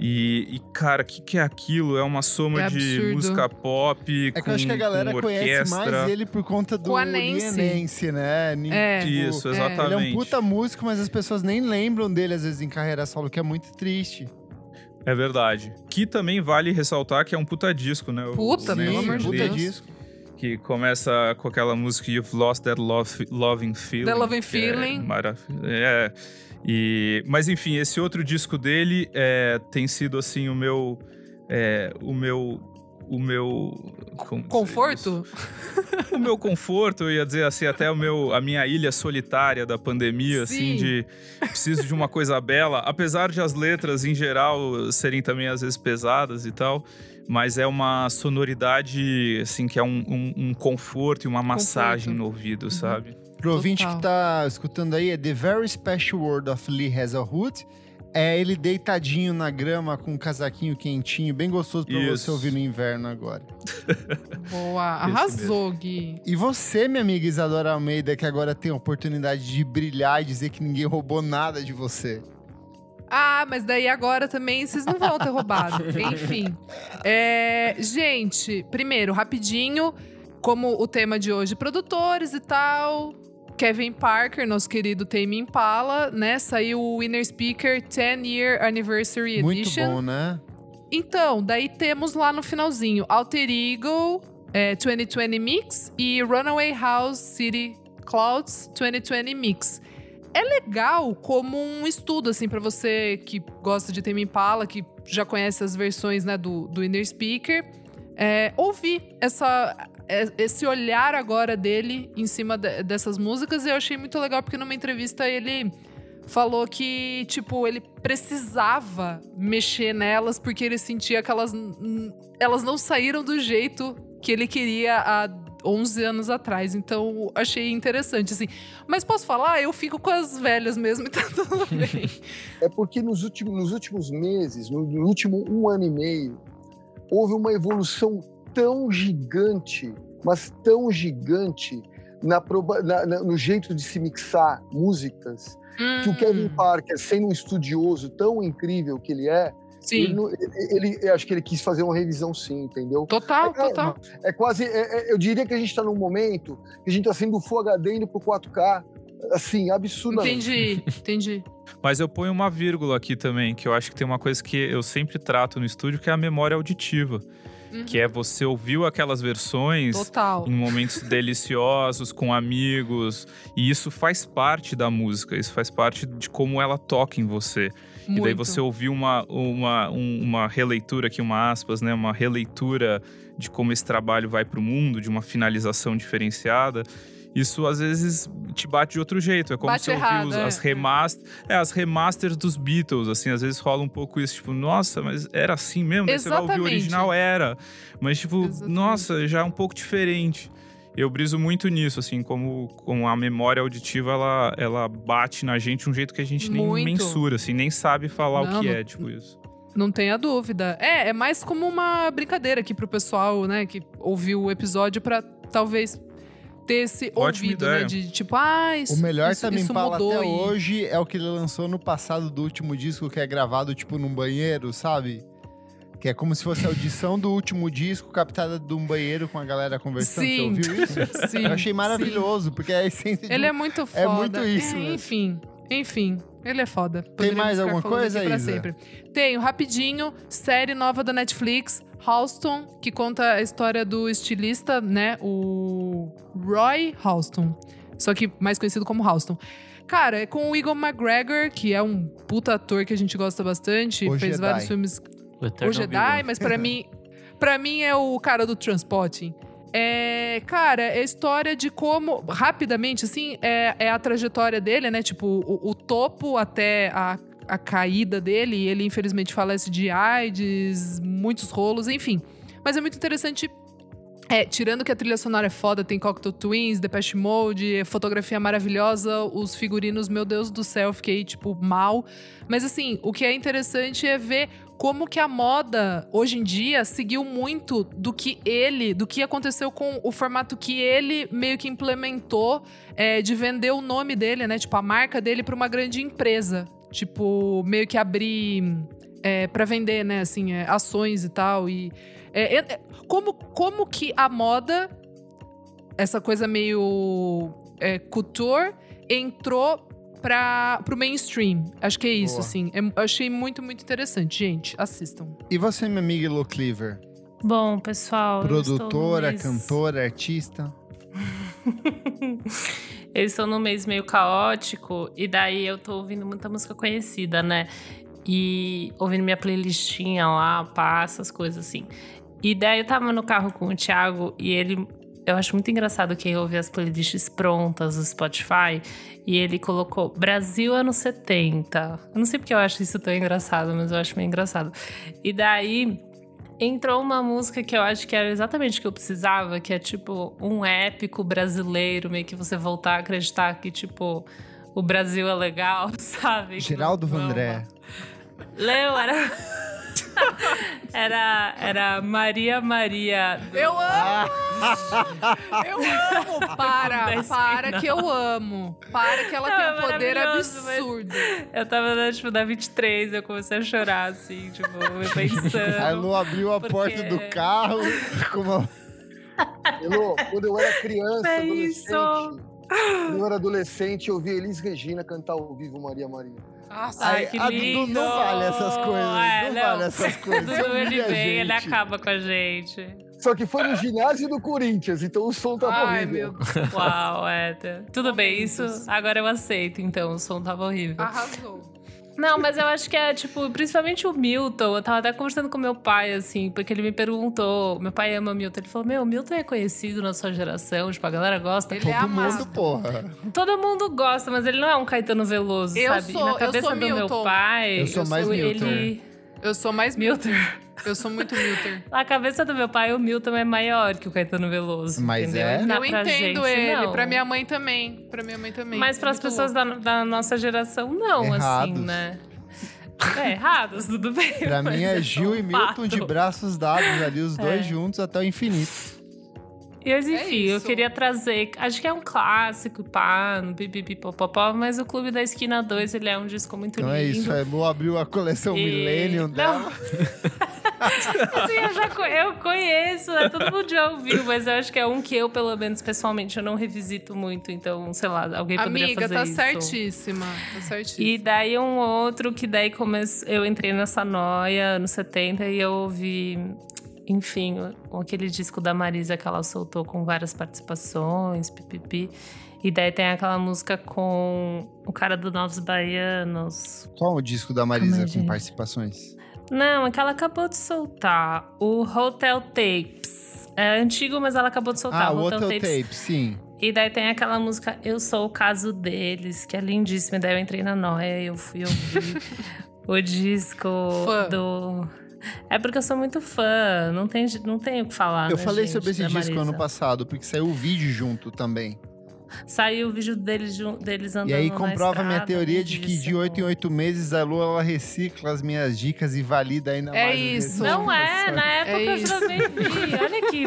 E, e, cara, o que, que é aquilo? É uma soma É de música pop. É que eu acho que a galera conhece mais ele por conta do. Lienense, né? É. tipo, Isso, é. exatamente. Ele é um puta músico, mas as pessoas nem lembram dele, às vezes, em carreira solo, que é muito triste. É verdade. Que também vale ressaltar que é um puta disco, né? Puta, pelo amor de Deus. disco. Que começa com aquela música You've Lost That love, Loving Feeling. That Loving é Feeling. maravilhoso. É. E, mas enfim, esse outro disco dele é, tem sido assim o meu. é, o meu. O meu. Conforto? O meu conforto, eu ia dizer assim, até o meu, a minha ilha solitária da pandemia, assim, Sim. de preciso de uma coisa bela. Apesar de as letras, em geral, serem também às vezes pesadas e tal, mas é uma sonoridade, assim, que é um, um- um conforto e uma massagem no ouvido, sabe? Pro ouvinte que tá escutando aí, é The Very Special World of Lee Hazelwood. É ele deitadinho na grama com um casaquinho quentinho, bem gostoso pra Isso. você ouvir no inverno agora. Boa. Arrasou, Gui. E você, minha amiga Isadora Almeida, que agora tem a oportunidade de brilhar e dizer que ninguém roubou nada de você. Ah, mas daí agora também vocês não vão ter roubado. Enfim. É, gente, primeiro, rapidinho, como o tema de hoje, produtores e tal. Kevin Parker, nosso querido Tame Impala, né? Saiu o Winner Speaker 10 Year Anniversary Muito Edition. bom, né? Então, daí temos lá no finalzinho Alter Ego é, 2020 Mix e Runaway House City Clouds 2020 Mix. é legal como um estudo, assim, para você que gosta de Tame Impala, que já conhece as versões, né, do, do Inner Speaker, é, ouvir essa, esse olhar agora dele em cima de, dessas músicas. E eu achei muito legal, porque numa entrevista ele falou que, tipo, ele precisava mexer nelas porque ele sentia que elas, elas não saíram do jeito que ele queria há 11 anos atrás. Então, achei interessante, assim. Mas posso falar? Eu fico com as velhas mesmo e tá tudo bem. é porque nos últimos, nos últimos meses, no, no último um ano e meio, houve uma evolução tão gigante, mas tão gigante, na, na, na, no jeito de se mixar músicas, hum. que o Kevin hum. Parker, sendo um estudioso tão incrível que ele é, Sim. Ele, ele, ele, acho que ele quis fazer uma revisão sim, entendeu? Total, é, total. É, é quase, é, é, eu diria que a gente está num momento que a gente está sendo do Full HD indo pro 4K, assim, absurdamente. Entendi, entendi. Mas eu ponho uma vírgula aqui também, que eu acho que tem uma coisa que eu sempre trato no estúdio, que é a memória auditiva. Uhum. Que é você ouviu aquelas versões Total. em momentos deliciosos, com amigos. E isso faz parte da música, isso faz parte de como ela toca em você. Muito. E daí você ouviu uma, uma, uma releitura aqui, uma aspas, né? Uma releitura de como esse trabalho vai para o mundo, de uma finalização diferenciada isso às vezes te bate de outro jeito. É como bate se errado, ouvir é. as, remaster, é, as remasters dos Beatles, assim, às vezes rola um pouco isso, tipo, nossa, mas era assim mesmo? Daí você vai ouvir o original, era. Mas, tipo, Exatamente. nossa, já é um pouco diferente. Eu briso muito nisso, assim, como, como a memória auditiva, ela, ela bate na gente de um jeito que a gente nem muito. mensura, assim, nem sabe falar não, o que não, é, tipo isso. Não tenha dúvida. É, é mais como uma brincadeira aqui pro pessoal, né, que ouviu o episódio para talvez ter esse Ótima ouvido, né, ideia. né? De tipo, ah, isso. O melhor isso, também isso fala até e... hoje é o que ele lançou no passado do último disco, que é gravado, tipo, num banheiro, sabe? Que é como se fosse a audição do último disco captada de um banheiro com a galera conversando. Sim. Você ouviu isso? Sim. Eu achei maravilhoso, sim. porque é a essência Ele de... é muito foda. É muito isso. É, enfim, enfim. Ele é foda. Tem mais alguma coisa, aí? sempre. Tenho, rapidinho, série nova da Netflix, Halston, que conta a história do estilista, né? O Roy Halston. Só que mais conhecido como Halston. Cara, é com o Eagle McGregor, que é um puta ator que a gente gosta bastante. O fez Jedi. vários filmes. O, o Jedi, mas para mim. para mim é o cara do Transporting. É, cara, é a história de como, rapidamente, assim, é, é a trajetória dele, né? Tipo, o, o topo até a, a caída dele. Ele, infelizmente, falece de AIDS, muitos rolos, enfim. Mas é muito interessante é, tirando que a trilha sonora é foda, tem Cocteau Twins, Depeche Mode, fotografia maravilhosa, os figurinos, meu Deus do céu, fiquei, tipo, mal. Mas, assim, o que é interessante é ver como que a moda, hoje em dia, seguiu muito do que ele, do que aconteceu com o formato que ele meio que implementou é, de vender o nome dele, né? Tipo, a marca dele para uma grande empresa. Tipo, meio que abrir é, para vender, né? Assim, é, ações e tal. E é, é, como, como que a moda, essa coisa meio é, couture, entrou para o mainstream. Acho que é isso, Boa. assim. É, achei muito, muito interessante. Gente, assistam. E você, minha amiga Elo Cleaver? Bom, pessoal. Produtora, cantora, artista. eu estou num mês meio caótico e daí eu tô ouvindo muita música conhecida, né? E ouvindo minha playlistinha lá, passa as coisas assim. E daí eu tava no carro com o Thiago e ele. Eu acho muito engraçado quem ouve as playlists prontas do Spotify. E ele colocou Brasil anos 70. Eu não sei porque eu acho isso tão engraçado, mas eu acho meio engraçado. E daí entrou uma música que eu acho que era exatamente o que eu precisava, que é tipo um épico brasileiro, meio que você voltar a acreditar que, tipo, o Brasil é legal, sabe? Geraldo Vandré. Leu, era. era, era Maria Maria. Do... Eu amo! eu amo! Para, para que eu amo. Para que ela Não, tem um é poder absurdo. Eu tava na, tipo, na 23, eu comecei a chorar, assim, tipo, pensando. A Lu abriu a porque... porta do carro com uma... Elô, quando eu era criança, adolescente, quando eu era adolescente, eu ouvi Elis Regina cantar ao vivo Maria Maria. Nossa, Ai, que lindo. não vale essas coisas. É, não, não, vale essas coisas. Dudu, ele vem, ele acaba com a gente. Só que foi no ginásio do Corinthians, então o som tava Ai, horrível. meu Uau, Éter. Tudo bem, isso agora eu aceito, então. O som tava horrível. Arrasou. Não, mas eu acho que é, tipo, principalmente o Milton. Eu tava até conversando com meu pai, assim, porque ele me perguntou. Meu pai ama Milton. Ele falou: Meu, Milton é conhecido na sua geração, tipo, a galera gosta. Ele é Todo mundo, amado. porra. Todo mundo gosta, mas ele não é um Caetano Veloso, Eu sabe? E sou- na eu cabeça sou do meu Milton. pai. Eu sou mais Milton. Ele. Eu sou mais Milton. Eu sou muito Milton. Na cabeça do meu pai, o Milton é maior que o Caetano Veloso. Mas entendeu? é? Na- eu pra entendo gente, ele. não. Pra minha mãe também. Pra minha mãe também. Mas para as pessoas da, da nossa geração, não, assim, Errados. né? É, errados, tudo bem. Pra mim é só Gil e Milton fato. de braços dados ali, os dois É. juntos até o infinito. Mas enfim, eu isso. queria trazer. Acho que é um clássico, pá, no pipipipopopó, mas o Clube da Esquina 2 ele é um disco muito Então lindo. é isso, é, vou abrir a coleção E- Millennium Não. dela. Assim, eu já eu conheço, né? todo mundo já ouviu, mas eu acho que é um que eu, pelo menos pessoalmente, eu não revisito muito. Então, sei lá, alguém poderia Amiga, fazer tá isso. certíssima. Tá certíssima. E daí um outro que daí comece... eu entrei nessa noia anos 70 e eu ouvi, enfim, aquele disco da Marisa que ela soltou com várias participações, pipipi. E daí tem aquela música com o cara do Novos Baianos. Qual o disco da Marisa aí, com participações? Não, é que ela acabou de soltar. O Hotel Tapes. É antigo, mas ela acabou de soltar. Ah, o Hotel Hotel Tapes. Tape, sim. E daí tem aquela música Eu Sou o Caso Deles, que é lindíssima. E daí eu entrei na noia e eu fui ouvir o disco Fã. do. É porque eu sou muito fã, não tem, não tem o que falar. Eu né, falei gente, sobre esse disco Marisa. ano passado, porque saiu o vídeo junto também. Saiu o vídeo deles, deles andando E aí na comprova a minha teoria de que de lindíssimo. 8 em 8 meses a Lu ela recicla as minhas dicas e valida ainda É mais. as isso. Não é, na época É eu também vi. Olha que,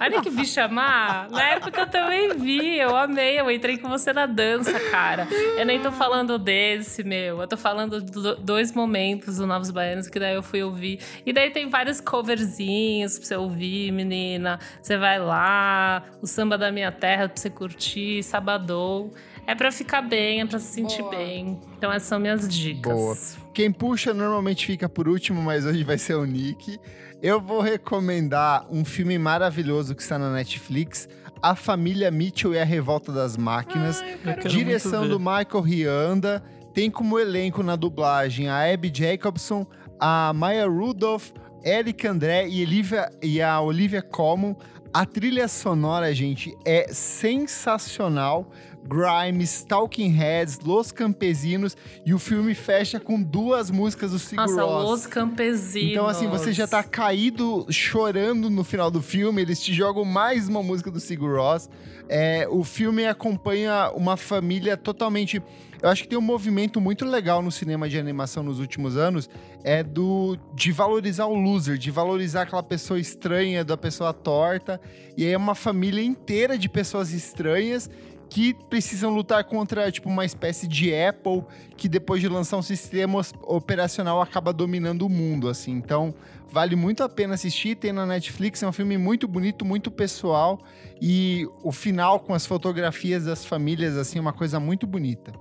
olha que bicha má. Na época eu também vi, eu amei, eu entrei com você na dança, cara. Eu nem tô falando desse, meu. Eu tô falando do dois momentos do Novos Baianos que daí eu fui ouvir. E daí tem vários coverzinhos pra você ouvir, menina. Você vai lá, o samba da minha terra pra você curtir, sabadão. É pra ficar bem, é pra se sentir Boa. bem. Então essas são minhas dicas. Boa. Quem puxa normalmente fica por último, mas hoje vai ser o Nick. Eu vou recomendar um filme maravilhoso que está na Netflix, A Família Mitchell e a Revolta das Máquinas. Ai, Direção do. Michael Rianda. Tem como elenco na dublagem a Abby Jacobson, a Maya Rudolph, Eric André e, Olivia, e a Olivia Colman. A trilha sonora, gente, é sensacional. Grimes, Talking Heads, Los Campesinos e o filme fecha com duas músicas do Sigur Nossa, Rós. Los Campesinos. Então, assim, você já tá caído chorando no final do filme, eles te jogam mais uma música do Sigur Rós. É, o filme acompanha uma família totalmente. Eu acho que tem um movimento muito legal no cinema de animação nos últimos anos, é do de valorizar o loser, de valorizar aquela pessoa estranha, da pessoa torta. E aí é uma família inteira de pessoas estranhas que precisam lutar contra, tipo, uma espécie de Apple que depois de lançar um sistema operacional acaba dominando o mundo, assim. Então, vale muito a pena assistir, tem na Netflix, é um filme muito bonito, muito pessoal e o final com as fotografias das famílias, assim, é uma coisa muito bonita.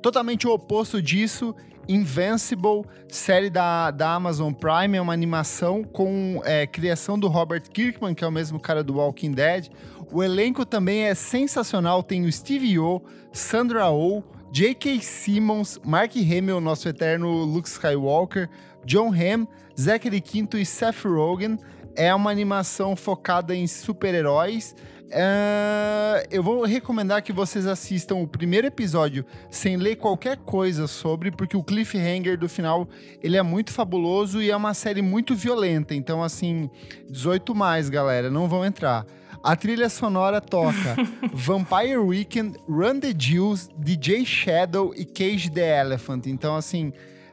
Totalmente o oposto disso, Invincible, série da, da Amazon Prime, é uma animação com é, criação do Robert Kirkman, que é o mesmo cara do Walking Dead. O elenco também é sensacional, tem o Steve Yeun, Sandra Oh, J.K. Simmons, Mark Hamill, nosso eterno Luke Skywalker, John Hamm, Zachary Quinto e Seth Rogen. É uma animação focada em super-heróis. É, eu vou recomendar que vocês assistam o primeiro episódio sem ler qualquer coisa sobre, porque o cliffhanger do final ele é muito fabuloso e é uma série muito violenta. Então, assim, 18 mais, galera, não vão entrar. A trilha sonora toca Vampire Weekend, Run the Jewels, DJ Shadow e Cage the Elephant. Então, assim,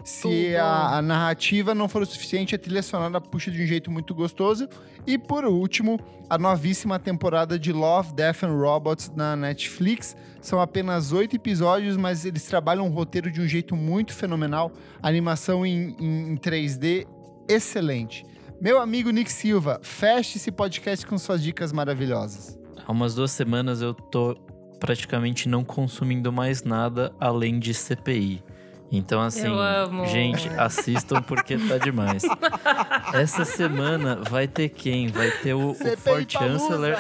se a, a narrativa não for o suficiente, a trilha sonora puxa de um jeito muito gostoso. E por último, a novíssima temporada de Love, Death and Robots na Netflix. São apenas oito episódios, mas eles trabalham o roteiro de um jeito muito fenomenal. Animação em, em- em 3D excelente. Meu amigo Nick Silva, feche esse podcast com suas dicas maravilhosas. Há umas duas semanas eu tô praticamente não consumindo mais nada além de CPI. Então, assim, Eu amo. gente, assistam porque tá demais. Essa semana vai ter quem? Vai ter o, o For Chancellor,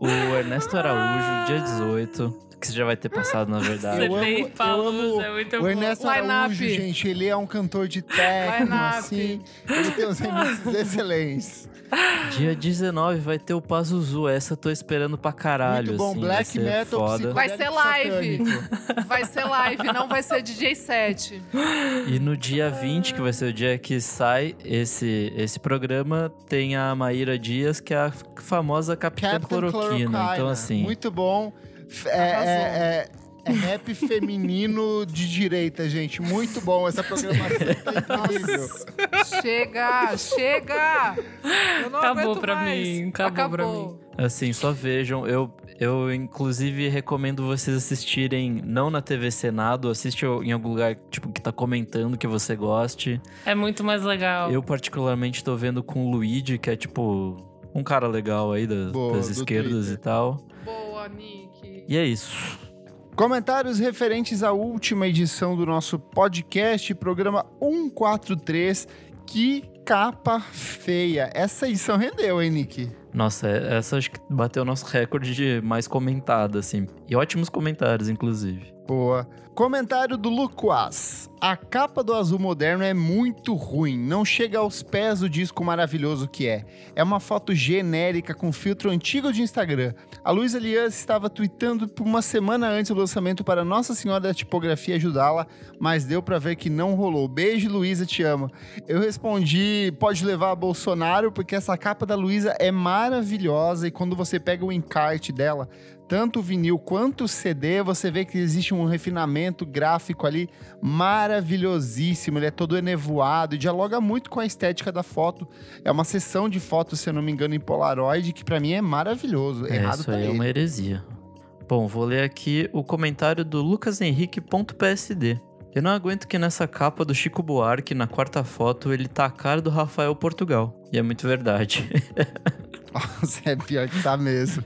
o Ernesto Araújo, dia 18. Que já vai ter passado, na verdade. Você Eu amo, tem eu amo é muito o bom. Ernesto Line-up. Araújo, gente. Ele é um cantor de techno, Line-up. assim. Ele tem uns remixes excelentes. Dia 19 vai ter o Pazuzu. Essa eu tô esperando pra caralho. Muito bom. assim, Black vai metal foda. Vai ser live. Vai ser live, não vai ser DJ set. E no dia 20, que vai ser o dia que sai esse, esse programa, tem a Maíra Dias, que é a famosa Capitã Captain Cloroquina. Então, assim, Muito bom. É, é, é, é rap feminino de direita, gente. Muito bom. Essa programação tá incrível. Chega, chega! Eu não Acabou pra mais. mim, acabou pra mim. assim, só vejam. Eu, eu, inclusive, recomendo vocês assistirem, não na TV Senado, assiste em algum lugar, tipo, que tá comentando que você goste. É muito mais legal. Eu, particularmente, tô vendo com o Luigi, que é, tipo, um cara legal aí das, Boa, das esquerdas Twitter. e tal. Boa, Nick. E é isso. Comentários referentes à última edição do nosso podcast, programa 143. Que capa feia. Essa edição rendeu, hein, Nick? Nossa, é- essa acho que bateu o nosso recorde de mais comentada, assim. E ótimos comentários, inclusive. Boa. Comentário do Luquaz. A capa do azul moderno é muito ruim, não chega aos pés do disco maravilhoso que é. É uma foto genérica com filtro antigo de Instagram. A Luísa Lias estava tweetando por uma semana antes do lançamento para Nossa Senhora da Tipografia ajudá-la, mas deu pra ver que não rolou. Beijo, Luísa, te amo. Eu respondi, pode levar a Bolsonaro, porque essa capa da Luísa é maravilhosa e quando você pega o encarte dela, tanto o vinil quanto o CD, você vê que existe um refinamento gráfico ali maravilhosíssimo. Ele é todo enevoado e dialoga muito com a estética da foto. É uma sessão de fotos, se eu não me engano, em Polaroid, que pra mim é maravilhoso. É, Errado isso tá aí é uma heresia. Bom, vou ler aqui o comentário do lucashenrique.psd. Eu não aguento que nessa capa do Chico Buarque, na quarta foto, ele tá a cara do Rafael Portugal. E é muito verdade. Nossa, é pior que tá mesmo.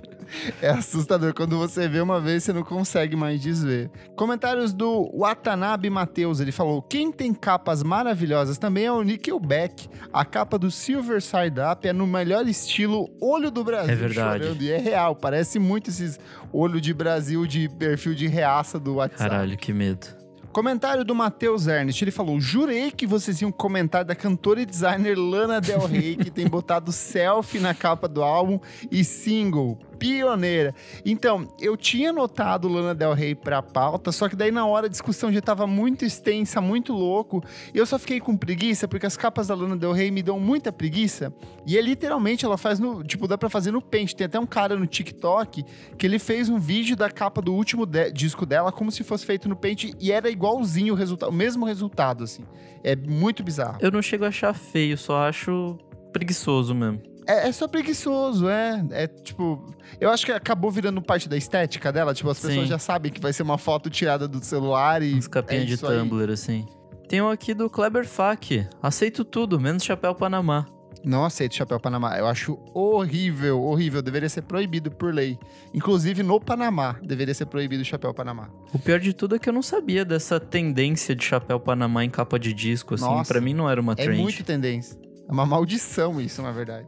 É assustador. Quando você vê uma vez, você não consegue mais desver. Comentários do Watanabe Matheus. Ele falou: Quem tem capas maravilhosas também é o Nickelback. A capa do Silver Side Up é no melhor estilo Olho do Brasil. É verdade. chorando. E é real. Parece muito esses olho de Brasil de perfil de reaça do WhatsApp. Caralho, que medo. Comentário do Matheus Ernest. Ele falou: Jurei que vocês iam comentar da cantora e designer Lana Del Rey, que tem botado selfie na capa do álbum e single. Pioneira. Então, eu tinha notado Lana Del Rey pra pauta, só que daí na hora a discussão já tava muito extensa, muito louco. E eu só fiquei com preguiça, porque as capas da Lana Del Rey me dão muita preguiça. E é literalmente, ela faz no. Tipo, dá pra fazer no Paint. Tem até um cara no TikTok que ele fez um vídeo da capa do último de- disco dela como se fosse feito no Paint e era igualzinho o resultado, o mesmo resultado, assim. É muito bizarro. Eu não chego a achar feio, só acho preguiçoso mesmo. É, é só preguiçoso, é. É tipo. Eu acho que acabou virando parte da estética dela. Tipo, as Sim. pessoas já sabem que vai ser uma foto tirada do celular e. Uns capinhas é de isso aí. Tumblr, assim. Tem um aqui do Kleber Fak. Aceito tudo, menos chapéu Panamá. Não aceito chapéu Panamá. Eu acho horrível, horrível. Deveria ser proibido por lei. Inclusive no Panamá, deveria ser proibido o chapéu Panamá. O pior de tudo é que eu não sabia dessa tendência de chapéu Panamá em capa de disco, assim. Pra mim não era uma É trend. muito tendência. É uma maldição isso, na verdade.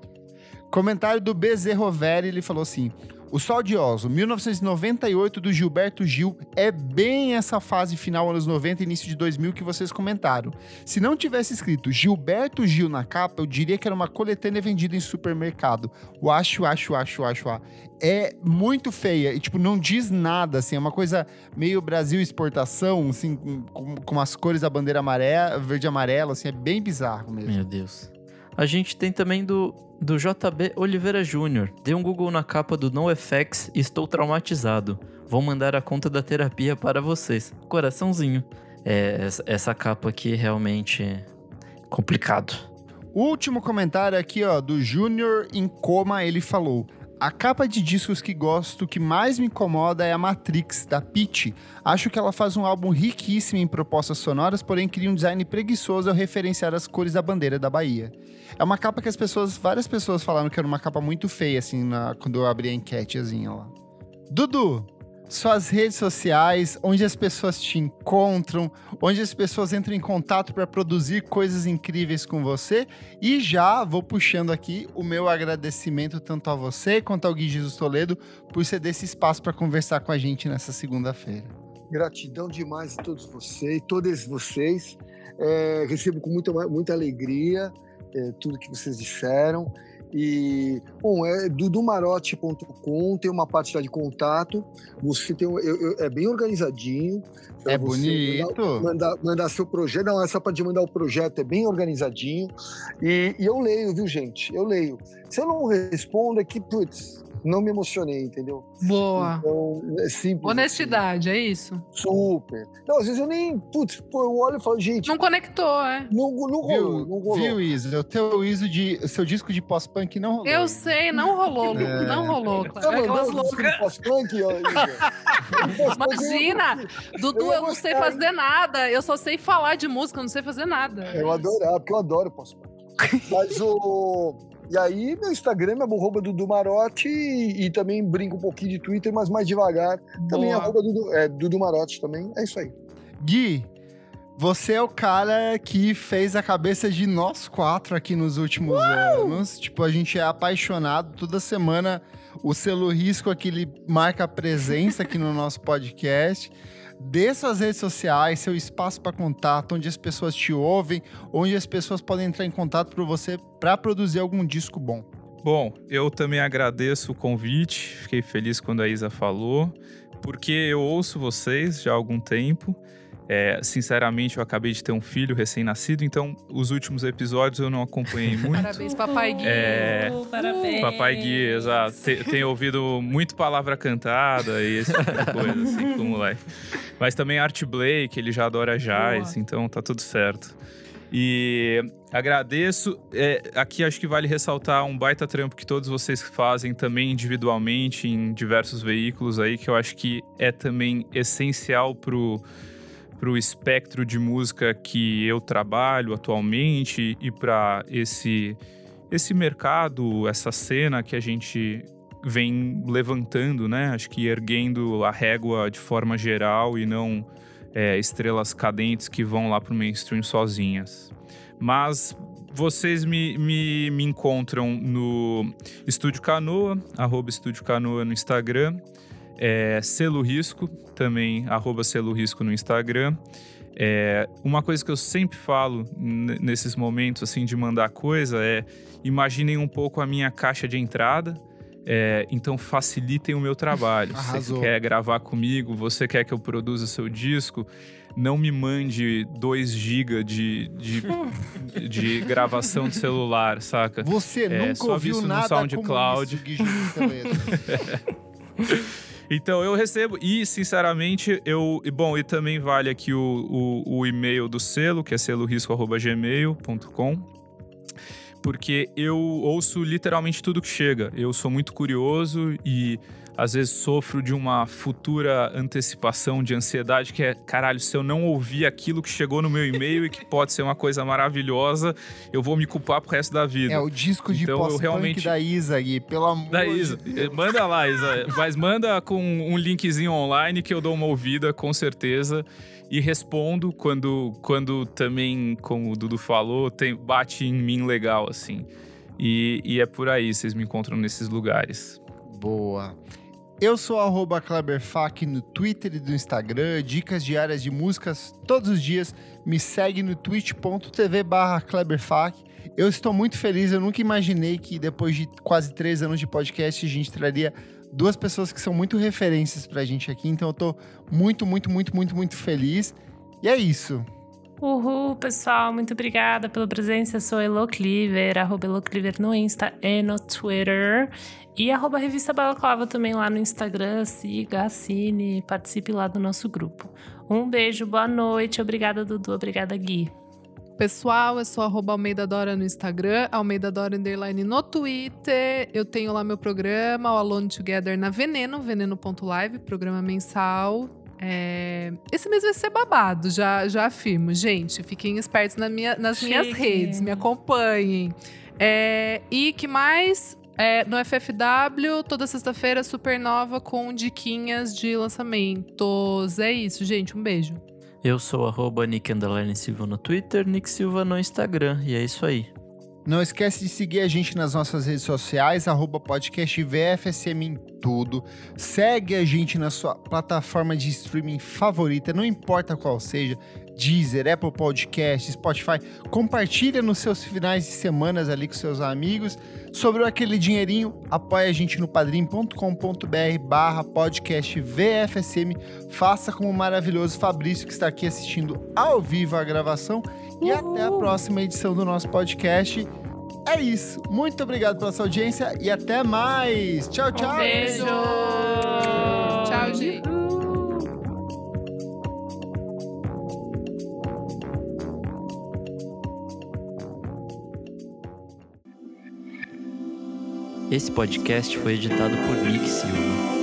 Comentário do Bezerro Veri, ele falou assim: O Sol de Oso, 1998 do Gilberto Gil, é bem essa fase final anos 90 e início de 2000 que vocês comentaram. Se não tivesse escrito Gilberto Gil na capa, eu diria que era uma coletânea vendida em supermercado. O acho, acho, acho, acho, acho. É muito feia e, tipo, não diz nada, assim, é uma coisa meio Brasil exportação, assim, com, com, as cores da bandeira amarela, verde e amarelo, assim, é bem bizarro mesmo. Meu Deus. A gente tem também do, do JB Oliveira Júnior. Dei um Google na capa do NoFX e estou traumatizado. Vou mandar a conta da terapia para vocês. Coraçãozinho. É, essa, capa aqui realmente é complicado. Último comentário aqui, ó, do Júnior em coma, ele falou: A capa de discos que gosto, que mais me incomoda é a Matrix, da Peach. Acho que ela faz um álbum riquíssimo em propostas sonoras, porém cria um design preguiçoso ao referenciar as cores da bandeira da Bahia. É uma capa que as pessoas, várias pessoas falaram que era uma capa muito feia, assim, na- quando eu abri a enquetezinha lá. Dudu, suas redes sociais, onde as pessoas te encontram, onde as pessoas entram em contato para produzir coisas incríveis com você. E já vou puxando aqui o meu agradecimento tanto a você quanto ao Gui Jesus Toledo por ceder esse espaço para conversar com a gente nessa segunda-feira. Gratidão demais a todos vocês, todos vocês. É, recebo com muita, muita alegria é, tudo que vocês disseram. E, bom, é dudumarote.com, tem uma parte lá de contato. Você tem, eu, eu, é bem organizadinho. É bonito. Mandar, mandar, mandar, seu projeto. Não, essa parte de mandar o projeto é bem organizadinho. E, e eu leio, viu, gente? Eu leio. Se eu não respondo, é que, putz, não me emocionei, entendeu? Boa. Então, é simples. Honestidade, assim. é isso? Super. Não, às vezes eu nem, putz, pô, eu olho e falo, gente. Não conectou, é? Não, não rolou, não rolou. Viu, Isa? O teu Iso de. O seu disco de pós-punk não rolou. Eu sei, não rolou, é. não rolou. Claro. Tá Aquelas loucas. pós-punk, Imagina! Dudu, eu, eu não sei fazer nada. Eu só sei falar de música, eu não sei fazer nada. Eu adoro, porque eu adoro pós-punk. Mas o. E aí, meu Instagram é arroba Dudu Marote e, e, também brinco um pouquinho de Twitter, mas mais devagar. Também é arroba Dudu, é, Dudu Marote também. É isso aí. Gui, você é o cara que fez a cabeça de nós quatro aqui nos últimos anos. Tipo, a gente é apaixonado. Toda semana o selo risco aqui ele marca presença aqui no nosso podcast dê suas redes sociais, seu espaço para contato, onde as pessoas te ouvem, onde as pessoas podem entrar em contato para você para produzir algum disco bom. Bom, eu também agradeço o convite, fiquei feliz quando a Isa falou, porque eu ouço vocês já há algum tempo. É, sinceramente, eu acabei de ter um filho recém-nascido, então os últimos episódios eu não acompanhei muito. Parabéns, Papai Gui. É, uh, parabéns. Papai Gui, exato. Tenho ouvido muito palavra cantada e esse tipo de coisa, assim, com o moleque. Mas também Art Blake, ele já adora jazz, Boa. então tá tudo certo. E agradeço. É, aqui acho que vale ressaltar um baita trampo que todos vocês fazem também individualmente em diversos veículos aí, que eu acho que é também essencial pro para o espectro de música que eu trabalho atualmente e para esse esse mercado, essa cena que a gente vem levantando, né? Acho que erguendo a régua de forma geral e não é, estrelas cadentes que vão lá para o mainstream sozinhas. Mas vocês me, me, me encontram no Estúdio Canoa, arroba Estúdio Canoa no Instagram é, selo risco, também arroba selo risco no Instagram. É, uma coisa que eu sempre falo nesses momentos assim de mandar coisa é imaginem um pouco a minha caixa de entrada. É, então facilitem o meu trabalho. Arrasou. Você quer gravar comigo, você quer que eu produza seu disco, não me mande 2 GB de, de, de, gravação de celular, saca? Você é, nunca ouviu nada no SoundCloud. como isso, Então eu recebo, e sinceramente, eu. Bom, e também vale aqui o, o, o e-mail do selo, que é selorisco.gmail.com porque eu ouço literalmente tudo que chega. Eu sou muito curioso e às vezes sofro de uma futura antecipação de ansiedade que é, caralho, se eu não ouvir aquilo que chegou no meu e-mail e que pode ser uma coisa maravilhosa, eu vou me culpar pro resto da vida. É o disco de então, pós realmente da Isa Gui, pelo amor da Isa. De Deus. Manda lá, Isa, mas manda com um linkzinho online que eu dou uma ouvida com certeza e respondo quando, quando também, como o Dudu falou, tem, bate em mim legal, assim. E, e é por aí, vocês me encontram nesses lugares. Boa. Eu sou arroba Kleberfac no Twitter e no Instagram, dicas diárias de músicas todos os dias. Me segue no twitch.tv barra Kleberfac. Eu estou muito feliz, eu nunca imaginei que depois de quase três anos de podcast a gente traria duas pessoas que são muito referências pra gente aqui, então eu tô muito, muito, muito, muito, muito feliz. E é isso. Uhul, pessoal, muito obrigada pela presença. Eu sou Elo Cleaver, arroba Elo Cleaver no Insta e no Twitter. E arroba Revista Balaclava também lá no Instagram. Siga, assine, participe lá do nosso grupo. Um beijo, boa noite. Obrigada, Dudu. Obrigada, Gui. Pessoal, eu sou arroba Almeida Dora no Instagram, Almeida Dora Underline no Twitter. Eu tenho lá meu programa, o Alone Together na Veneno, veneno.live, programa mensal. É... Esse mês vai ser babado, já, já afirmo. Gente, fiquem espertos na minha, nas Chique. minhas redes, me acompanhem. É... E que mais? É, no FFW, toda sexta-feira, Supernova com diquinhas de lançamentos. É isso, gente. Um beijo. Eu sou arroba Nick Silva no Twitter, Nick Silva no Instagram. E é isso aí. Não esquece de seguir a gente nas nossas redes sociais, arroba podcast VFSM em tudo. Segue a gente na sua plataforma de streaming favorita, não importa qual seja. Deezer, Apple Podcast, Spotify. Compartilha nos seus finais de semanas ali com seus amigos. Sobre aquele dinheirinho, apoia a gente no padrim.com.br barra podcast VFSM. Faça como o maravilhoso Fabrício que está aqui assistindo ao vivo a gravação. E até a próxima edição do nosso podcast. É isso. Muito obrigado pela sua audiência e até mais. Tchau, tchau. Um beijo. Tchau, gente. Esse podcast foi editado por Nick Silva.